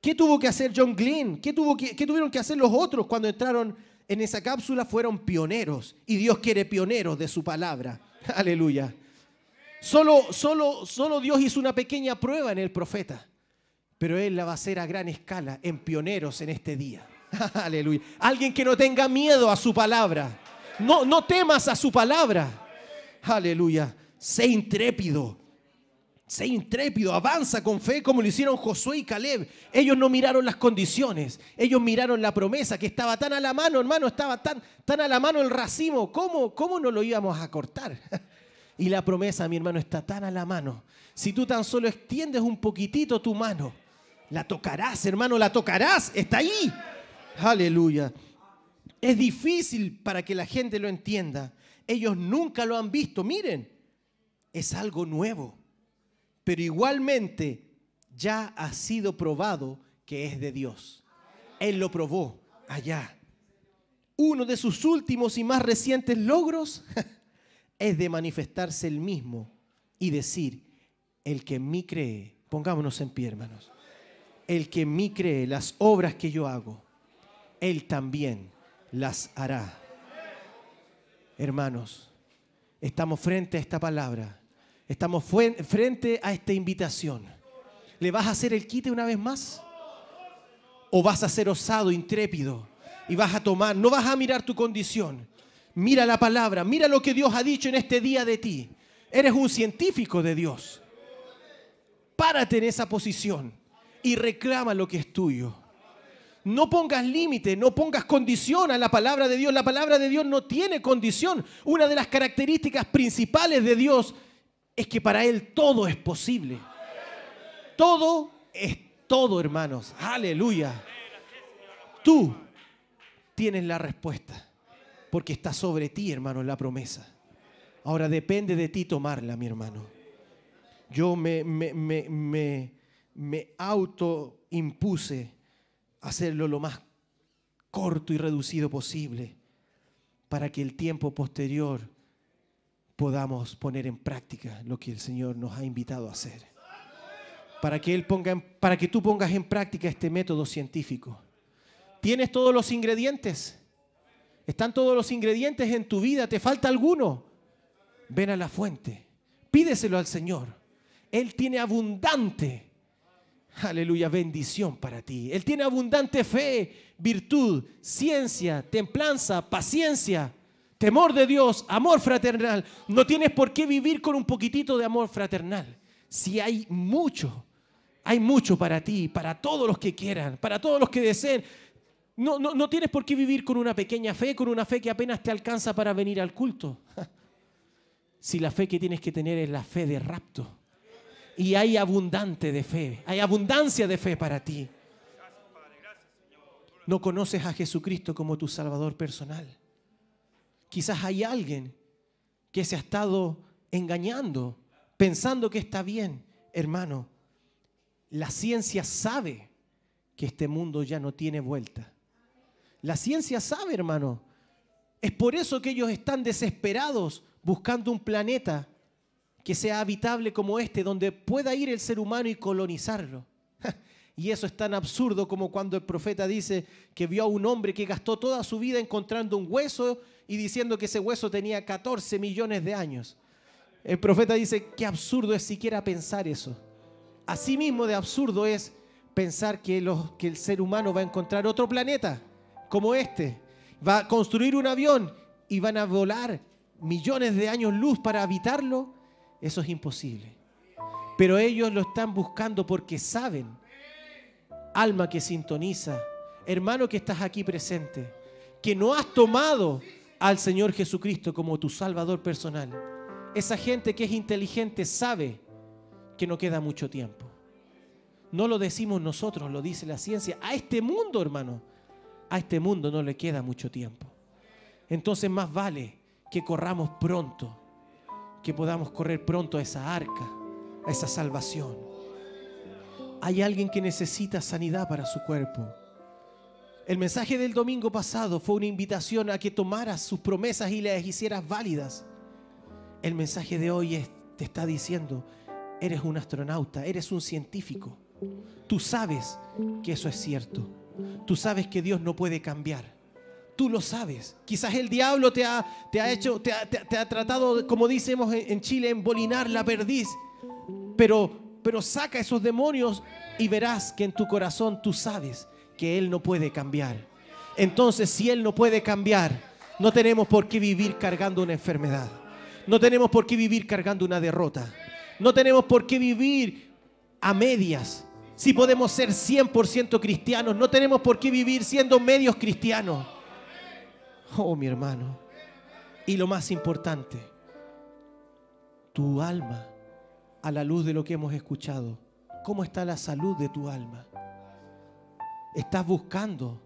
¿Qué tuvo que hacer John Glenn? ¿Qué, qué tuvieron que hacer los otros cuando entraron en esa cápsula? Fueron pioneros. Y Dios quiere pioneros de su palabra. Aleluya. Solo, solo, solo Dios hizo una pequeña prueba en el profeta. Pero Él la va a hacer a gran escala en pioneros en este día. [laughs] Aleluya. Alguien que no tenga miedo a su palabra. No, no temas a su palabra. Aleluya. Sé intrépido. Sé intrépido, avanza con fe como lo hicieron Josué y Caleb. Ellos no miraron las condiciones, ellos miraron la promesa que estaba tan a la mano, hermano, estaba tan, tan a la mano el racimo. ¿Cómo, ¿Cómo no lo íbamos a cortar? [laughs] Y la promesa, mi hermano, está tan a la mano. Si tú tan solo extiendes un poquitito tu mano, la tocarás, hermano, la tocarás, está ahí. Aleluya. Es difícil para que la gente lo entienda. Ellos nunca lo han visto. Miren, es algo nuevo pero igualmente ya ha sido probado que es de Dios. Él lo probó allá. Uno de sus últimos y más recientes logros [laughs] es de manifestarse el mismo y decir, el que en mí cree, pongámonos en pie hermanos, el que en mí cree las obras que yo hago, él también las hará. Hermanos, estamos frente a esta palabra. Estamos frente a esta invitación. ¿Le vas a hacer el quite una vez más? ¿O vas a ser osado, intrépido? Y vas a tomar, no vas a mirar tu condición. Mira la palabra, mira lo que Dios ha dicho en este día de ti. Eres un científico de Dios. Párate en esa posición y reclama lo que es tuyo. No pongas límite, no pongas condición a la palabra de Dios. La palabra de Dios no tiene condición. Una de las características principales de Dios es que para Él todo es posible. Todo es todo, hermanos. Aleluya. Tú tienes la respuesta, porque está sobre ti, hermano, la promesa. Ahora depende de ti tomarla, mi hermano. Yo me, me, me, me, me autoimpuse hacerlo lo más corto y reducido posible para que el tiempo posterior podamos poner en práctica lo que el Señor nos ha invitado a hacer. Para que, él ponga para que tú pongas en práctica este método científico. ¿Tienes todos los ingredientes? ¿Están todos los ingredientes en tu vida? ¿Te falta alguno? Ven a la fuente. Pídeselo al Señor. Él tiene abundante, aleluya, bendición para ti. Él tiene abundante fe, virtud, ciencia, templanza, paciencia, temor de Dios, amor fraternal. No tienes por qué vivir con un poquitito de amor fraternal. Si hay mucho, hay mucho para ti, para todos los que quieran, para todos los que deseen. No, no, no tienes por qué vivir con una pequeña fe, con una fe que apenas te alcanza para venir al culto. Si la fe que tienes que tener es la fe de rapto, Y hay abundante de fe, hay abundancia de fe para ti. No conoces a Jesucristo como tu Salvador personal. Quizás hay alguien que se ha estado engañando, pensando que está bien. Hermano, la ciencia sabe que este mundo ya no tiene vuelta. La ciencia sabe, hermano. Es por eso que ellos están desesperados buscando un planeta que sea habitable como este, donde pueda ir el ser humano y colonizarlo. Y eso es tan absurdo como cuando el profeta dice que vio a un hombre que gastó toda su vida encontrando un hueso y diciendo que ese hueso tenía 14 millones de años. El profeta dice, qué absurdo es siquiera pensar eso. Asimismo de absurdo es pensar que, el ser humano va a encontrar otro planeta como este. Va a construir un avión y van a volar millones de años luz para habitarlo. Eso es imposible. Pero ellos lo están buscando porque saben alma que sintoniza, hermano que estás aquí presente, que no has tomado al Señor Jesucristo como tu Salvador personal. Esa gente que es inteligente sabe que no queda mucho tiempo. No lo decimos nosotros, lo dice la ciencia. A este mundo, hermano, a este mundo no le queda mucho tiempo. Entonces más vale que corramos pronto, que podamos correr pronto a esa arca, a esa salvación hay alguien que necesita sanidad para su cuerpo. El mensaje del domingo pasado fue una invitación a que tomaras sus promesas y las hicieras válidas. El mensaje de hoy te está diciendo, eres un astronauta, eres un científico. Tú sabes que eso es cierto. Tú sabes que Dios no puede cambiar. Tú lo sabes. Quizás el diablo te ha, te ha hecho, te ha, tratado, como decimos en Chile, embolinar la perdiz. Pero pero saca esos demonios y verás que en tu corazón tú sabes que Él no puede cambiar. Entonces, si Él no puede cambiar, no tenemos por qué vivir cargando una enfermedad. No tenemos por qué vivir cargando una derrota. No tenemos por qué vivir a medias. Si podemos ser 100% cristianos, no tenemos por qué vivir siendo medios cristianos. Oh, mi hermano. Y lo más importante, tu alma a la luz de lo que hemos escuchado, ¿cómo está la salud de tu alma? ¿Estás buscando,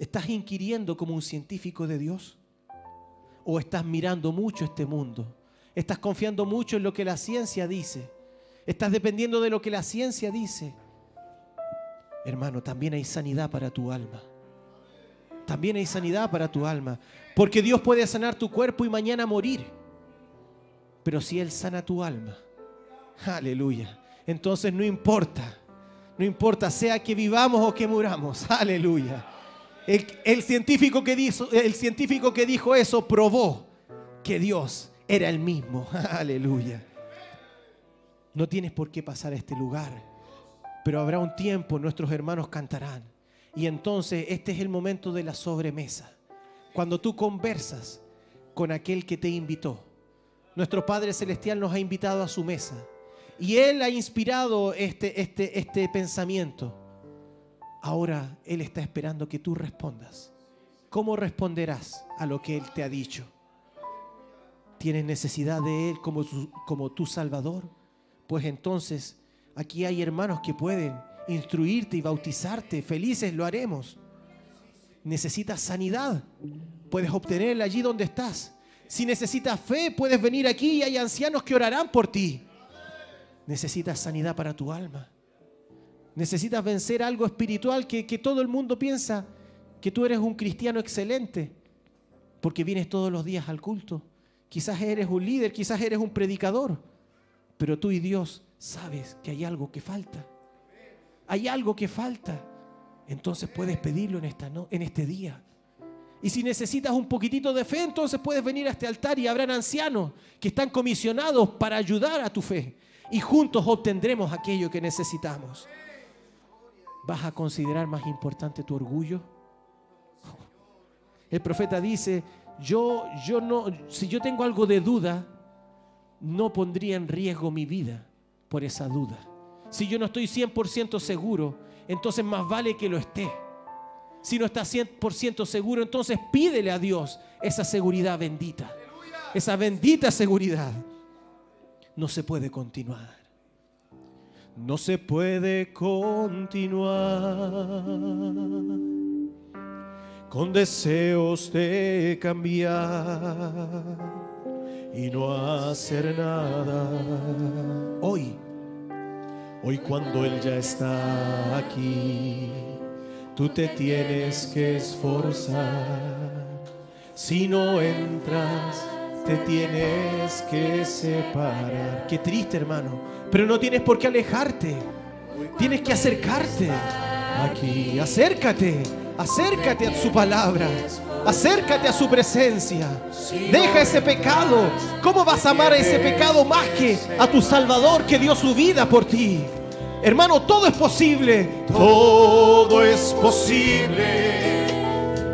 estás inquiriendo como un científico de Dios? ¿O estás mirando mucho este mundo? ¿Estás confiando mucho en lo que la ciencia dice? ¿Estás dependiendo de lo que la ciencia dice? Hermano, también hay sanidad para tu alma. También hay sanidad para tu alma. Porque Dios puede sanar tu cuerpo y mañana morir. Pero si Él sana tu alma, Aleluya. Entonces no importa, no importa, sea que vivamos o que muramos. Aleluya. El, científico que dijo, científico que dijo eso probó que Dios era el mismo. [laughs] Aleluya. No tienes por qué pasar a este lugar, pero habrá un tiempo, nuestros hermanos cantarán. Y entonces este es el momento de la sobremesa. Cuando tú conversas con aquel que te invitó. Nuestro Padre Celestial nos ha invitado a su mesa. Y Él ha inspirado este, este, este pensamiento. Ahora Él está esperando que tú respondas. ¿Cómo responderás a lo que Él te ha dicho? ¿Tienes necesidad de Él como tu, como tu Salvador? Pues entonces aquí hay hermanos que pueden instruirte y bautizarte. Felices lo haremos. Necesitas sanidad. Puedes obtenerla allí donde estás. Si necesitas fe, puedes venir aquí y hay ancianos que orarán por ti. Necesitas sanidad para tu alma. Necesitas vencer algo espiritual que, todo el mundo piensa que tú eres un cristiano excelente porque vienes todos los días al culto. Quizás eres un líder, quizás eres un predicador, pero tú y Dios sabes que hay algo que falta. Hay algo que falta. Entonces puedes pedirlo en, esta, en este día. Y si necesitas un poquitito de fe, entonces puedes venir a este altar y habrán ancianos que están comisionados para ayudar a tu fe y juntos obtendremos aquello que necesitamos. ¿Vas a considerar más importante tu orgullo? El profeta dice, yo, yo no, si yo tengo algo de duda, no pondría en riesgo mi vida por esa duda. Si yo no estoy 100% seguro, entonces más vale que lo esté. Si no estás 100% seguro, entonces pídele a Dios esa seguridad bendita. Esa bendita seguridad no se puede continuar. no se puede continuar con deseos de cambiar y no hacer nada. Hoy, hoy cuando Él ya está aquí, tú te tienes que esforzar. Si no entras, te tienes que separar. Qué triste, hermano. Pero no tienes por qué alejarte. Tienes que acercarte aquí. Acércate. Acércate a su palabra. Acércate a su presencia. Deja ese pecado. ¿Cómo vas a amar a ese pecado más que a tu Salvador que dio su vida por ti? Hermano, todo es posible. Todo es posible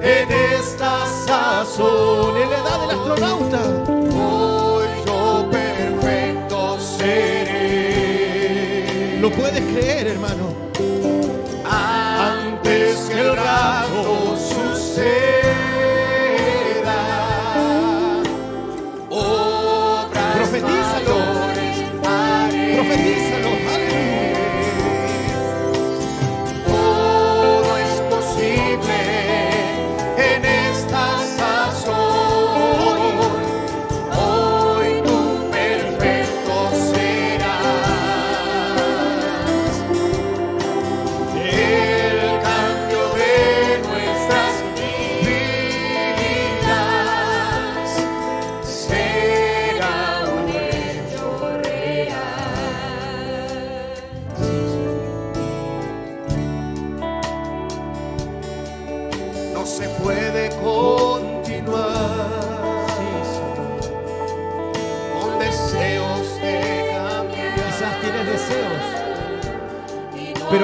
en esta sazón. En la edad del astronauta. Hoy yo perfecto seré. ¿Lo puedes creer, hermano? Antes que el rato suceda.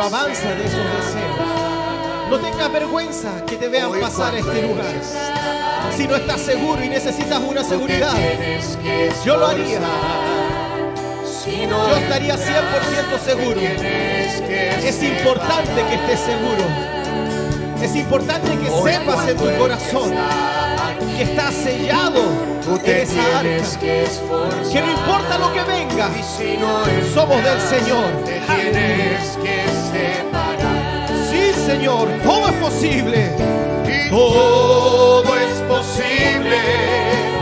Pero avanza de esos deseos. No tengas vergüenza que te vean pasar a este lugar. Si no estás seguro y necesitas una seguridad, yo lo haría. Yo estaría 100% seguro. Es importante que estés seguro. Es importante que sepas en tu corazón que estás sellado en esa arca. Que no importa lo que venga, somos del Señor. Tienes que separar. Sí, Señor, todo es posible. Todo es posible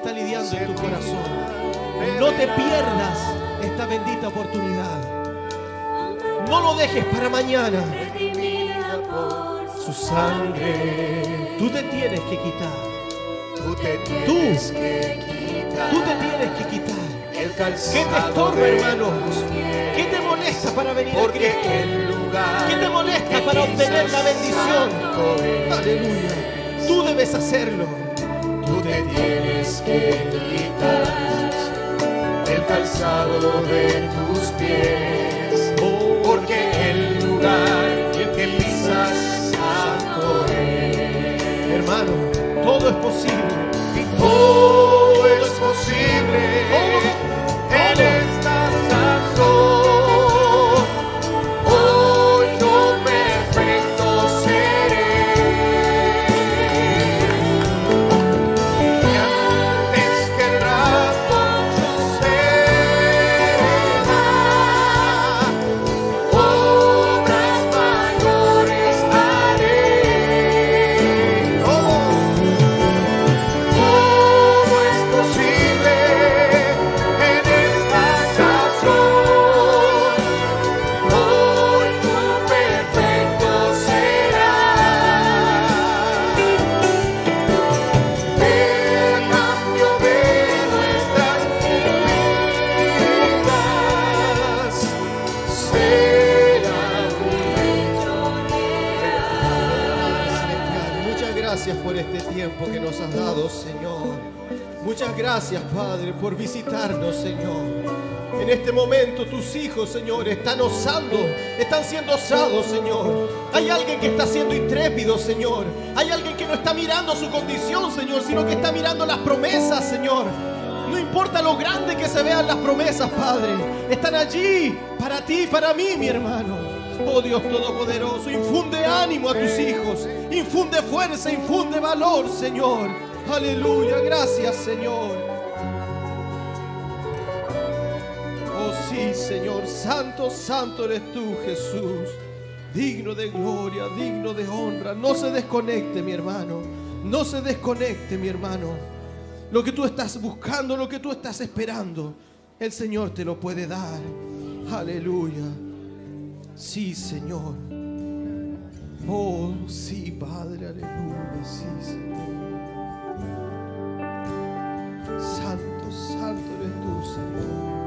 está lidiando en tu corazón, no te pierdas esta bendita oportunidad. No lo dejes para mañana. Su sangre, tú te tienes que quitar. Tú te Tú, tienes que quitar. tú te tienes que quitar. ¿Qué te estorba, de hermano? tus pies. ¿Qué te molesta para venir a Cristo? ¿Qué te molesta para obtener la bendición? Aleluya. Tú debes hacerlo. Te tienes que quitar el calzado de tus pies. Porque el lugar que pisas santo es. Hermano, todo es posible. Y todo es posible gracias, Padre, por visitarnos, Señor. En este momento tus hijos, Señor, están osando, están siendo osados, Señor. Hay alguien que está siendo intrépido, Señor. Hay alguien que no está mirando su condición, Señor, sino que está mirando las promesas, Señor. No importa lo grande que se vean las promesas, Padre. Están allí para ti y para mí, mi hermano. Oh Dios Todopoderoso, infunde ánimo a tus hijos. Infunde fuerza, infunde valor, Señor. Aleluya, gracias, Señor. Santo, santo eres tú, Jesús. Digno de gloria, digno de honra. No se desconecte, mi hermano. No se desconecte, mi hermano. Lo que tú estás buscando, lo que tú estás esperando, el Señor te lo puede dar. Aleluya. Sí, Señor. Oh, sí, Padre, aleluya. Sí, Señor. Santo, santo eres tú, Señor.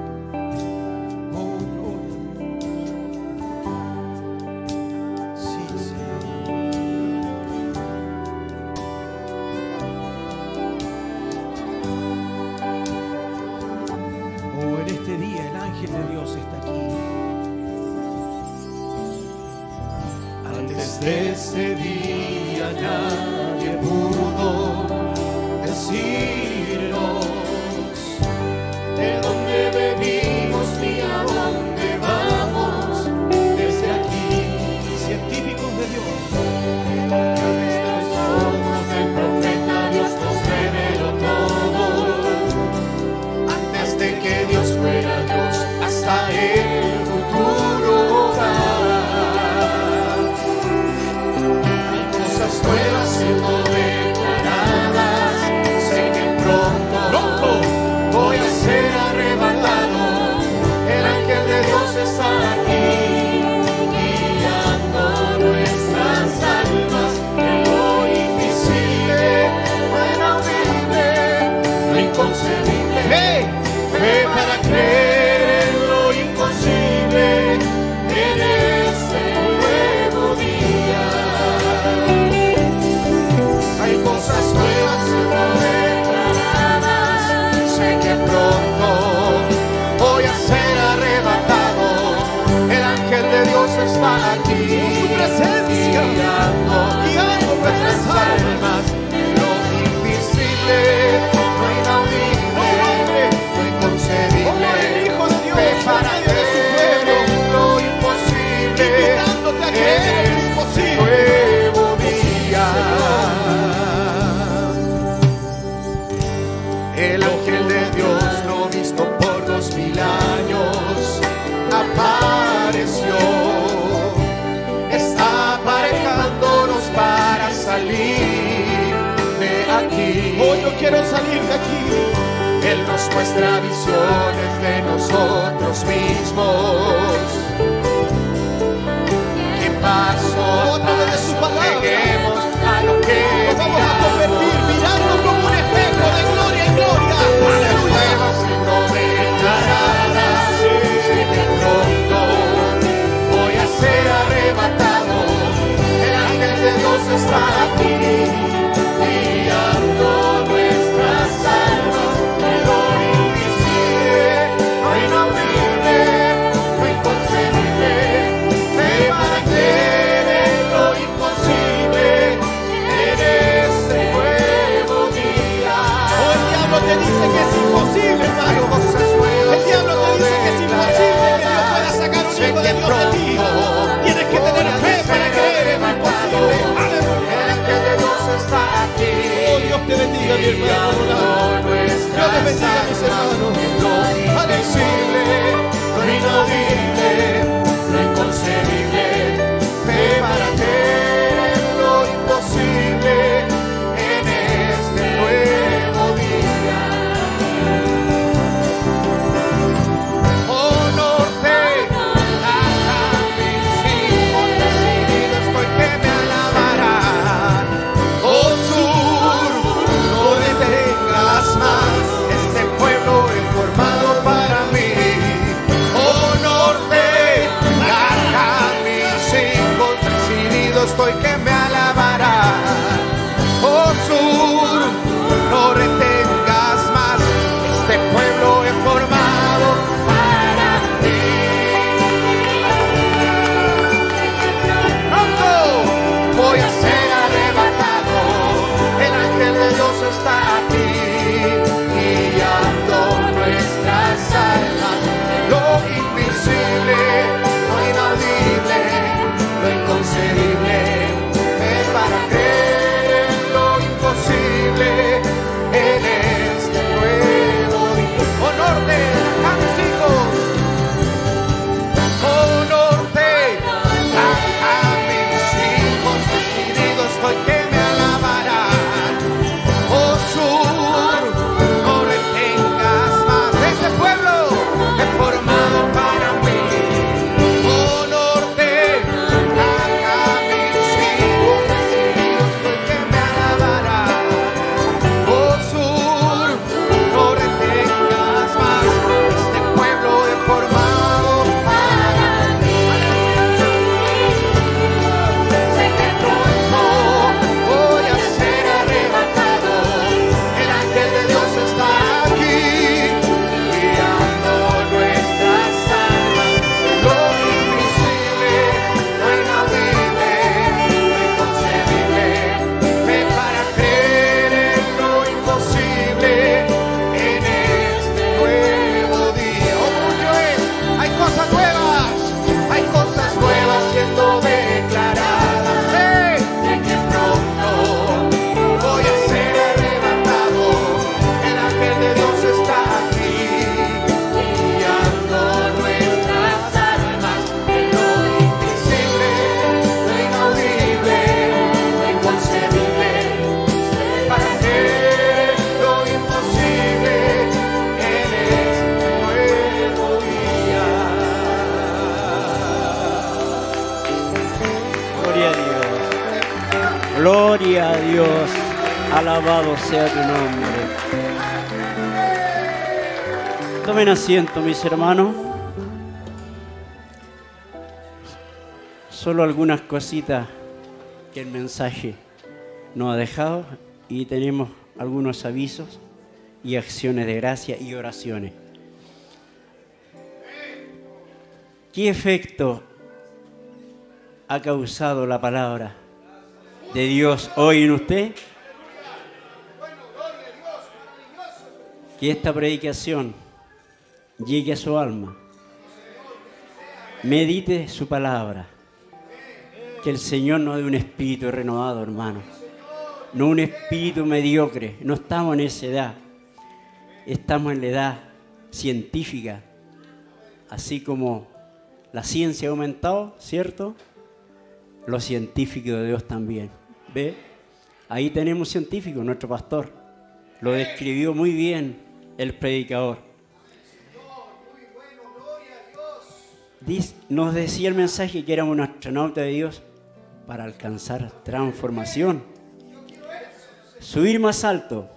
Sea tu nombre. Tomen asiento, mis hermanos. Solo algunas cositas que el mensaje nos ha dejado y tenemos algunos avisos y acciones de gracia y oraciones. ¿Qué efecto ha causado la palabra de Dios hoy en usted? Que esta predicación llegue a su alma. Medite su palabra. Que el Señor nos dé un espíritu renovado, hermano. No un espíritu mediocre. No estamos en esa edad. Estamos en la edad científica. Así como la ciencia ha aumentado, ¿cierto? Los científicos de Dios también. ¿Ve? Ahí tenemos un científico, nuestro pastor. Lo describió muy bien el predicador. Nos decía el mensaje que éramos un astronauta de Dios para alcanzar transformación. Subir más alto.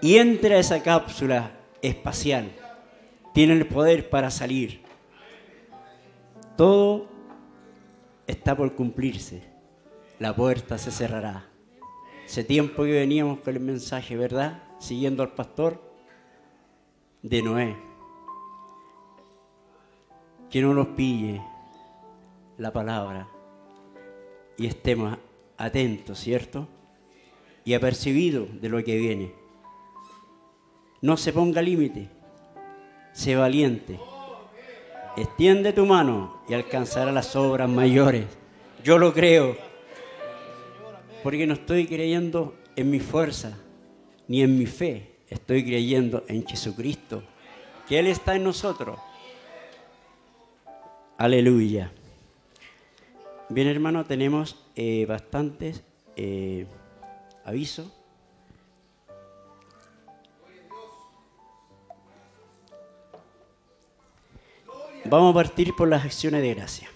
Y entra esa cápsula espacial. Tiene el poder para salir. Todo está por cumplirse. La puerta se cerrará. Hace tiempo que veníamos con el mensaje, ¿verdad? Siguiendo al pastor de Noé. Que no nos pille la palabra y estemos atentos, ¿cierto? Y apercibidos de lo que viene. No se ponga límite, sé valiente. Extiende tu mano y alcanzará las obras mayores. Yo lo creo. Porque no estoy creyendo en mi fuerza ni en mi fe. Estoy creyendo en Jesucristo. Que Él está en nosotros. Aleluya. Bien, hermano, tenemos eh, bastantes eh, avisos. Vamos a partir por las acciones de gracia.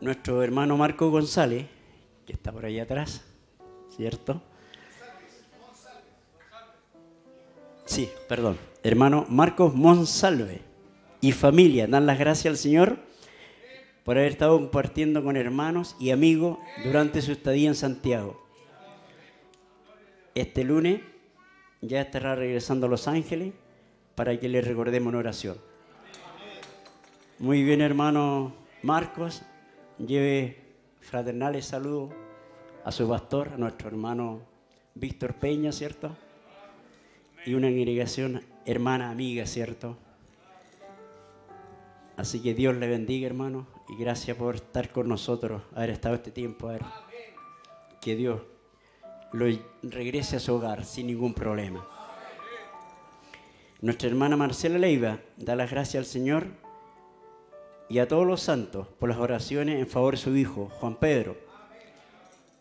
Nuestro hermano Marco González, que está por ahí atrás, ¿cierto? Sí, perdón. Hermano Marcos Monsalve y familia dan las gracias al Señor por haber estado compartiendo con hermanos y amigos durante su estadía en Santiago. Este lunes ya estará regresando a Los Ángeles para que le recordemos en oración. Muy bien, hermano Marcos, lleve fraternales saludos a su pastor, a nuestro hermano Víctor Peña, ¿cierto? Y una congregación hermana, amiga, ¿cierto? Así que Dios le bendiga, hermano, y gracias por estar con nosotros, haber estado este tiempo, a ver, que Dios lo regrese a su hogar sin ningún problema. Nuestra hermana Marcela Leiva da las gracias al Señor y a todos los santos por las oraciones en favor de su hijo, Juan Pedro,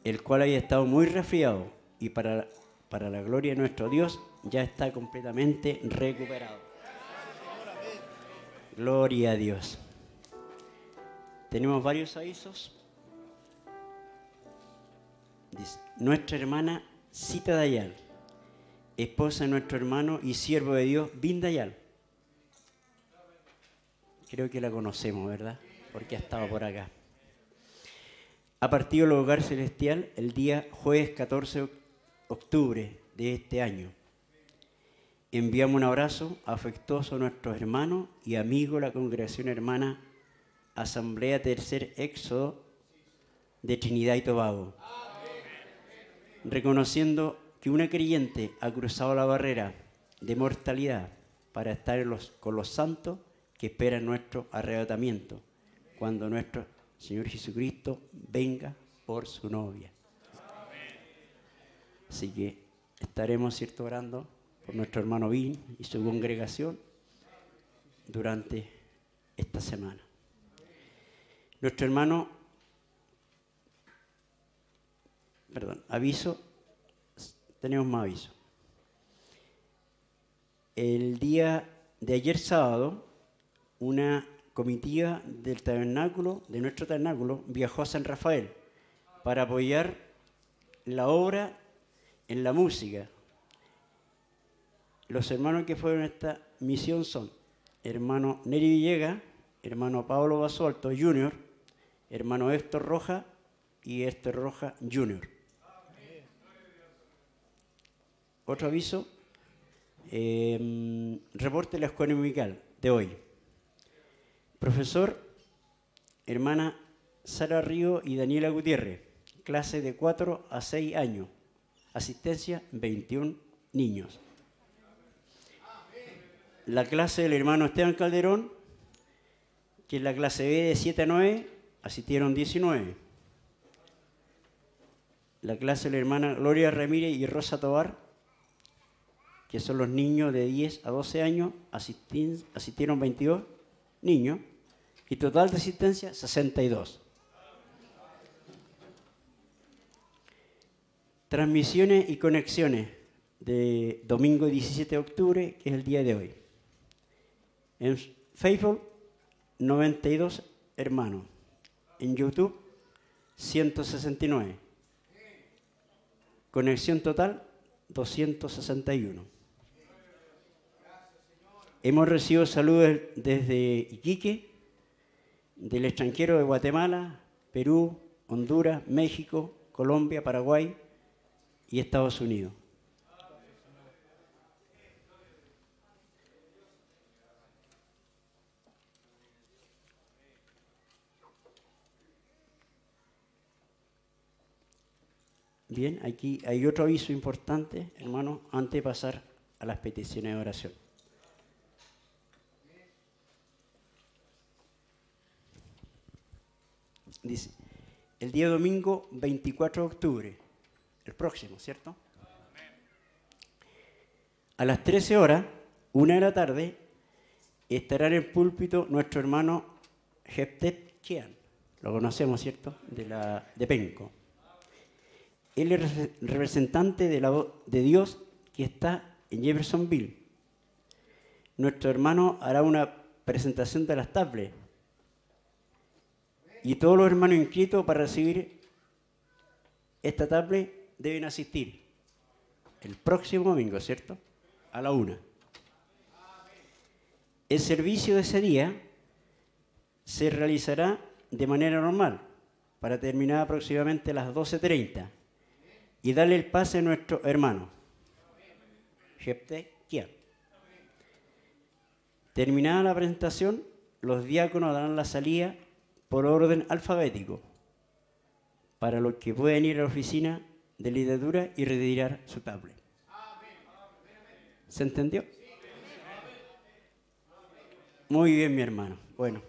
el cual haya estado muy resfriado y para, para la gloria de nuestro Dios ya está completamente recuperado. Gloria a Dios. Tenemos varios avisos. Nuestra hermana Cita Dayal, esposa de nuestro hermano y siervo de Dios, Bin Dayal. Creo que la conocemos, ¿verdad? Porque ha estado por acá. Ha partido al hogar celestial el día jueves 14 de octubre de este año. Enviamos un abrazo afectuoso a nuestros hermanos y amigos de la congregación hermana Asamblea Tercer Éxodo de Trinidad y Tobago. Reconociendo que una creyente ha cruzado la barrera de mortalidad para estar con los santos que esperan nuestro arrebatamiento, cuando nuestro Señor Jesucristo venga por su novia. Así que estaremos cierto orando por nuestro hermano Vin y su congregación durante esta semana. Nuestro hermano, perdón, aviso, tenemos más aviso. El día de ayer sábado, una comitiva del tabernáculo, de nuestro tabernáculo, viajó a San Rafael para apoyar la obra en la música. Los hermanos que fueron a esta misión son hermano Neri Villegas, hermano Pablo Basualto Jr., hermano Héctor Roja y Héctor Roja Jr. Otro aviso, eh, reporte de la escuela musical de hoy. Profesor, hermana Sara Río y Daniela Gutiérrez, clase de 4 a 6 años, asistencia 21 niños. La clase del hermano Esteban Calderón, que es la clase B de 7 a 9, asistieron 19. La clase de la hermana Gloria Ramírez y Rosa Tobar, que son los niños de 10 a 12 años, asistieron 22 niños y total de asistencia 62. Transmisiones y conexiones de domingo 17 de octubre, que es el día de hoy. En Facebook, 92 hermanos. En YouTube, 169. Conexión total, 261. Hemos recibido saludos desde Iquique, del extranjero de Guatemala, Perú, Honduras, México, Colombia, Paraguay y Estados Unidos. Bien, aquí hay otro aviso importante, hermano, antes de pasar a las peticiones de oración. Dice, el día domingo 24 de octubre, el próximo, ¿cierto? A las 13 horas, una de la tarde, estará en el púlpito nuestro hermano Jeptet Kian. Lo conocemos, ¿cierto? De, la, de Penco. Él es re- representante de, la, de Dios que está en Jeffersonville. Nuestro hermano hará una presentación de las tablets. Y todos los hermanos inscritos para recibir esta tablet deben asistir el próximo domingo, ¿cierto? A la una. El servicio de ese día se realizará de manera normal, para terminar aproximadamente a las 12.30 y darle el pase a nuestro hermano. Terminada la presentación, los diáconos darán la salida por orden alfabético para los que pueden ir a la oficina de literatura y retirar su tablet. ¿Se entendió? Muy bien, mi hermano. Bueno.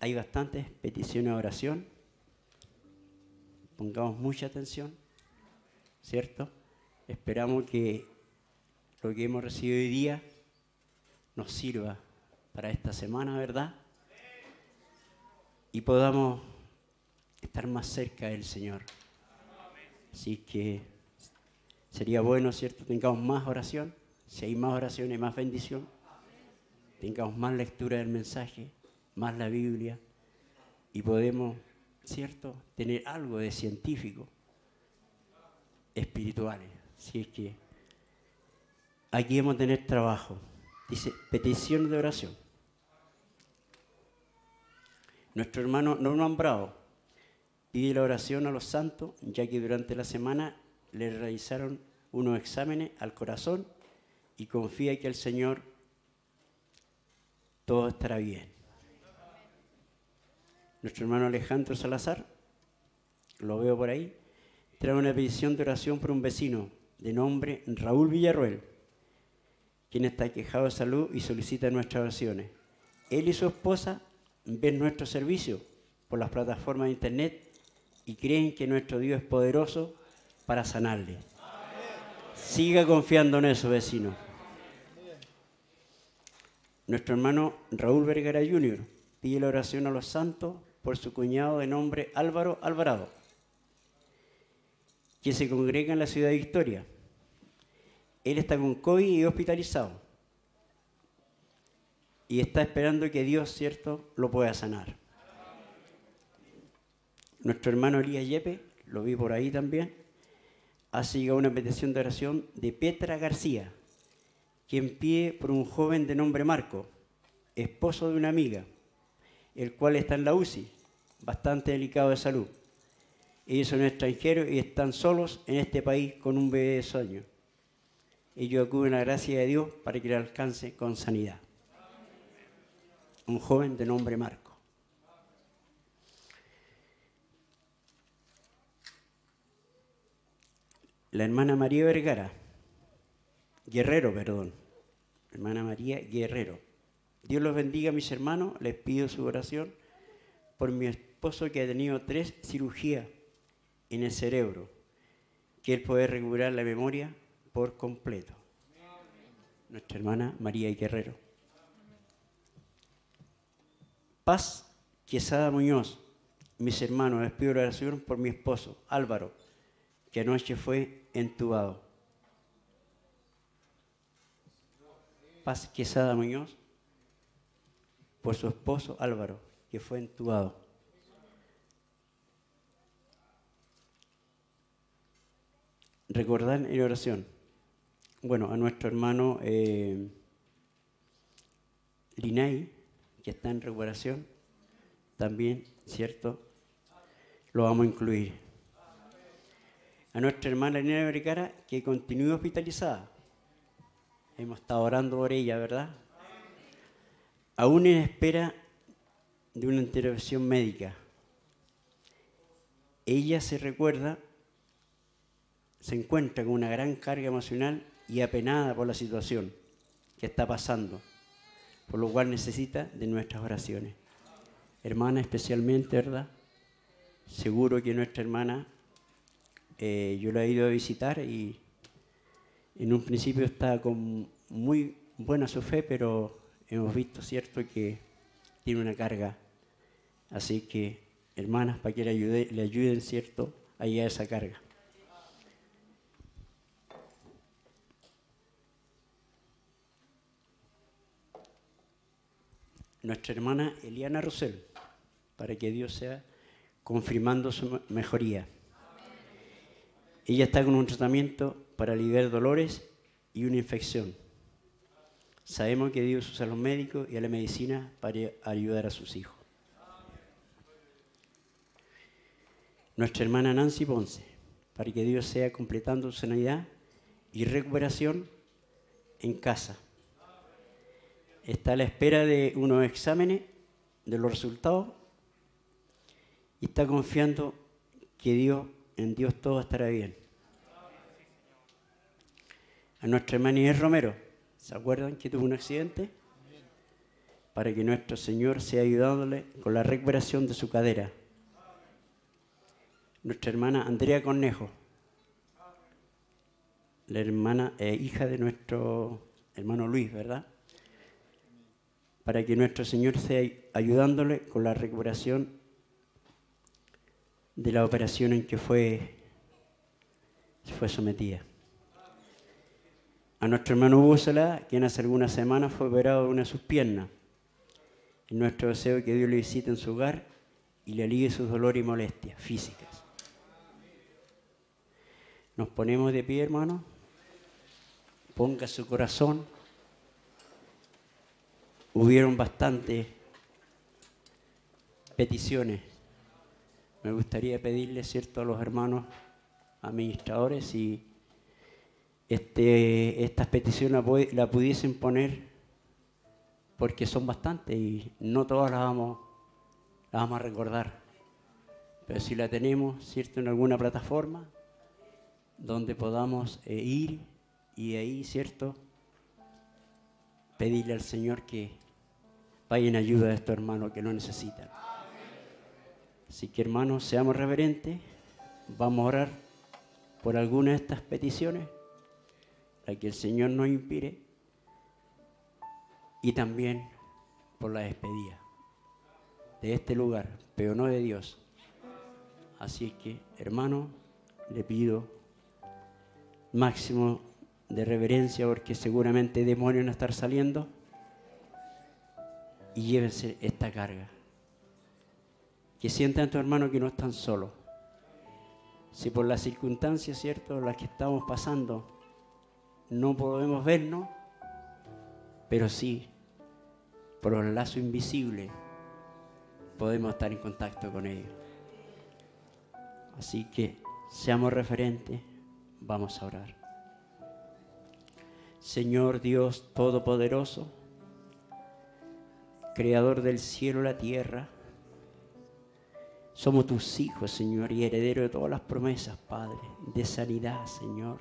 Hay bastantes peticiones de oración. Pongamos mucha atención, ¿cierto? Esperamos que lo que hemos recibido hoy día nos sirva para esta semana, ¿verdad? Y podamos estar más cerca del Señor. Así que sería bueno, ¿cierto? Tengamos más oración. Si hay más oración, hay más bendición. Tengamos más lectura del mensaje, más la Biblia. Y podemos, ¿cierto? Tener algo de científico, espirituales. Si es que aquí hemos tener trabajo. Dice, petición de oración. Nuestro hermano Norman Bravo pide la oración a los santos, ya que durante la semana le realizaron unos exámenes al corazón y confía que el Señor todo estará bien. Nuestro hermano Alejandro Salazar, lo veo por ahí, trae una petición de oración por un vecino de nombre Raúl Villarruel, quien está quejado de salud y solicita nuestras oraciones. Él y su esposa ven nuestro servicio por las plataformas de internet y creen que nuestro Dios es poderoso para sanarle. Siga confiando en eso, vecino. Nuestro hermano Raúl Vergara Jr. pide la oración a los santos por su cuñado de nombre Álvaro Alvarado, que se congrega en la ciudad de Victoria. Él está con COVID y hospitalizado. y está esperando que Dios, ¿cierto?, lo pueda sanar. Nuestro hermano Elías Yepe, lo vi por ahí también, ha llegado una petición de oración de Petra García, quien pide por un joven de nombre Marco, esposo de una amiga, el cual está en la UCI, bastante delicado de salud. Ellos son extranjeros y están solos en este país con un bebé de sueño. Ellos acuden a la gracia de Dios para que le alcance con sanidad. Un joven de nombre Marco. La hermana María Vergara, Guerrero, perdón. Hermana María Guerrero. Dios los bendiga, mis hermanos. Les pido su oración por mi esposo que ha tenido tres cirugías en el cerebro, que él puede recuperar la memoria por completo. Nuestra hermana María Guerrero. Paz Quesada Muñoz, mis hermanos, les pido oración por mi esposo Álvaro, que anoche fue entubado. Paz Quesada Muñoz, por su esposo Álvaro, que fue entubado. Recordar en oración. Bueno, a nuestro hermano eh, Linay, que está en recuperación, también, ¿cierto? Lo vamos a incluir. A nuestra hermana Lina Vergara, que continúa hospitalizada. Hemos estado orando por ella, ¿verdad? Aún en espera de una intervención médica. Ella se recuerda, se encuentra con una gran carga emocional y apenada por la situación que está pasando, por lo cual necesita de nuestras oraciones. Hermana especialmente, ¿verdad? Seguro que nuestra hermana, eh, yo la he ido a visitar y en un principio estaba con muy buena su fe, pero hemos visto, ¿cierto?, que tiene una carga. Así que, hermanas, para que le, ayude, le ayuden, ¿cierto?, a esa carga. Nuestra hermana Eliana Rosel, para que Dios sea confirmando su mejoría. Ella está con un tratamiento para aliviar dolores y una infección. Sabemos que Dios usa a los médicos y a la medicina para ayudar a sus hijos. Nuestra hermana Nancy Ponce, para que Dios sea completando su sanidad y recuperación en casa. Está a la espera de unos exámenes, de los resultados, y está confiando que Dios, en Dios todo estará bien. A nuestra hermana Inés Romero, ¿Se acuerdan que tuvo un accidente? Para que nuestro Señor sea ayudándole con la recuperación de su cadera. Nuestra hermana Andrea Cornejo, la hermana e hija de nuestro hermano Luis, ¿verdad? Para que nuestro Señor sea ayudándole con la recuperación de la operación en que fue, fue sometida a nuestro hermano Salá, quien hace algunas semanas fue operado de una de sus piernas. Es nuestro deseo que Dios le visite en su hogar y le alivie sus dolores y molestias físicas. Nos ponemos de pie, hermano. Ponga su corazón. Hubieron bastantes peticiones. Me gustaría pedirle, cierto, a los hermanos administradores y este, estas peticiones la pudiesen poner porque son bastantes y no todas las vamos, las vamos a recordar. Pero si la tenemos, ¿cierto?, en alguna plataforma donde podamos eh, ir y ahí, ¿cierto?, pedirle al Señor que vaya ayuda de estos hermanos que lo necesitan. Así que hermanos, seamos reverentes, vamos a orar por alguna de estas peticiones para que el Señor nos inspire y también por la despedida de este lugar, pero no de Dios. Así que, hermano, le pido máximo de reverencia porque seguramente demonios van a estar saliendo y llévense esta carga. Que sientan tu hermano que no están solos. Si por las circunstancias, ¿cierto?, las que estamos pasando, no podemos vernos, pero sí, por los lazos invisibles, podemos estar en contacto con ellos. Así que seamos referentes, vamos a orar. Señor Dios Todopoderoso, Creador del cielo y la tierra, somos tus hijos, Señor, y herederos de todas las promesas, Padre, de sanidad, Señor.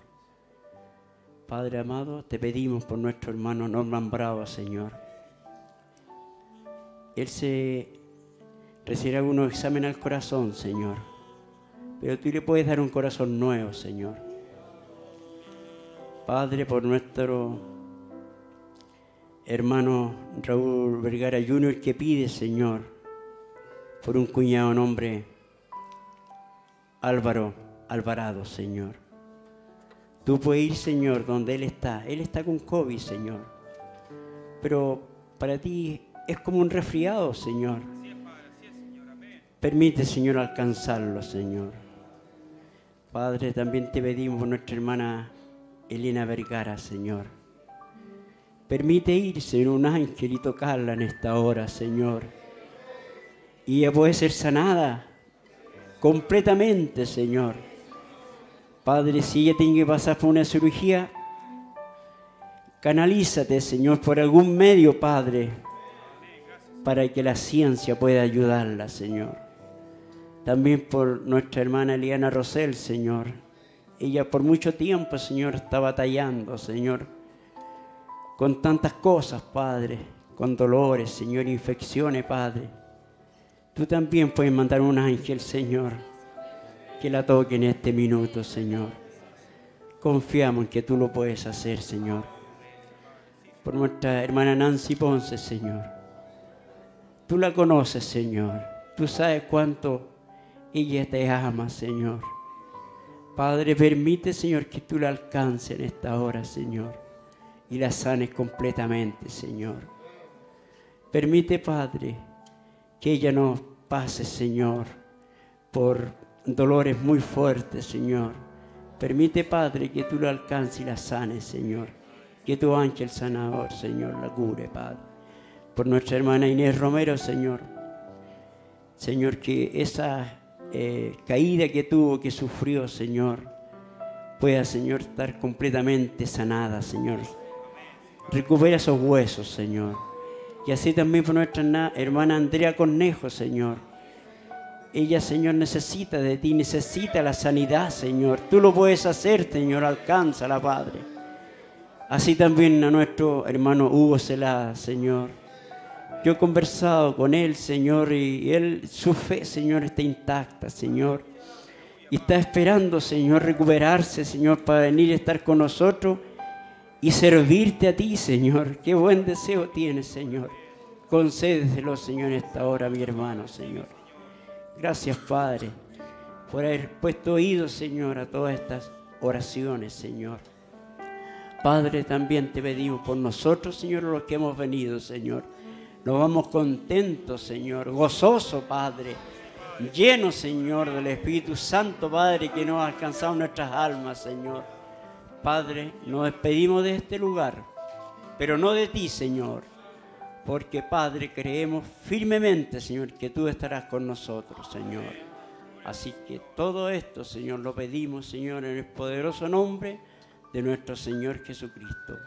Padre amado, te pedimos por nuestro hermano Norman Bravo, Señor. Él se recibe algunos exámenes al corazón, Señor. Pero tú le puedes dar un corazón nuevo, Señor. Padre, por nuestro hermano Raúl Vergara Jr. que pide, Señor, por un cuñado nombre Álvaro Alvarado, Señor. Tú puedes ir, Señor, donde Él está. Él está con COVID, Señor. Pero para ti es como un resfriado, Señor. Permite, Señor, alcanzarlo, Señor. Padre, también te pedimos nuestra hermana Elena Vergara, Señor. Permite irse en un ángel y tocarla en esta hora, Señor. Y ella puede ser sanada completamente, Señor. Padre, si ella tiene que pasar por una cirugía, canalízate, Señor, por algún medio, Padre, para que la ciencia pueda ayudarla, Señor. También por nuestra hermana Eliana Rosel, Señor. Ella por mucho tiempo, Señor, está batallando, Señor, con tantas cosas, Padre, con dolores, Señor, infecciones, Padre. Tú también puedes mandar un ángel, Señor, que la toque en este minuto, Señor. Confiamos en que tú lo puedes hacer, Señor. Por nuestra hermana Nancy Ponce, Señor. Tú la conoces, Señor. Tú sabes cuánto ella te ama, Señor. Padre, permite, Señor, que tú la alcances en esta hora, Señor, y la sanes completamente, Señor. Permite, Padre, que ella no pase, Señor, por dolores muy fuertes, Señor. Permite, Padre, que tú la alcances y la sanes, Señor. Que tu ángel sanador, Señor, la cure, Padre. Por nuestra hermana Inés Romero, Señor. Señor, que esa eh, caída que tuvo, que sufrió, Señor, pueda, Señor, estar completamente sanada, Señor. Recupera esos huesos, Señor. Y así también por nuestra na- hermana Andrea Cornejo, Señor. Ella, Señor, necesita de ti, necesita la sanidad, Señor. Tú lo puedes hacer, Señor, alcánzala, Padre. Así también a nuestro hermano Hugo Celada, Señor. Yo he conversado con él, Señor, y él, su fe, Señor, está intacta, Señor. Y está esperando, Señor, recuperarse, Señor, para venir a estar con nosotros y servirte a ti, Señor. Qué buen deseo tienes, Señor. Concédeselo, Señor, en esta hora, mi hermano, Señor. Gracias, Padre, por haber puesto oído, Señor, a todas estas oraciones, Señor. Padre, también te pedimos por nosotros, Señor, los que hemos venido, Señor. Nos vamos contentos, Señor, gozoso, Padre, llenos, Señor, del Espíritu Santo, Padre, que nos ha alcanzado nuestras almas, Señor. Padre, nos despedimos de este lugar, pero no de ti, Señor, porque, Padre, creemos firmemente, Señor, que tú estarás con nosotros, Señor. Así que todo esto, Señor, lo pedimos, Señor, en el poderoso nombre de nuestro Señor Jesucristo.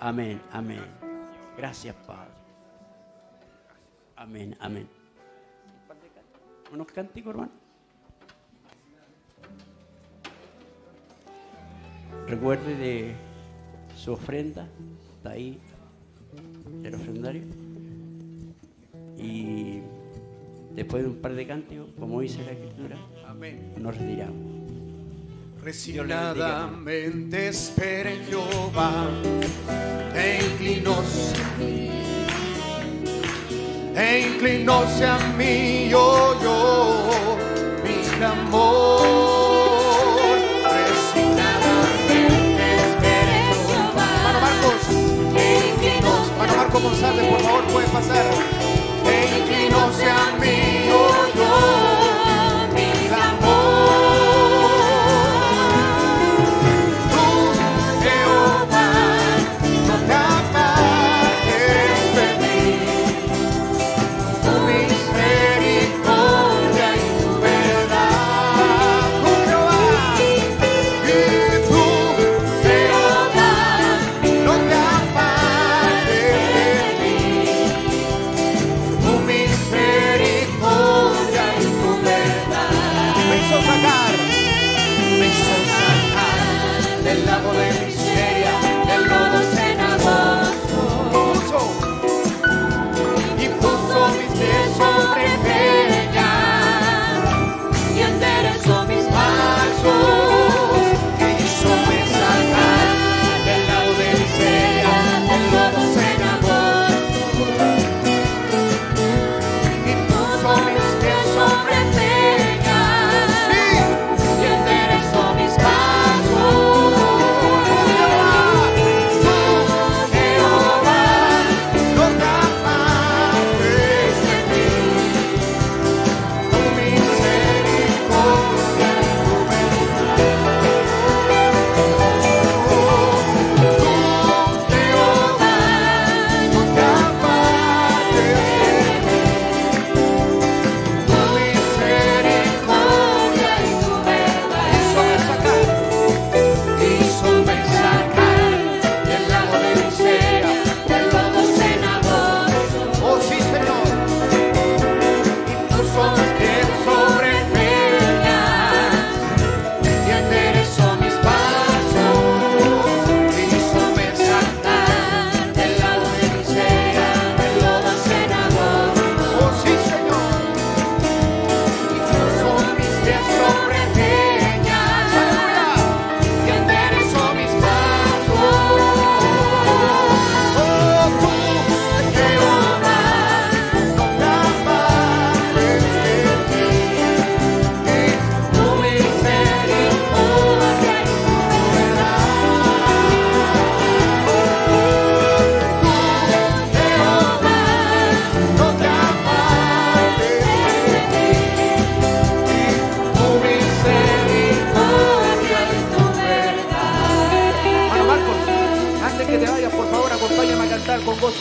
Amén, amén. Gracias, Padre. Amén, amén. Unos cánticos, hermano. Recuerde de su ofrenda, está ahí, el ofrendario. Y después de un par de cánticos, como dice la escritura, Amén. nos retiramos. Resignadamente espera en Jehová, e inclinóse a mí, e inclinóse a mí, yo, yo, mi clamor. González, por favor, puede pasar. E inclinóse a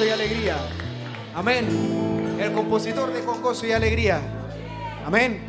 Y Alegría. Amén. El compositor de Con Gozo y Alegría. Amén.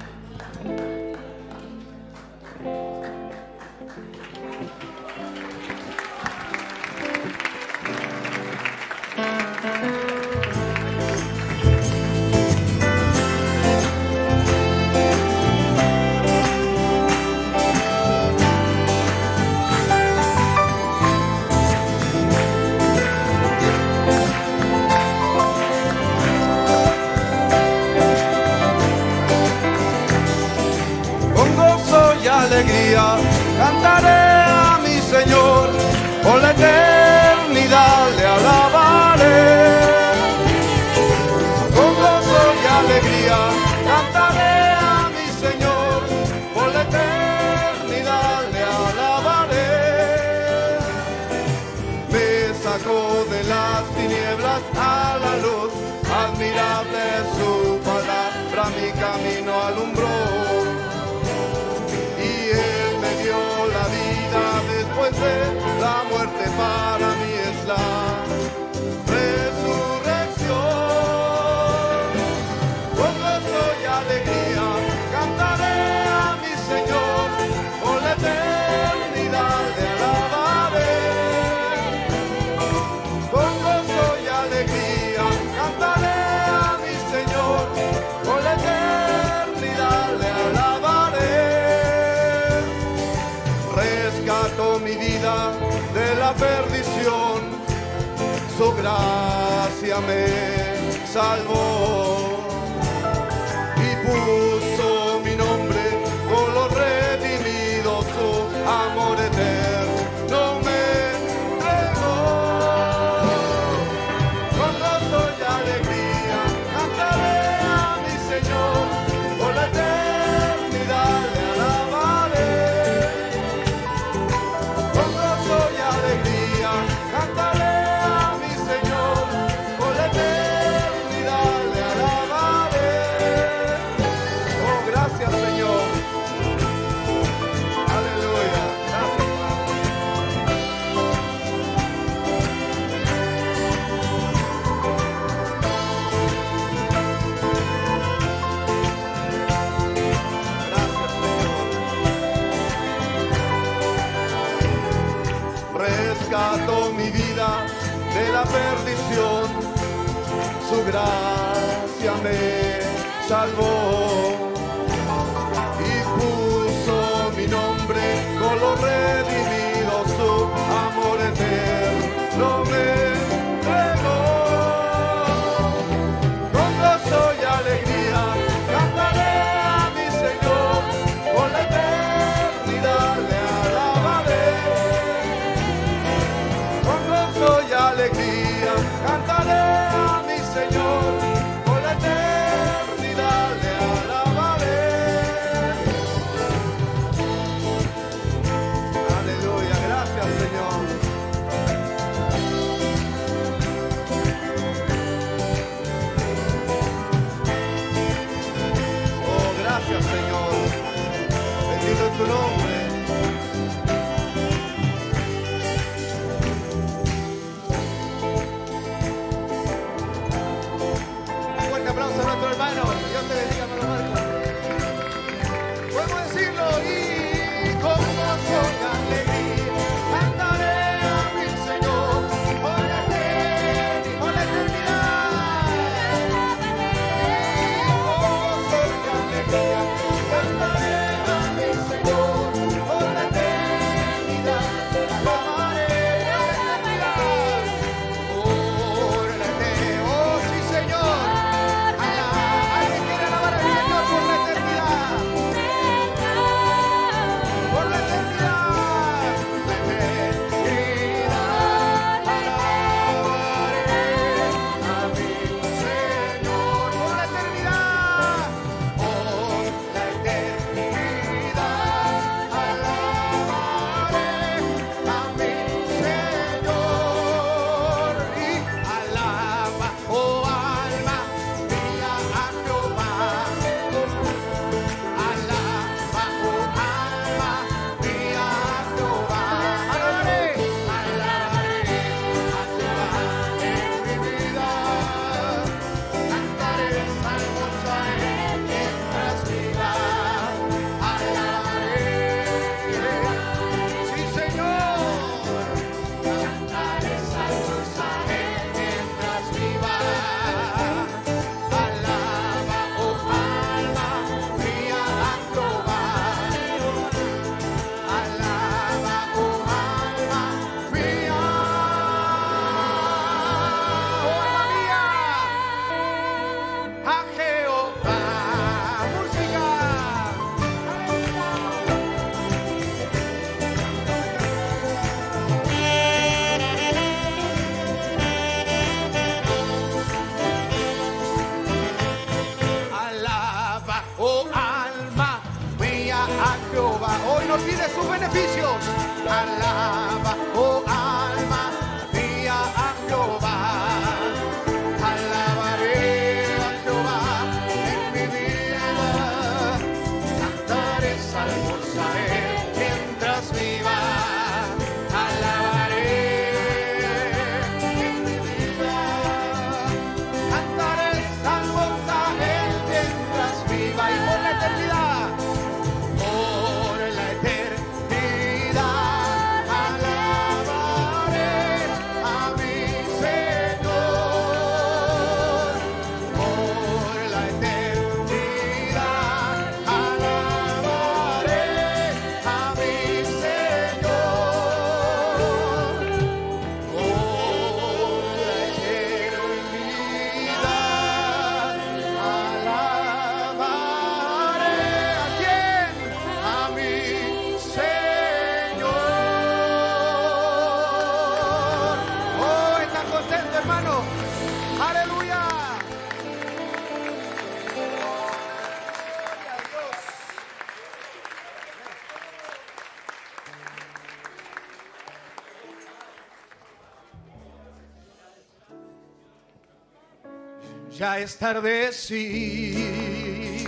es tarde, sí.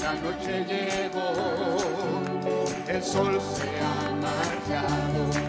La noche llegó, el sol se ha marchado.